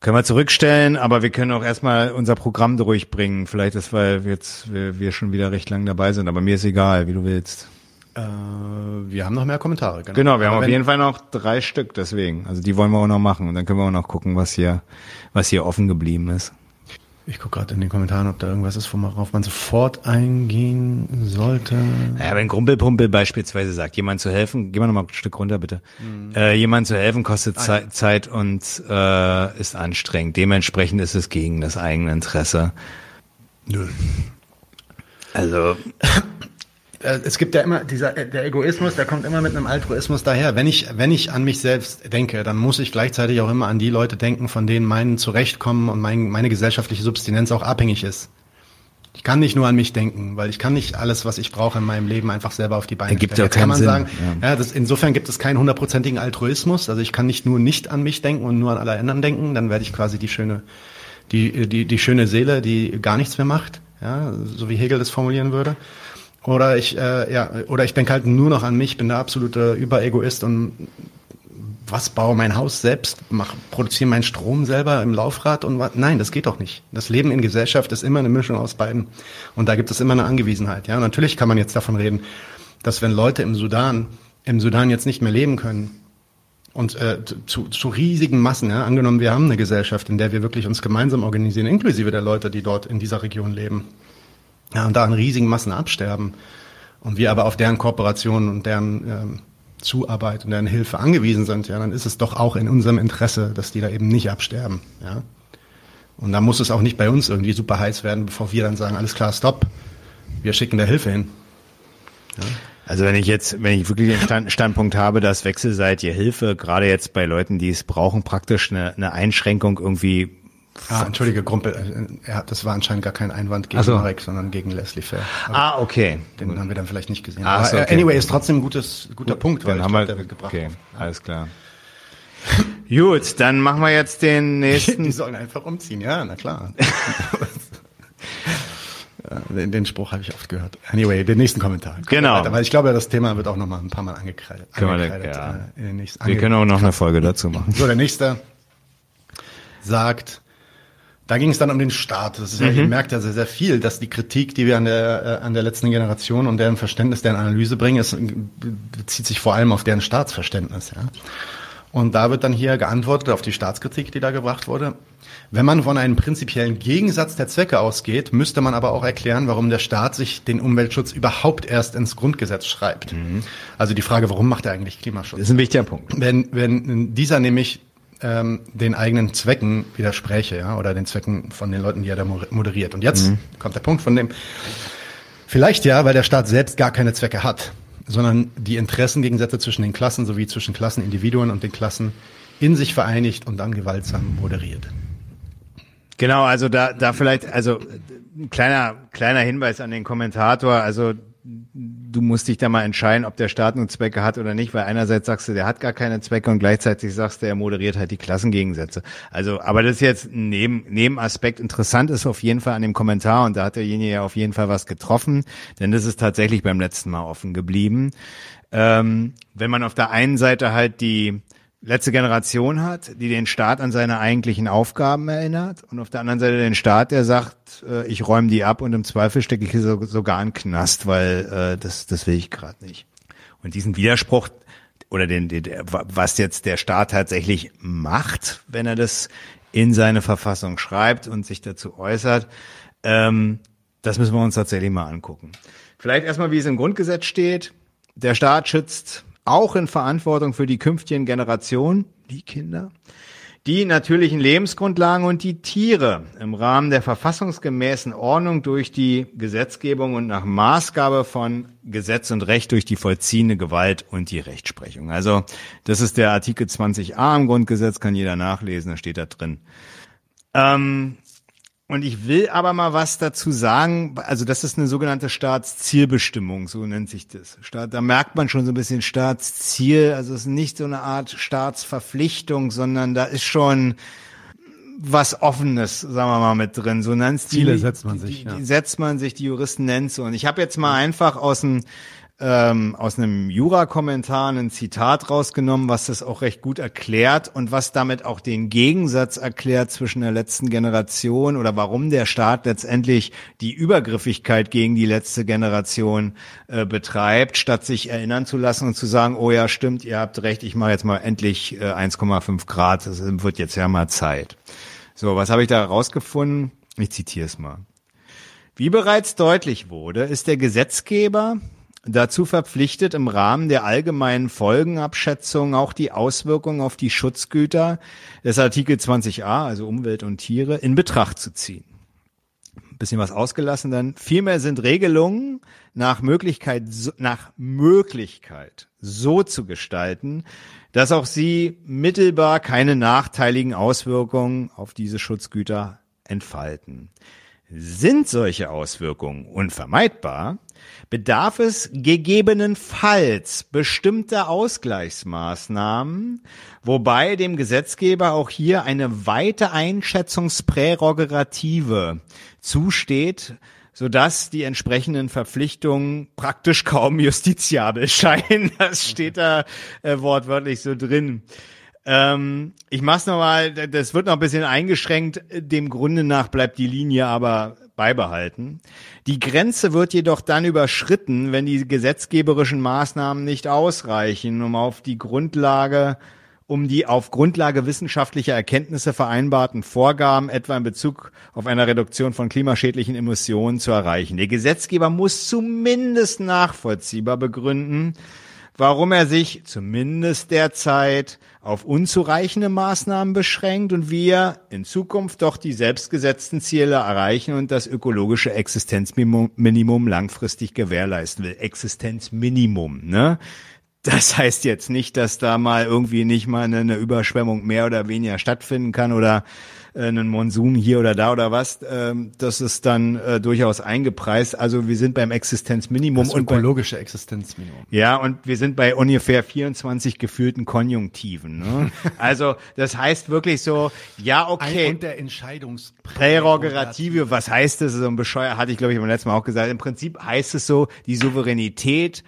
Können wir zurückstellen, aber wir können auch erstmal unser Programm durchbringen. Vielleicht ist, weil jetzt wir, wir schon wieder recht lang dabei sind, aber mir ist egal, wie du willst. äh, wir haben noch mehr Kommentare. Genau, wir haben Aber auf wenn- jeden Fall noch drei Stück, deswegen. Also die wollen wir auch noch machen und dann können wir auch noch gucken, was hier, was hier offen geblieben ist. Ich gucke gerade in den Kommentaren, ob da irgendwas ist, worauf man sofort eingehen sollte. Ja, wenn Grumpelpumpel beispielsweise sagt, jemand zu helfen, geh mal noch mal ein Stück runter bitte. Äh, jemand zu helfen kostet Zei- Zeit und äh, ist anstrengend. Dementsprechend ist es gegen das eigene Interesse. Nö. Also Es gibt ja immer dieser äh, der Egoismus, der kommt immer mit einem Altruismus daher. Wenn ich wenn ich an mich selbst denke, dann muss ich gleichzeitig auch immer an die Leute denken, von denen mein Zurechtkommen und mein, meine gesellschaftliche Substinenz auch abhängig ist. Ich kann nicht nur an mich denken, weil ich kann nicht alles, was ich brauche in meinem Leben, einfach selber auf die Beine stellen. ja kann man keinen sagen, Sinn, ja. das, insofern gibt es keinen hundertprozentigen Altruismus. Also ich kann nicht nur nicht an mich denken und nur an alle anderen denken, dann werde ich quasi die schöne, die, die, die schöne Seele, die gar nichts mehr macht, ja, so wie Hegel das formulieren würde. Oder ich, äh, ja, oder ich denke halt nur noch an mich, bin der absolute Überegoist und was baue mein Haus selbst, mach, produziere meinen Strom selber im Laufrad und was? Nein, das geht doch nicht. Das Leben in Gesellschaft ist immer eine Mischung aus beiden. Und da gibt es immer eine Angewiesenheit. Ja, natürlich kann man jetzt davon reden, dass wenn Leute im Sudan, im Sudan jetzt nicht mehr leben können, und äh, zu, zu riesigen Massen, ja, angenommen, wir haben eine Gesellschaft, in der wir wirklich uns gemeinsam organisieren, inklusive der Leute, die dort in dieser Region leben, ja, und da in riesigen Massen absterben und wir aber auf deren Kooperation und deren ähm, Zuarbeit und deren Hilfe angewiesen sind, ja, dann ist es doch auch in unserem Interesse, dass die da eben nicht absterben, ja. Und da muss es auch nicht bei uns irgendwie super heiß werden, bevor wir dann sagen, alles klar, stopp, wir schicken da Hilfe hin. Also wenn ich jetzt, wenn ich wirklich den Stand, Standpunkt habe, dass wechselseitige Hilfe, gerade jetzt bei Leuten, die es brauchen, praktisch eine, eine Einschränkung irgendwie Ah, entschuldige, Grumpel, äh, ja, das war anscheinend gar kein Einwand gegen so. Marek, sondern gegen Leslie Fair. Aber Ah, okay. Den haben wir dann vielleicht nicht gesehen. Aber so, äh, okay. anyway, ist trotzdem ein gutes, guter Punkt, Dann ich haben glaub, wir, der gebracht. okay, alles klar. Gut, dann machen wir jetzt den Die nächsten. sollen einfach umziehen, ja, na klar. Den, den Spruch habe ich oft gehört. Anyway, den nächsten Kommentar. Kommen wir Genau. Weiter, weil ich glaube, das Thema wird auch noch mal ein paar Mal angekreidet. Können wir- ja. äh, den nächsten, Wir können auch noch eine Folge dazu machen. So, der nächste sagt, da ging es dann um den Staat. Das ist ja, Mhm. ihr merkt ja sehr, sehr viel, dass die Kritik, die wir an der, äh, an der letzten Generation und deren Verständnis, deren Analyse bringen, ist, bezieht sich vor allem auf deren Staatsverständnis. Ja. Und da wird dann hier geantwortet auf die Staatskritik, die da gebracht wurde. Wenn man von einem prinzipiellen Gegensatz der Zwecke ausgeht, müsste man aber auch erklären, warum der Staat sich den Umweltschutz überhaupt erst ins Grundgesetz schreibt. Also die Frage, warum macht er eigentlich Klimaschutz? Das ist ein wichtiger Punkt. Wenn, wenn dieser nämlich ähm, den eigenen Zwecken widerspräche, ja, oder den Zwecken von den Leuten, die er da mo- moderiert. Und jetzt kommt der Punkt von dem, vielleicht ja, weil der Staat selbst gar keine Zwecke hat, sondern die Interessengegensätze zwischen den Klassen sowie zwischen Klassenindividuen und den Klassen in sich vereinigt und dann gewaltsam moderiert. Genau, also da, da vielleicht, also ein kleiner, kleiner Hinweis an den Kommentator, also du musst dich da mal entscheiden, ob der Staat nun Zwecke hat oder nicht, weil einerseits sagst du, der hat gar keine Zwecke und gleichzeitig sagst du, er moderiert halt die Klassengegensätze. Also, aber das ist jetzt ein Neben, Nebenaspekt. Interessant ist auf jeden Fall an dem Kommentar und da hat derjenige ja auf jeden Fall was getroffen, denn das ist tatsächlich beim letzten Mal offen geblieben. Ähm, wenn man auf der einen Seite halt die letzte Generation hat, die den Staat an seine eigentlichen Aufgaben erinnert und auf der anderen Seite den Staat, der sagt, äh, ich räume die ab und im Zweifel stecke ich so, sogar einen Knast, weil äh, das, das will ich gerade nicht. Und diesen Widerspruch oder den, den, was jetzt der Staat tatsächlich macht, wenn er das in seine Verfassung schreibt und sich dazu äußert, ähm, das müssen wir uns tatsächlich mal angucken. Vielleicht erstmal, wie es im Grundgesetz steht. Der Staat schützt auch in Verantwortung für die künftigen Generationen, die Kinder, die natürlichen Lebensgrundlagen und die Tiere im Rahmen der verfassungsgemäßen Ordnung durch die Gesetzgebung und nach Maßgabe von Gesetz und Recht durch die vollziehende Gewalt und die Rechtsprechung. Also das ist der Artikel 20a im Grundgesetz, kann jeder nachlesen, da steht da drin. Ähm, und ich will aber mal was dazu sagen. Also das ist eine sogenannte Staatszielbestimmung, so nennt sich das. Staat, da merkt man schon so ein bisschen Staatsziel. Also es ist nicht so eine Art Staatsverpflichtung, sondern da ist schon was Offenes, sagen wir mal, mit drin. So nennt's die. Ziele setzt man sich. Die, die, ja. setzt man sich, die Juristen nennen so. Und ich habe jetzt mal einfach aus dem ähm, aus einem Jura-Kommentar ein Zitat rausgenommen, was das auch recht gut erklärt und was damit auch den Gegensatz erklärt zwischen der letzten Generation oder warum der Staat letztendlich die Übergriffigkeit gegen die letzte Generation äh, betreibt, statt sich erinnern zu lassen und zu sagen, oh ja, stimmt, ihr habt recht, ich mache jetzt mal endlich äh, 1,5 Grad, das wird jetzt ja mal Zeit. So, was habe ich da rausgefunden? Ich zitiere es mal. Wie bereits deutlich wurde, ist der Gesetzgeber dazu verpflichtet, im Rahmen der allgemeinen Folgenabschätzung auch die Auswirkungen auf die Schutzgüter des Artikel 20a, also Umwelt und Tiere, in Betracht zu ziehen. Bisschen was ausgelassen dann. Vielmehr sind Regelungen nach Möglichkeit, nach Möglichkeit so zu gestalten, dass auch sie mittelbar keine nachteiligen Auswirkungen auf diese Schutzgüter entfalten. Sind solche Auswirkungen unvermeidbar, bedarf es gegebenenfalls bestimmter Ausgleichsmaßnahmen, wobei dem Gesetzgeber auch hier eine weite Einschätzungsprärogative zusteht, sodass die entsprechenden Verpflichtungen praktisch kaum justiziabel scheinen. Das steht da äh, wortwörtlich so drin. Ähm, ich mach's nochmal, das wird noch ein bisschen eingeschränkt. Dem Grunde nach bleibt die Linie aber beibehalten. Die Grenze wird jedoch dann überschritten, wenn die gesetzgeberischen Maßnahmen nicht ausreichen, um auf die Grundlage um die auf Grundlage wissenschaftlicher Erkenntnisse vereinbarten Vorgaben, etwa in Bezug auf eine Reduktion von klimaschädlichen Emissionen, zu erreichen. Der Gesetzgeber muss zumindest nachvollziehbar begründen, warum er sich zumindest derzeit auf unzureichende Maßnahmen beschränkt und wir in Zukunft doch die selbstgesetzten Ziele erreichen und das ökologische Existenzminimum langfristig gewährleisten will. Existenzminimum, ne? Das heißt jetzt nicht, dass da mal irgendwie nicht mal eine Überschwemmung mehr oder weniger stattfinden kann oder einen Monsun hier oder da oder was, ähm, das ist dann äh, durchaus eingepreist. Also wir sind beim Existenzminimum. Das ökologische Existenzminimum. Ja, und wir sind bei ungefähr 24 gefühlten Konjunktiven. Ne? also das heißt wirklich so, ja, okay. Ein und der Entscheidungsprärogative, was heißt das? So ein Bescheuer, hatte ich glaube ich beim letzten Mal auch gesagt. Im Prinzip heißt es so, die Souveränität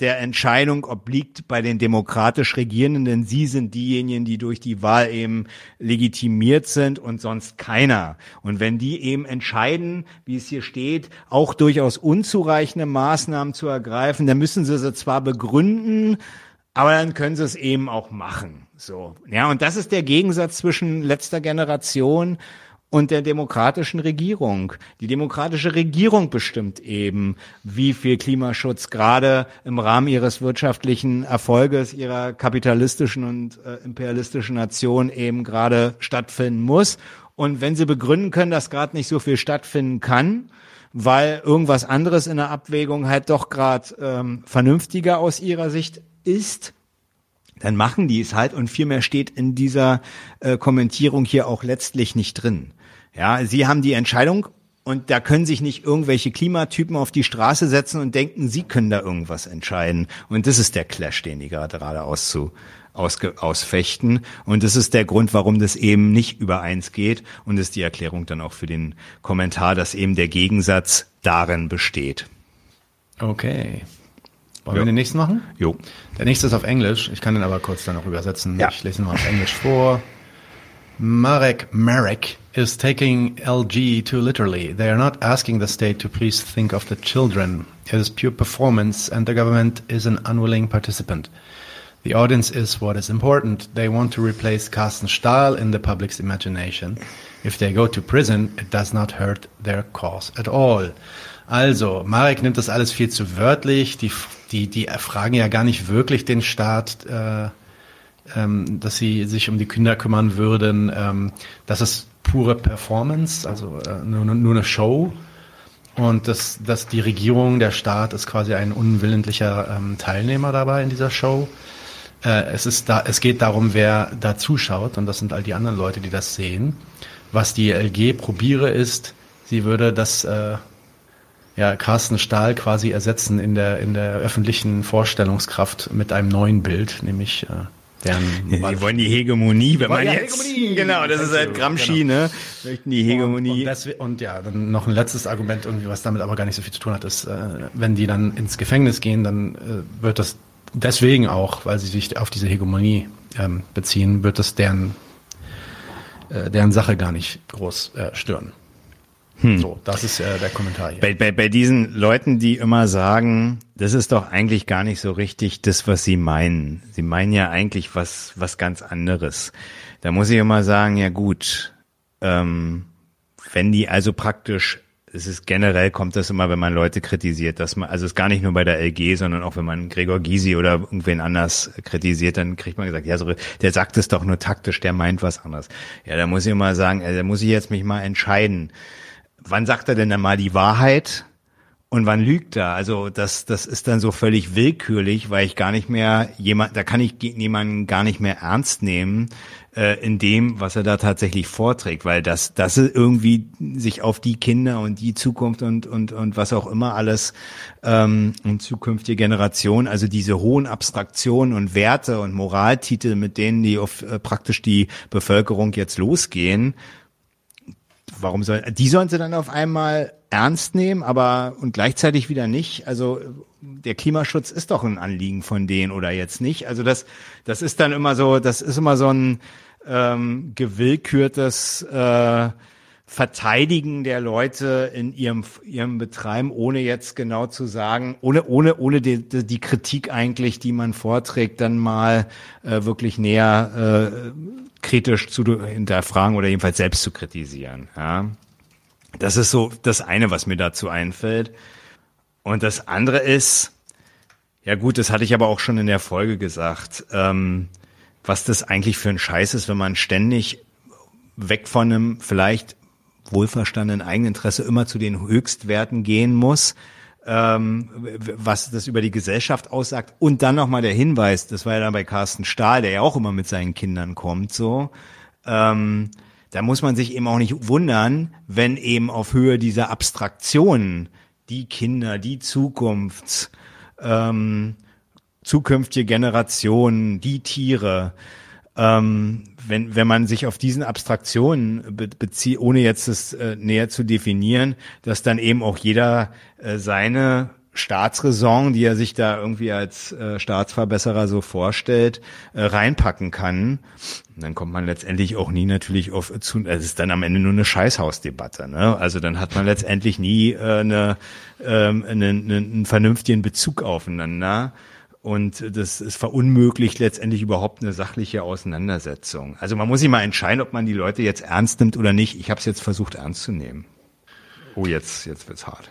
der Entscheidung obliegt bei den demokratisch Regierenden, denn sie sind diejenigen, die durch die Wahl eben legitimiert sind und sonst keiner. Und wenn die eben entscheiden, wie es hier steht, auch durchaus unzureichende Maßnahmen zu ergreifen, dann müssen sie sie zwar begründen, aber dann können sie es eben auch machen. So. Ja, und das ist der Gegensatz zwischen letzter Generation und der demokratischen Regierung. Die demokratische Regierung bestimmt eben, wie viel Klimaschutz gerade im Rahmen ihres wirtschaftlichen Erfolges ihrer kapitalistischen und äh, imperialistischen Nation eben gerade stattfinden muss. Und wenn sie begründen können, dass gerade nicht so viel stattfinden kann, weil irgendwas anderes in der Abwägung halt doch gerade ähm, vernünftiger aus ihrer Sicht ist, dann machen die es halt und viel mehr steht in dieser äh, Kommentierung hier auch letztlich nicht drin. Ja, sie haben die Entscheidung Und da können sich nicht irgendwelche Klimatypen auf die Straße setzen und denken, sie können da irgendwas entscheiden. Und das ist der Clash, den die gerade gerade auszu, ausge, ausfechten. Und das ist der Grund, warum das eben nicht übereins geht. Und das ist die Erklärung dann auch für den Kommentar, dass eben der Gegensatz darin besteht. Okay. Wollen Ja. wir den nächsten machen? Jo. Der nächste ist auf Englisch. Ich kann den aber kurz dann noch übersetzen. Ja. Ich lese ihn mal auf Englisch vor. Marek Marek is taking LG too literally. They are not asking the state to please think of the children. It is pure performance and the government is an unwilling participant. The audience is what is important. They want to replace Carsten Stahl in the public's imagination. If they go to prison, it does not hurt their cause at all. Also, Marek nimmt das alles viel zu wörtlich. Die, die, die fragen ja gar nicht wirklich den Staat, äh, ähm, dass sie sich um die Kinder kümmern würden. Ähm, das ist pure Performance, also äh, nur, nur eine Show. Und dass, dass die Regierung, der Staat ist quasi ein unwillentlicher ähm, Teilnehmer dabei in dieser Show. Äh, es, ist da, es geht darum, wer da zuschaut, und das sind all die anderen Leute, die das sehen. Was die LG probiere ist, sie würde das äh, ja, Carsten Stahl quasi ersetzen in der, in der öffentlichen Vorstellungskraft mit einem neuen Bild, nämlich äh, deren Die wollen die Hegemonie, wenn man Ja, jetzt, Hegemonie. genau, das ist halt Gramsci, ne? Möchten die Und, Hegemonie. deswe- und ja, dann noch ein letztes Argument, irgendwie, was damit aber gar nicht so viel zu tun hat, ist, äh, wenn die dann ins Gefängnis gehen, dann äh, wird das deswegen auch, weil sie sich auf diese Hegemonie ähm, beziehen, wird das deren, äh, deren Sache gar nicht groß äh, stören. So, das ist äh, der Kommentar hier. Bei, bei, bei diesen Leuten, die immer sagen, das ist doch eigentlich gar nicht so richtig das, was sie meinen. Sie meinen ja eigentlich was, was ganz anderes. Da muss ich immer sagen, ja gut, ähm, wenn die also praktisch, es ist generell kommt das immer, wenn man Leute kritisiert, dass man, also es ist gar nicht nur bei der LG, sondern auch wenn man Gregor Gysi oder irgendwen anders kritisiert, dann kriegt man gesagt, ja, so, der sagt es doch nur taktisch, der meint was anderes. Ja, da muss ich immer sagen, äh, da muss ich jetzt mich mal entscheiden wann sagt er denn mal die Wahrheit und wann lügt er? Also das, das ist dann so völlig willkürlich, weil ich gar nicht mehr jemand, da kann ich jemanden gar nicht mehr ernst nehmen äh, in dem, was er da tatsächlich vorträgt, weil das, das ist irgendwie sich auf die Kinder und die Zukunft und und und was auch immer alles ähm, und zukünftige Generationen, also diese hohen Abstraktionen und Werte und Moraltitel, mit denen die auf äh, praktisch die Bevölkerung jetzt losgehen, warum soll, die sollen sie dann auf einmal ernst nehmen, aber und gleichzeitig wieder nicht. Also der Klimaschutz ist doch ein Anliegen von denen oder jetzt nicht. Also das, das ist dann immer so, das ist immer so ein ähm, gewillkürtes äh, Verteidigen der Leute in ihrem ihrem Betreiben, ohne jetzt genau zu sagen, ohne ohne ohne die, die, Kritik eigentlich, die man vorträgt, dann mal äh, wirklich näher äh, kritisch zu hinterfragen oder jedenfalls selbst zu kritisieren. Ja. Das ist so das eine, was mir dazu einfällt. Und das andere ist, ja gut, das hatte ich aber auch schon in der Folge gesagt, ähm, was das eigentlich für ein Scheiß ist, wenn man ständig weg von einem vielleicht wohlverstandenen Eigeninteresse immer zu den Höchstwerten gehen muss, ähm, was das über die Gesellschaft aussagt. Und dann nochmal der Hinweis, das war ja dann bei Carsten Stahl, der ja auch immer mit seinen Kindern kommt, so. Ähm, da muss man sich eben auch nicht wundern, wenn eben auf Höhe dieser Abstraktionen die Kinder, die Zukunft, ähm, zukünftige Generationen, die Tiere, ähm, wenn, wenn man sich auf diesen Abstraktionen be bezieht, ohne jetzt das äh, näher zu definieren, dass dann eben auch jeder äh, seine Staatsräson, die er sich da irgendwie als äh, Staatsverbesserer so vorstellt, äh, reinpacken kann. Dann kommt man letztendlich auch nie natürlich auf zu, es ist dann am Ende nur eine Scheißhausdebatte. Ne? Also dann hat man letztendlich nie äh, eine, ähm, einen, einen vernünftigen Bezug aufeinander. Und das ist verunmöglicht letztendlich überhaupt eine sachliche Auseinandersetzung. Also man muss sich mal entscheiden, ob man die Leute jetzt ernst nimmt oder nicht. Ich habe es jetzt versucht ernst zu nehmen. Oh, jetzt, jetzt wird's hart.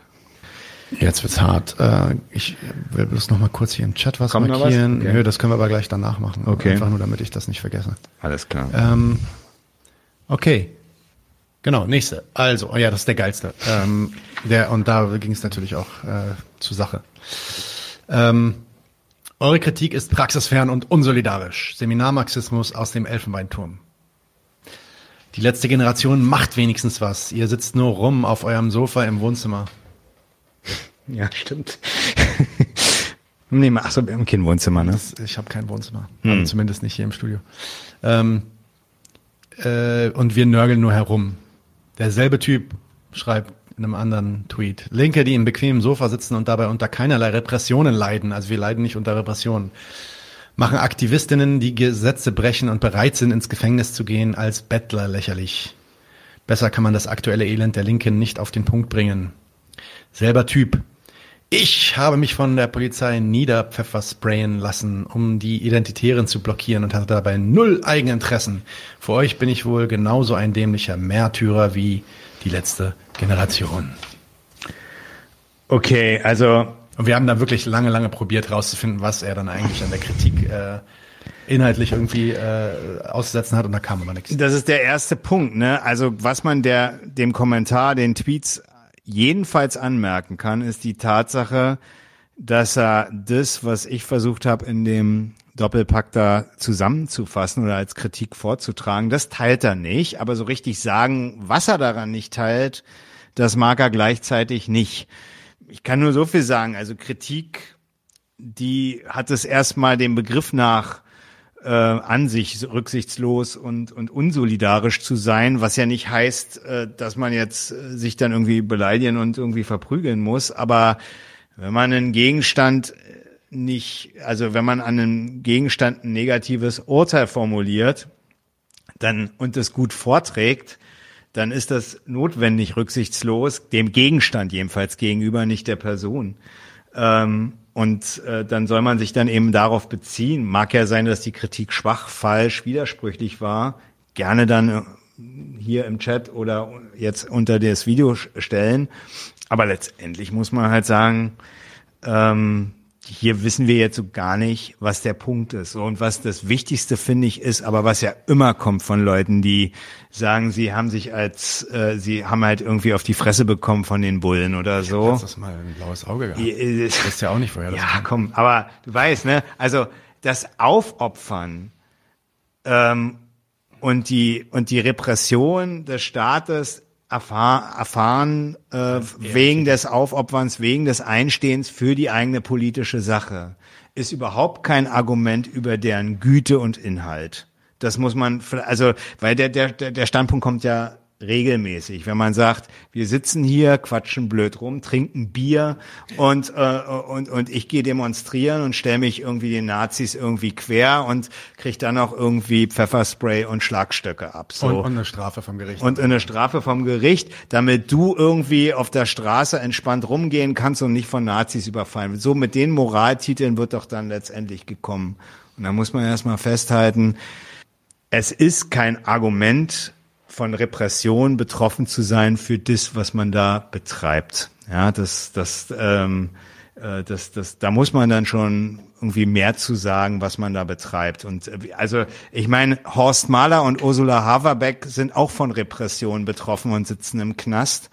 Jetzt wird's hart. Äh, ich will bloß noch mal kurz hier im Chat was Kommt markieren. was? Okay. Nö, das können wir aber gleich danach machen. Okay. Einfach nur, damit ich das nicht vergesse. Alles klar. Ähm, okay. Genau, nächste. Also, oh ja, das ist der geilste. Ähm, der, und da ging es natürlich auch äh, zur Sache. Ähm, eure Kritik ist praxisfern und unsolidarisch. Seminarmarxismus aus dem Elfenbeinturm. Die letzte Generation macht wenigstens was. Ihr sitzt nur rum auf eurem Sofa im Wohnzimmer. Ja, stimmt. nee, ach so, wir haben kein Wohnzimmer, ne? Das, ich habe kein Wohnzimmer. Hm. Zumindest nicht hier im Studio. Ähm, äh, und wir nörgeln nur herum. Derselbe Typ schreibt in einem anderen Tweet. Linke, die im bequemen Sofa sitzen und dabei unter keinerlei Repressionen leiden. Also wir leiden nicht unter Repressionen. Machen Aktivistinnen, die Gesetze brechen und bereit sind, ins Gefängnis zu gehen, als Bettler lächerlich. Besser kann man das aktuelle Elend der Linken nicht auf den Punkt bringen. Selber Typ. Ich habe mich von der Polizei niederpfeffersprayen lassen, um die Identitären zu blockieren und hatte dabei null Eigeninteressen. Für euch bin ich wohl genauso ein dämlicher Märtyrer wie die letzte Generation. Okay, also. Und wir haben da wirklich lange, lange probiert herauszufinden, was er dann eigentlich an der Kritik äh, inhaltlich irgendwie äh, auszusetzen hat und da kam aber nichts. Das ist der erste Punkt, ne? Also was man der dem Kommentar, den Tweets jedenfalls anmerken kann, ist die Tatsache, dass er das, was ich versucht habe in dem Doppelpack da zusammenzufassen oder als Kritik vorzutragen, das teilt er nicht. Aber so richtig sagen, was er daran nicht teilt, das mag er gleichzeitig nicht. Ich kann nur so viel sagen. Also Kritik, die hat es erstmal dem Begriff nach äh, an sich rücksichtslos und, und unsolidarisch zu sein, was ja nicht heißt, äh, dass man jetzt äh, sich dann irgendwie beleidigen und irgendwie verprügeln muss. Aber wenn man einen Gegenstand nicht, also wenn man an einem Gegenstand ein negatives Urteil formuliert, dann und es gut vorträgt, dann ist das notwendig rücksichtslos, dem Gegenstand jedenfalls gegenüber, nicht der Person. Ähm, und äh, dann soll man sich dann eben darauf beziehen. Mag ja sein, dass die Kritik schwach, falsch, widersprüchlich war. Gerne dann äh, hier im Chat oder jetzt unter das Video stellen. Aber letztendlich muss man halt sagen, ähm, hier wissen wir jetzt so gar nicht, was der Punkt ist. Und was das Wichtigste, finde ich, ist, aber was ja immer kommt von Leuten, die sagen, sie haben sich als, äh, sie haben halt irgendwie auf die Fresse bekommen von den Bullen oder so. Hast das mal ein blaues Auge gehabt? Ja, das ist ja auch nicht vorher. Ja, kann. komm, aber du weißt, ne, also das Aufopfern ähm, und die und die Repression des Staates erfahr erfahren äh, wegen des Aufopferns, wegen des Einstehens für die eigene politische Sache, ist überhaupt kein Argument über deren Güte und Inhalt. Das muss man, also, weil der, der, der Standpunkt kommt ja regelmäßig. Wenn man sagt, wir sitzen hier, quatschen blöd rum, trinken Bier und äh, und und ich gehe demonstrieren und stelle mich irgendwie den Nazis irgendwie quer und krieg dann auch irgendwie Pfefferspray und Schlagstöcke ab. So. Und, und eine Strafe vom Gericht. Und eine Strafe vom Gericht, damit du irgendwie auf der Straße entspannt rumgehen kannst und nicht von Nazis überfallen. So mit den Moraltiteln wird doch dann letztendlich gekommen. Und da muss man erstmal festhalten, es ist kein Argument, von Repression betroffen zu sein für das, was man da betreibt. Ja, das, das, ähm, äh, das, das, da muss man dann schon irgendwie mehr zu sagen, was man da betreibt. Und äh, also ich meine, Horst Mahler und Ursula Haverbeck sind auch von Repression betroffen und sitzen im Knast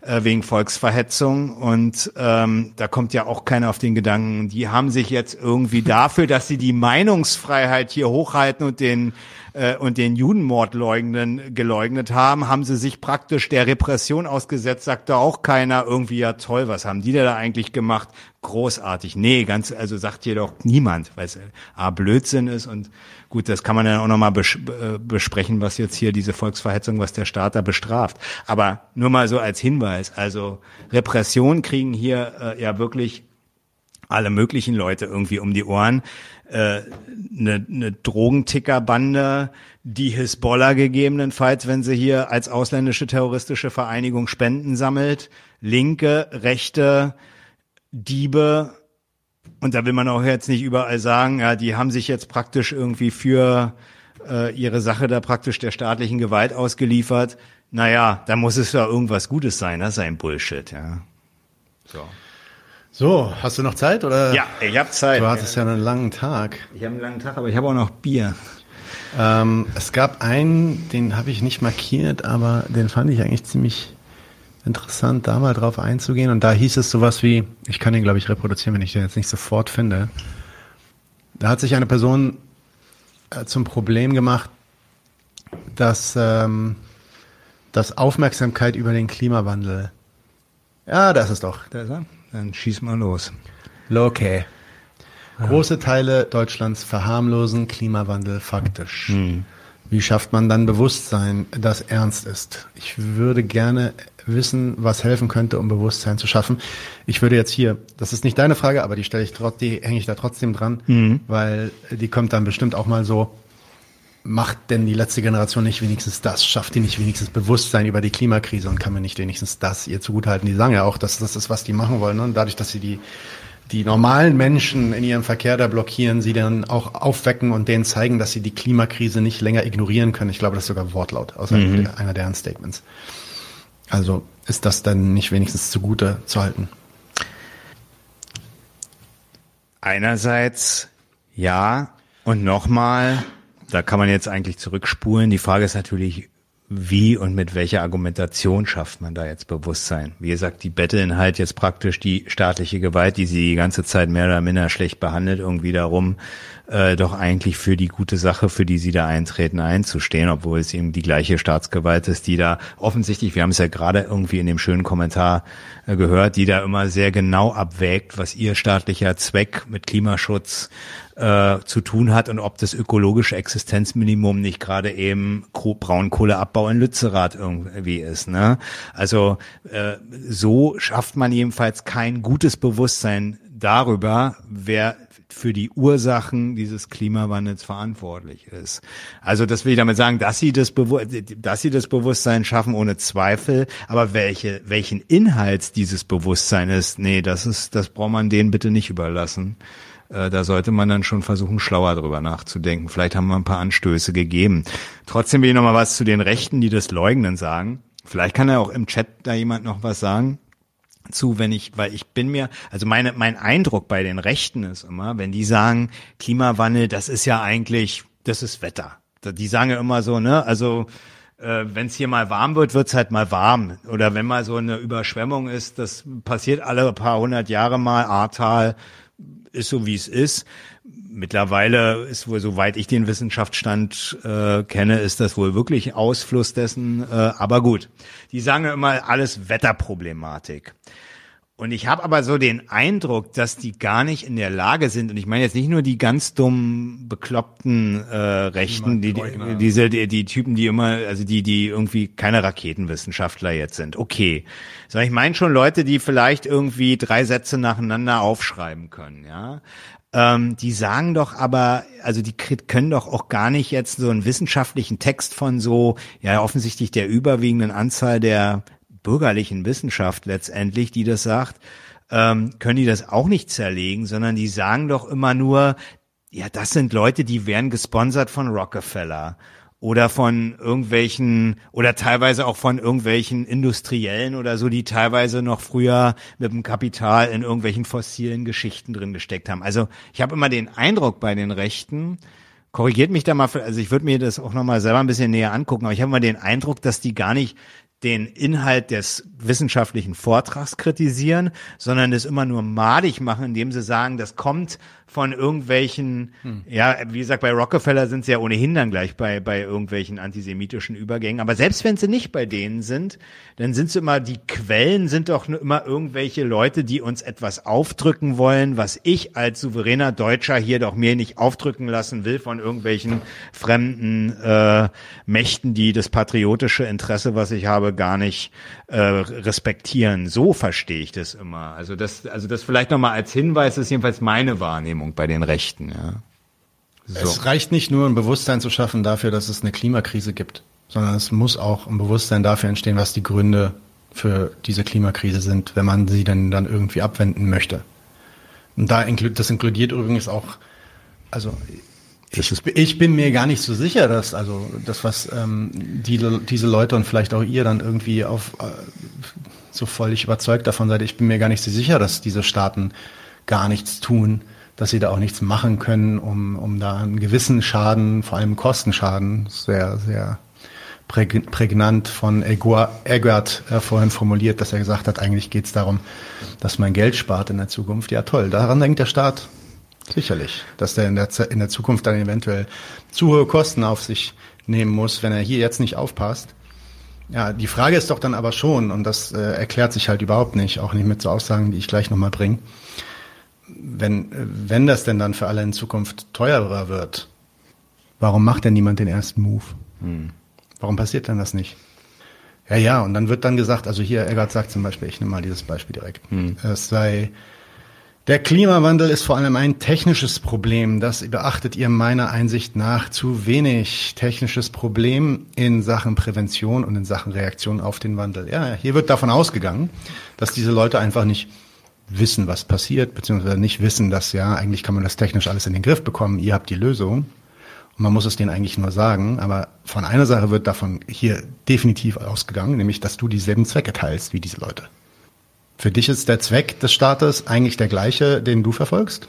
äh, wegen Volksverhetzung. Und ähm, da kommt ja auch keiner auf den Gedanken, die haben sich jetzt irgendwie dafür, dass sie die Meinungsfreiheit hier hochhalten und den äh, und den Judenmord leugnen, geleugnet haben, haben sie sich praktisch der Repression ausgesetzt, sagte auch keiner irgendwie, ja toll, was haben die da eigentlich gemacht? Großartig. Nee, ganz, also sagt hier doch niemand, weil es A, Blödsinn ist und gut, das kann man dann auch nochmal bes äh, besprechen, was jetzt hier diese Volksverhetzung, was der Staat da bestraft. Aber nur mal so als Hinweis, also Repression kriegen hier äh, ja wirklich alle möglichen Leute irgendwie um die Ohren äh, eine, eine Drogentickerbande, die Hisbollah gegebenenfalls, wenn sie hier als ausländische terroristische Vereinigung Spenden sammelt, linke, rechte, Diebe, und da will man auch jetzt nicht überall sagen, ja, die haben sich jetzt praktisch irgendwie für äh, ihre Sache da praktisch der staatlichen Gewalt ausgeliefert. Naja, da muss es ja irgendwas Gutes sein, das ist ein Bullshit, ja. So. So, hast du noch Zeit oder? Ja, ich habe Zeit. Du hattest ja einen langen Tag. Ich habe einen langen Tag, aber ich habe auch noch Bier. Ähm, es gab einen, den habe ich nicht markiert, aber den fand ich eigentlich ziemlich interessant, da mal drauf einzugehen. Und da hieß es sowas wie, ich kann den glaube ich reproduzieren, wenn ich den jetzt nicht sofort finde. Da hat sich eine Person äh, zum Problem gemacht, dass, ähm, dass Aufmerksamkeit über den Klimawandel. Ja, das ist doch. Da ist er. Dann schieß mal los. Okay. Große Teile Deutschlands verharmlosen Klimawandel faktisch. Hm. Wie schafft man dann Bewusstsein, das ernst ist? Ich würde gerne wissen, was helfen könnte, um Bewusstsein zu schaffen. Ich würde jetzt hier, das ist nicht deine Frage, aber die stelle ich trotzdem, die hänge ich da trotzdem dran, Mhm. weil die kommt dann bestimmt auch mal so. Macht denn die letzte Generation nicht wenigstens das? Schafft die nicht wenigstens Bewusstsein über die Klimakrise und kann mir nicht wenigstens das ihr zugutehalten? Die sagen ja auch, dass das ist, was die machen wollen. Ne? Und dadurch, dass sie die, die normalen Menschen in ihrem Verkehr da blockieren, sie dann auch aufwecken und denen zeigen, dass sie die Klimakrise nicht länger ignorieren können. Ich glaube, das ist sogar Wortlaut aus einem, einer deren Statements. Also ist das dann nicht wenigstens zugute zu halten? Einerseits ja und nochmal, da kann man jetzt eigentlich zurückspulen. Die Frage ist natürlich, wie und mit welcher Argumentation schafft man da jetzt Bewusstsein? Wie gesagt, die betteln halt jetzt praktisch die staatliche Gewalt, die sie die ganze Zeit mehr oder minder schlecht behandelt, irgendwie darum, äh, doch eigentlich für die gute Sache, für die sie da eintreten, einzustehen, obwohl es eben die gleiche Staatsgewalt ist, die da offensichtlich, wir haben es ja gerade irgendwie in dem schönen Kommentar äh, gehört, die da immer sehr genau abwägt, was ihr staatlicher Zweck mit Klimaschutz äh, zu tun hat und ob das ökologische Existenzminimum nicht gerade eben Ko- Braunkohleabbau in Lützerath irgendwie ist. Ne? Also äh, so schafft man jedenfalls kein gutes Bewusstsein darüber, wer für die Ursachen dieses Klimawandels verantwortlich ist. Also das will ich damit sagen, dass sie das, Bewu dass sie das Bewusstsein schaffen, ohne Zweifel. Aber welche, welchen Inhalts dieses Bewusstsein ist, nee, das ist, das braucht man denen bitte nicht überlassen. Äh, Da sollte man dann schon versuchen, schlauer drüber nachzudenken. Vielleicht haben wir ein paar Anstöße gegeben. Trotzdem will ich noch mal was zu den Rechten, die das leugnen, sagen. Vielleicht kann ja auch im Chat da jemand noch was sagen zu, wenn ich, weil ich bin mir, also meine, mein Eindruck bei den Rechten ist immer, wenn die sagen, Klimawandel, das ist ja eigentlich, das ist Wetter. Die sagen ja immer so, ne, also äh, wenn es hier mal warm wird, wird's halt mal warm. Oder wenn mal so eine Überschwemmung ist, das passiert alle paar hundert Jahre mal, Ahrtal ist so wie es ist. Mittlerweile ist wohl, soweit ich den Wissenschaftsstand äh, kenne, ist das wohl wirklich Ausfluss dessen. Äh, aber gut, die sagen ja immer alles Wetterproblematik. Und ich habe aber so den Eindruck, dass die gar nicht in der Lage sind, und ich meine jetzt nicht nur die ganz dummen, bekloppten äh, Rechten, die, die, diese, die, die Typen, die immer, also die, die irgendwie keine Raketenwissenschaftler jetzt sind. Okay. Sondern ich meine schon Leute, die vielleicht irgendwie drei Sätze nacheinander aufschreiben können, ja. Ähm, die sagen doch aber, also die können doch auch gar nicht jetzt so einen wissenschaftlichen Text von so, ja offensichtlich der überwiegenden Anzahl der bürgerlichen Wissenschaft letztendlich, die das sagt, ähm, können die das auch nicht zerlegen, sondern die sagen doch immer nur, ja, das sind Leute, die werden gesponsert von Rockefeller oder von irgendwelchen oder teilweise auch von irgendwelchen Industriellen oder so, die teilweise noch früher mit dem Kapital in irgendwelchen fossilen Geschichten drin gesteckt haben. Also ich habe immer den Eindruck bei den Rechten, korrigiert mich da mal, also ich würde mir das auch nochmal selber ein bisschen näher angucken, aber ich habe immer den Eindruck, dass die gar nicht den Inhalt des wissenschaftlichen Vortrags kritisieren, sondern es immer nur madig machen, indem sie sagen, das kommt von irgendwelchen, ja, wie gesagt, bei Rockefeller sind sie ja ohnehin dann gleich bei, bei irgendwelchen antisemitischen Übergängen. Aber selbst wenn sie nicht bei denen sind, dann sind sie immer, die Quellen sind doch nur immer irgendwelche Leute, die uns etwas aufdrücken wollen, was ich als souveräner Deutscher hier doch mir nicht aufdrücken lassen will von irgendwelchen fremden äh, Mächten, die das patriotische Interesse, was ich habe, gar nicht äh, respektieren. So verstehe ich das immer. Also das, also das vielleicht nochmal als Hinweis ist jedenfalls meine Wahrnehmung bei den Rechten. Ja. So. Es reicht nicht nur, ein Bewusstsein zu schaffen dafür, dass es eine Klimakrise gibt, sondern es muss auch ein Bewusstsein dafür entstehen, was die Gründe für diese Klimakrise sind, wenn man sie denn dann irgendwie abwenden möchte. Und da inklu das inkludiert übrigens auch, also ich, ich bin mir gar nicht so sicher, dass also das, was ähm, die, diese Leute und vielleicht auch ihr dann irgendwie auf äh, so völlig überzeugt davon seid, ich bin mir gar nicht so sicher, dass diese Staaten gar nichts tun, dass sie da auch nichts machen können, um, um da einen gewissen Schaden, vor allem Kostenschaden, sehr, sehr präg prägnant von Eggert äh, vorhin formuliert, dass er gesagt hat, eigentlich geht es darum, dass man Geld spart in der Zukunft. Ja toll, daran denkt der Staat sicherlich, dass der in der, in der Zukunft dann eventuell zu hohe Kosten auf sich nehmen muss, wenn er hier jetzt nicht aufpasst. Ja, die Frage ist doch dann aber schon, und das äh, erklärt sich halt überhaupt nicht, auch nicht mit so Aussagen, die ich gleich nochmal bringe. Wenn, wenn das denn dann für alle in Zukunft teurer wird, warum macht denn niemand den ersten Move? Hm. Warum passiert denn das nicht? Ja, ja, und dann wird dann gesagt, also hier, Eggert sagt zum Beispiel, ich nehme mal dieses Beispiel direkt, hm. es sei der Klimawandel ist vor allem ein technisches Problem. Das beachtet ihr meiner Einsicht nach zu wenig. Technisches Problem in Sachen Prävention und in Sachen Reaktion auf den Wandel. Ja, hier wird davon ausgegangen, dass diese Leute einfach nicht wissen, was passiert, beziehungsweise nicht wissen, dass ja, eigentlich kann man das technisch alles in den Griff bekommen. Ihr habt die Lösung. Und man muss es denen eigentlich nur sagen. Aber von einer Sache wird davon hier definitiv ausgegangen, nämlich, dass du dieselben Zwecke teilst wie diese Leute. Für dich ist der Zweck des Staates eigentlich der gleiche, den du verfolgst?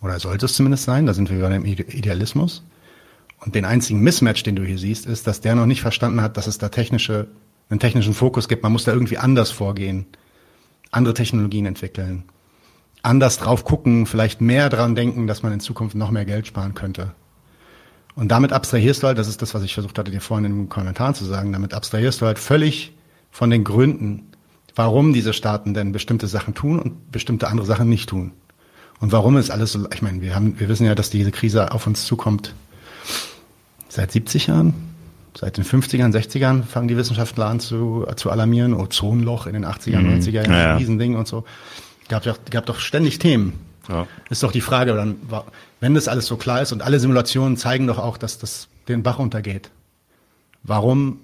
Oder sollte es zumindest sein? Da sind wir beim Idealismus. Und den einzigen Mismatch, den du hier siehst, ist, dass der noch nicht verstanden hat, dass es da technische, einen technischen Fokus gibt. Man muss da irgendwie anders vorgehen, andere Technologien entwickeln, anders drauf gucken, vielleicht mehr dran denken, dass man in Zukunft noch mehr Geld sparen könnte. Und damit abstrahierst du halt, das ist das, was ich versucht hatte, dir vorhin in den Kommentaren zu sagen, damit abstrahierst du halt völlig von den Gründen, warum diese Staaten denn bestimmte Sachen tun und bestimmte andere Sachen nicht tun. Und warum ist alles so, ich meine, wir haben, wir wissen ja, dass diese Krise auf uns zukommt seit 70 Jahren. Seit den 50ern, 60ern fangen die Wissenschaftler an zu, zu alarmieren. Ozonloch in den 80er, mhm. 90er Jahren, ja, Riesending und so. Gab, doch, gab doch ständig Themen. Ja. Ist doch die Frage, dann, wenn das alles so klar ist und alle Simulationen zeigen doch auch, dass das den Bach untergeht. Warum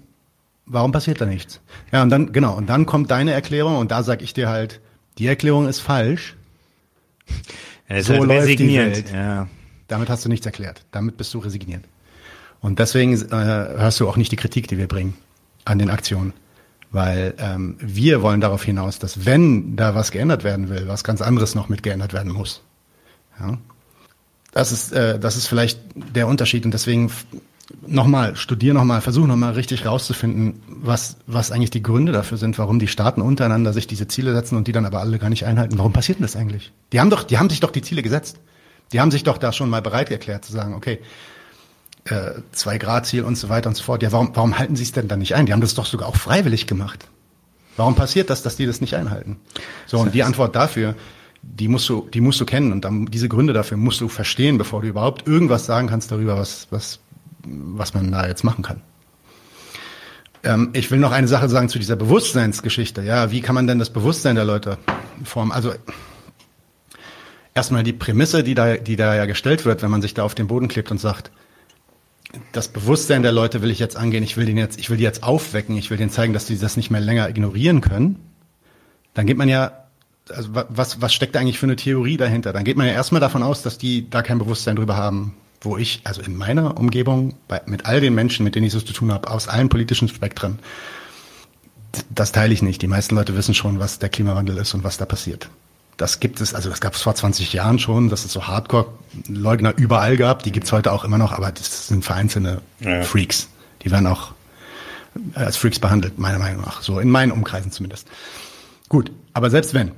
warum passiert da nichts? Ja, und dann, genau, und dann kommt deine Erklärung und da sag ich dir halt, die Erklärung ist falsch. Ja, ist so halt läuft die Welt. Ja. Damit hast du nichts erklärt. Damit bist du resigniert. Und deswegen äh, hörst du auch nicht die Kritik, die wir bringen an den Aktionen. Weil ähm, wir wollen darauf hinaus, dass wenn da was geändert werden will, was ganz anderes noch mit geändert werden muss. Ja? Das ist, äh, das ist vielleicht der Unterschied und deswegen nochmal, studier nochmal, versuch nochmal richtig rauszufinden, was, was eigentlich die Gründe dafür sind, warum die Staaten untereinander sich diese Ziele setzen und die dann aber alle gar nicht einhalten. Warum passiert denn das eigentlich? Die haben doch, die haben sich doch die Ziele gesetzt. Die haben sich doch da schon mal bereit erklärt zu sagen, okay, äh, zwei Grad Ziel und so weiter und so fort. Ja, warum, warum halten sie es denn dann nicht ein? Die haben das doch sogar auch freiwillig gemacht. Warum passiert das, dass die das nicht einhalten? So, und die Antwort dafür, die musst du, die musst du kennen und dann diese Gründe dafür musst du verstehen, bevor du überhaupt irgendwas sagen kannst darüber, was, was was man da jetzt machen kann. Ähm, ich will noch eine Sache sagen zu dieser Bewusstseinsgeschichte. Ja, wie kann man denn das Bewusstsein der Leute formen? Also erstmal die Prämisse, die da, die da ja gestellt wird, wenn man sich da auf den Boden klebt und sagt, das Bewusstsein der Leute will ich jetzt angehen, ich will den jetzt, ich will die jetzt aufwecken, ich will denen zeigen, dass die das nicht mehr länger ignorieren können, dann geht man ja, also was, was steckt da eigentlich für eine Theorie dahinter? Dann geht man ja erstmal davon aus, dass die da kein Bewusstsein drüber haben, wo ich, also in meiner Umgebung, bei, mit all den Menschen, mit denen ich so zu tun habe, aus allen politischen Spektren, das teile ich nicht. Die meisten Leute wissen schon, was der Klimawandel ist und was da passiert. Das gibt es, also das gab es vor 20 Jahren schon, dass es so Hardcore-Leugner überall gab. Die gibt es heute auch immer noch, aber das sind vereinzelte ja. Freaks. Die werden auch als Freaks behandelt, meiner Meinung nach. So in meinen Umkreisen zumindest. Gut, aber selbst wenn.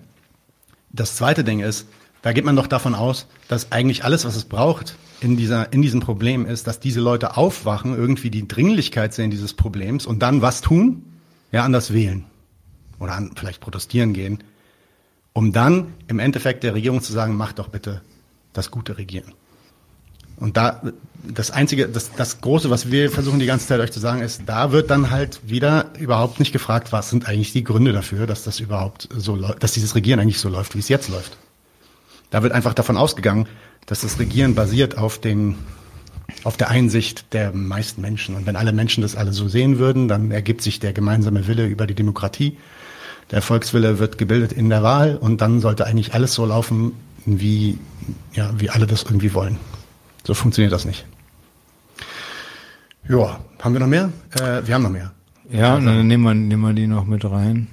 Das zweite Ding ist, da geht man doch davon aus, dass eigentlich alles, was es braucht, in, dieser, in diesem Problem ist, dass diese Leute aufwachen, irgendwie die Dringlichkeit sehen dieses Problems und dann was tun? Ja, anders wählen. Oder an, vielleicht protestieren gehen. Um dann im Endeffekt der Regierung zu sagen, macht doch bitte das gute Regieren. Und da, das einzige, das, das große, was wir versuchen die ganze Zeit euch zu sagen, ist, da wird dann halt wieder überhaupt nicht gefragt, was sind eigentlich die Gründe dafür, dass das überhaupt so läuft, dass dieses Regieren eigentlich so läuft, wie es jetzt läuft. Da wird einfach davon ausgegangen, dass das Regieren basiert auf den auf der Einsicht der meisten Menschen. Und wenn alle Menschen das alle so sehen würden, dann ergibt sich der gemeinsame Wille über die Demokratie. Der Volkswille wird gebildet in der Wahl und dann sollte eigentlich alles so laufen, wie, ja, wie alle das irgendwie wollen. So funktioniert das nicht. Ja, haben wir noch mehr? Äh, wir haben noch mehr. Ja, dann nehmen wir, nehmen wir die noch mit rein.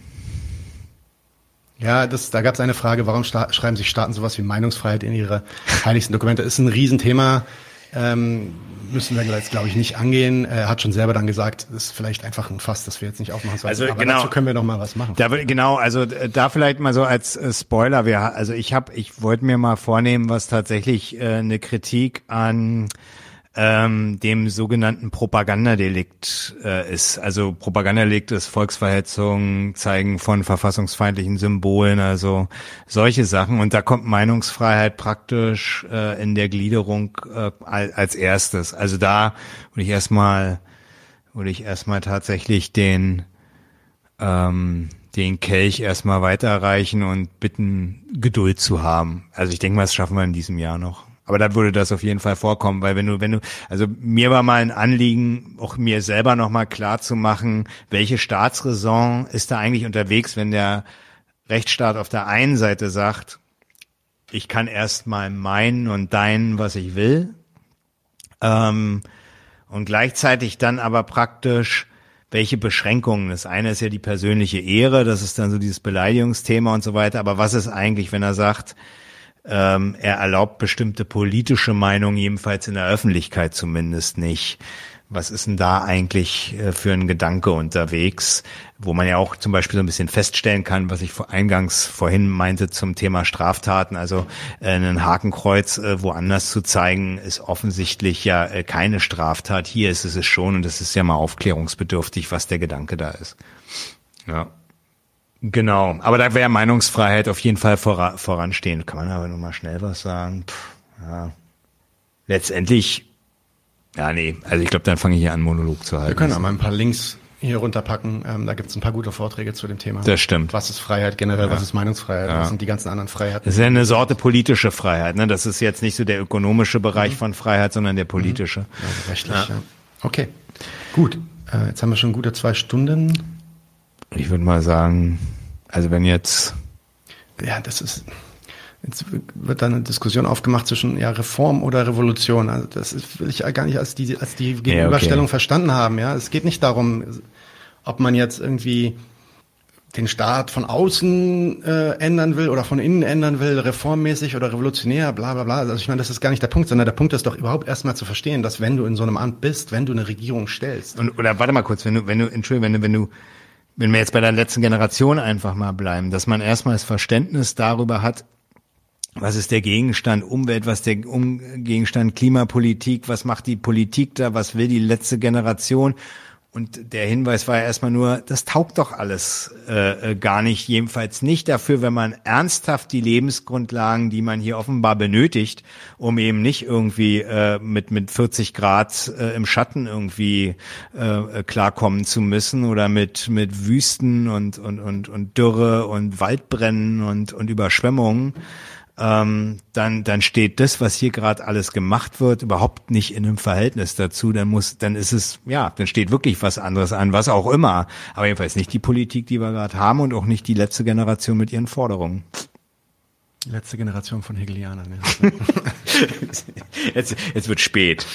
Ja, das, da gab es eine Frage, warum schreiben sich Staaten sowas wie Meinungsfreiheit in ihre heiligsten Dokumente? Ist ein Riesenthema. Ähm, müssen wir jetzt, glaube ich, nicht angehen. Er hat schon selber dann gesagt, ist vielleicht einfach ein Fass, das wir jetzt nicht aufmachen sollen. Also Aber genau, dazu können wir noch mal was machen. Da, genau, also da vielleicht mal so als äh, Spoiler. Wir, also ich habe, ich wollte mir mal vornehmen, was tatsächlich äh, eine Kritik an ähm, dem sogenannten Propagandadelikt äh, ist. Also Propagandadelikt ist Volksverhetzung, Zeigen von verfassungsfeindlichen Symbolen, also solche Sachen. Und da kommt Meinungsfreiheit praktisch äh, in der Gliederung äh, als erstes. Also da würde ich erstmal würde ich erstmal tatsächlich den ähm, den Kelch erstmal weiterreichen und bitten, Geduld zu haben. Also ich denke mal, das schaffen wir in diesem Jahr noch. Aber da würde das auf jeden Fall vorkommen, weil wenn du, wenn du, also mir war mal ein Anliegen, auch mir selber nochmal klar zu machen, welche Staatsräson ist da eigentlich unterwegs, wenn der Rechtsstaat auf der einen Seite sagt, ich kann erstmal meinen und deinen, was ich will, ähm, und gleichzeitig dann aber praktisch welche Beschränkungen. Das eine ist ja die persönliche Ehre, das ist dann so dieses Beleidigungsthema und so weiter. Aber was ist eigentlich, wenn er sagt, ähm, er erlaubt bestimmte politische Meinungen, jedenfalls in der Öffentlichkeit zumindest nicht. Was ist denn da eigentlich äh, für ein Gedanke unterwegs, wo man ja auch zum Beispiel so ein bisschen feststellen kann, was ich eingangs vorhin meinte zum Thema Straftaten, also äh, ein Hakenkreuz äh, woanders zu zeigen, ist offensichtlich ja keine Straftat. Hier ist es schon und es ist ja mal aufklärungsbedürftig, was der Gedanke da ist. Ja. Genau, aber da wäre Meinungsfreiheit auf jeden Fall voran, voranstehen. Kann man aber noch mal schnell was sagen? Puh, ja. Letztendlich, ja nee, also ich glaube, dann fange ich hier an, Monolog zu halten. Wir können auch mal ein paar Links hier runterpacken. Ähm, da gibt es ein paar gute Vorträge zu dem Thema. Das stimmt. Was ist Freiheit generell, ja. was ist Meinungsfreiheit, ja. was sind die ganzen anderen Freiheiten? Das ist ja eine Sorte politische Freiheit. Ne? Das ist jetzt nicht so der ökonomische Bereich mhm. von Freiheit, sondern der politische. Mhm. Also rechtlich, ja. ja. Okay, gut. Äh, jetzt haben wir schon gute zwei Stunden ich würde mal sagen, also wenn jetzt. Ja, das ist. Jetzt wird da eine Diskussion aufgemacht zwischen ja, Reform oder Revolution. Also das will ich ja gar nicht als die, als die Gegenüberstellung ja, okay. verstanden haben. Ja, es geht nicht darum, ob man jetzt irgendwie den Staat von außen äh, ändern will oder von innen ändern will, reformmäßig oder revolutionär, bla bla bla. Also ich meine, das ist gar nicht der Punkt, sondern der Punkt ist doch überhaupt erstmal zu verstehen, dass wenn du in so einem Amt bist, wenn du eine Regierung stellst. Und, oder warte mal kurz, wenn du, wenn du, Entschuldigung, wenn du, wenn du wenn wir jetzt bei der letzten Generation einfach mal bleiben, dass man erstmal das Verständnis darüber hat, was ist der Gegenstand Umwelt, was der um Gegenstand Klimapolitik, was macht die Politik da, was will die letzte Generation und der Hinweis war ja erstmal nur, das taugt doch alles äh, äh, gar nicht, jedenfalls nicht dafür, wenn man ernsthaft die Lebensgrundlagen, die man hier offenbar benötigt, um eben nicht irgendwie äh, mit mit 40 Grad äh, im Schatten irgendwie äh, äh, klarkommen zu müssen oder mit mit Wüsten und und und und Dürre und Waldbrennen und und Überschwemmungen ähm, dann, dann steht das, was hier gerade alles gemacht wird, überhaupt nicht in einem Verhältnis dazu. Dann muss, dann ist es, ja, dann steht wirklich was anderes an, was auch immer. Aber jedenfalls nicht die Politik, die wir gerade haben und auch nicht die letzte Generation mit ihren Forderungen. Letzte Generation von Hegelianern. Ja. jetzt, jetzt wird spät.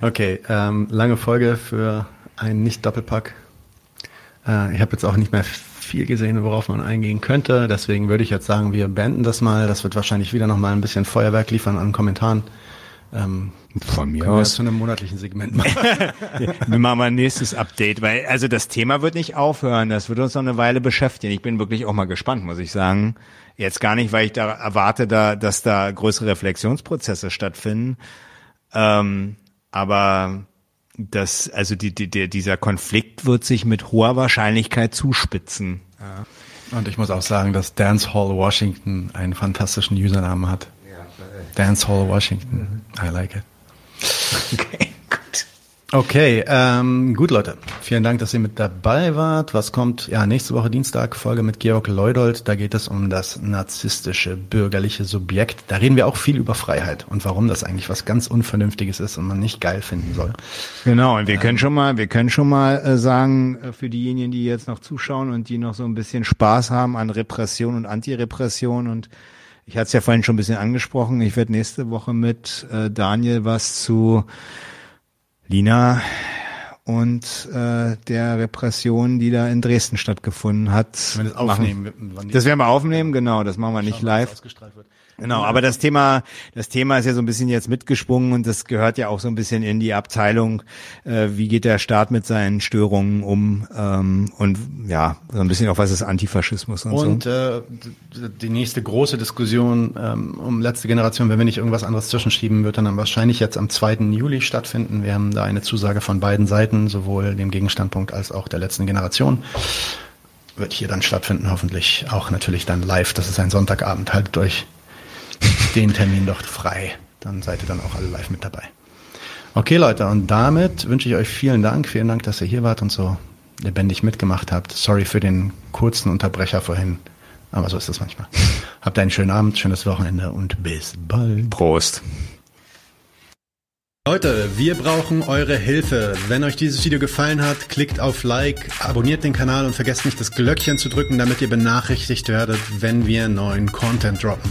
Okay, ähm, lange Folge für einen Nicht-Doppelpack. Äh, ich habe jetzt auch nicht mehr viel gesehen, worauf man eingehen könnte. Deswegen würde ich jetzt sagen, wir beenden das mal. Das wird wahrscheinlich wieder noch mal ein bisschen Feuerwerk liefern an Kommentaren. Ähm, Von mir aus. zu einem monatlichen Segment machen. wir machen mal ein nächstes Update, weil also das Thema wird nicht aufhören. Das wird uns noch eine Weile beschäftigen. Ich bin wirklich auch mal gespannt, muss ich sagen. Jetzt gar nicht, weil ich da erwarte, da, dass da größere Reflexionsprozesse stattfinden. Ähm, aber das, also die, die, die, dieser Konflikt wird sich mit hoher Wahrscheinlichkeit zuspitzen. Ja. Und ich muss auch sagen, dass Dancehall Washington einen fantastischen Usernamen hat. Ja, Dancehall Washington. I like it. Okay. Okay, ähm, gut Leute, vielen Dank, dass ihr mit dabei wart. Was kommt? Ja, nächste Woche Dienstag Folge mit Georg Leudold. Da geht es um das narzisstische bürgerliche Subjekt. Da reden wir auch viel über Freiheit und warum das eigentlich was ganz Unvernünftiges ist und man nicht geil finden soll. Genau, und wir ähm, können schon mal, wir können schon mal äh, sagen äh, für diejenigen, die jetzt noch zuschauen und die noch so ein bisschen Spaß haben an Repression und Antirepression und ich hatte es ja vorhin schon ein bisschen angesprochen. Ich werde nächste Woche mit äh, Daniel was zu Lina und äh, der Repression, die da in Dresden stattgefunden hat. Wenn das aufnehmen. Das werden wir aufnehmen, genau. Das machen wir nicht live. Genau, aber das Thema, das Thema ist ja so ein bisschen jetzt mitgesprungen und das gehört ja auch so ein bisschen in die Abteilung, äh, wie geht der Staat mit seinen Störungen um ähm, und ja, so ein bisschen auch was ist Antifaschismus und, Und so. äh, die nächste große Diskussion ähm, um letzte Generation, wenn wir nicht irgendwas anderes zwischenschieben, wird dann, dann wahrscheinlich jetzt am 2. Juli stattfinden. Wir haben da eine Zusage von beiden Seiten, sowohl dem Gegenstandpunkt als auch der letzten Generation. Wird hier dann stattfinden, hoffentlich auch natürlich dann live. Das ist ein Sonntagabend. Haltet euch den Termin doch frei. Dann seid ihr dann auch alle live mit dabei. Okay, Leute, und damit wünsche ich euch vielen Dank. Vielen Dank, dass ihr hier wart und so lebendig mitgemacht habt. Sorry für den kurzen Unterbrecher vorhin. Aber so ist das manchmal. Habt einen schönen Abend, schönes Wochenende und bis bald. Prost. Leute, wir brauchen eure Hilfe. Wenn euch dieses Video gefallen hat, klickt auf Like, abonniert den Kanal und vergesst nicht das Glöckchen zu drücken, damit ihr benachrichtigt werdet, wenn wir neuen Content droppen.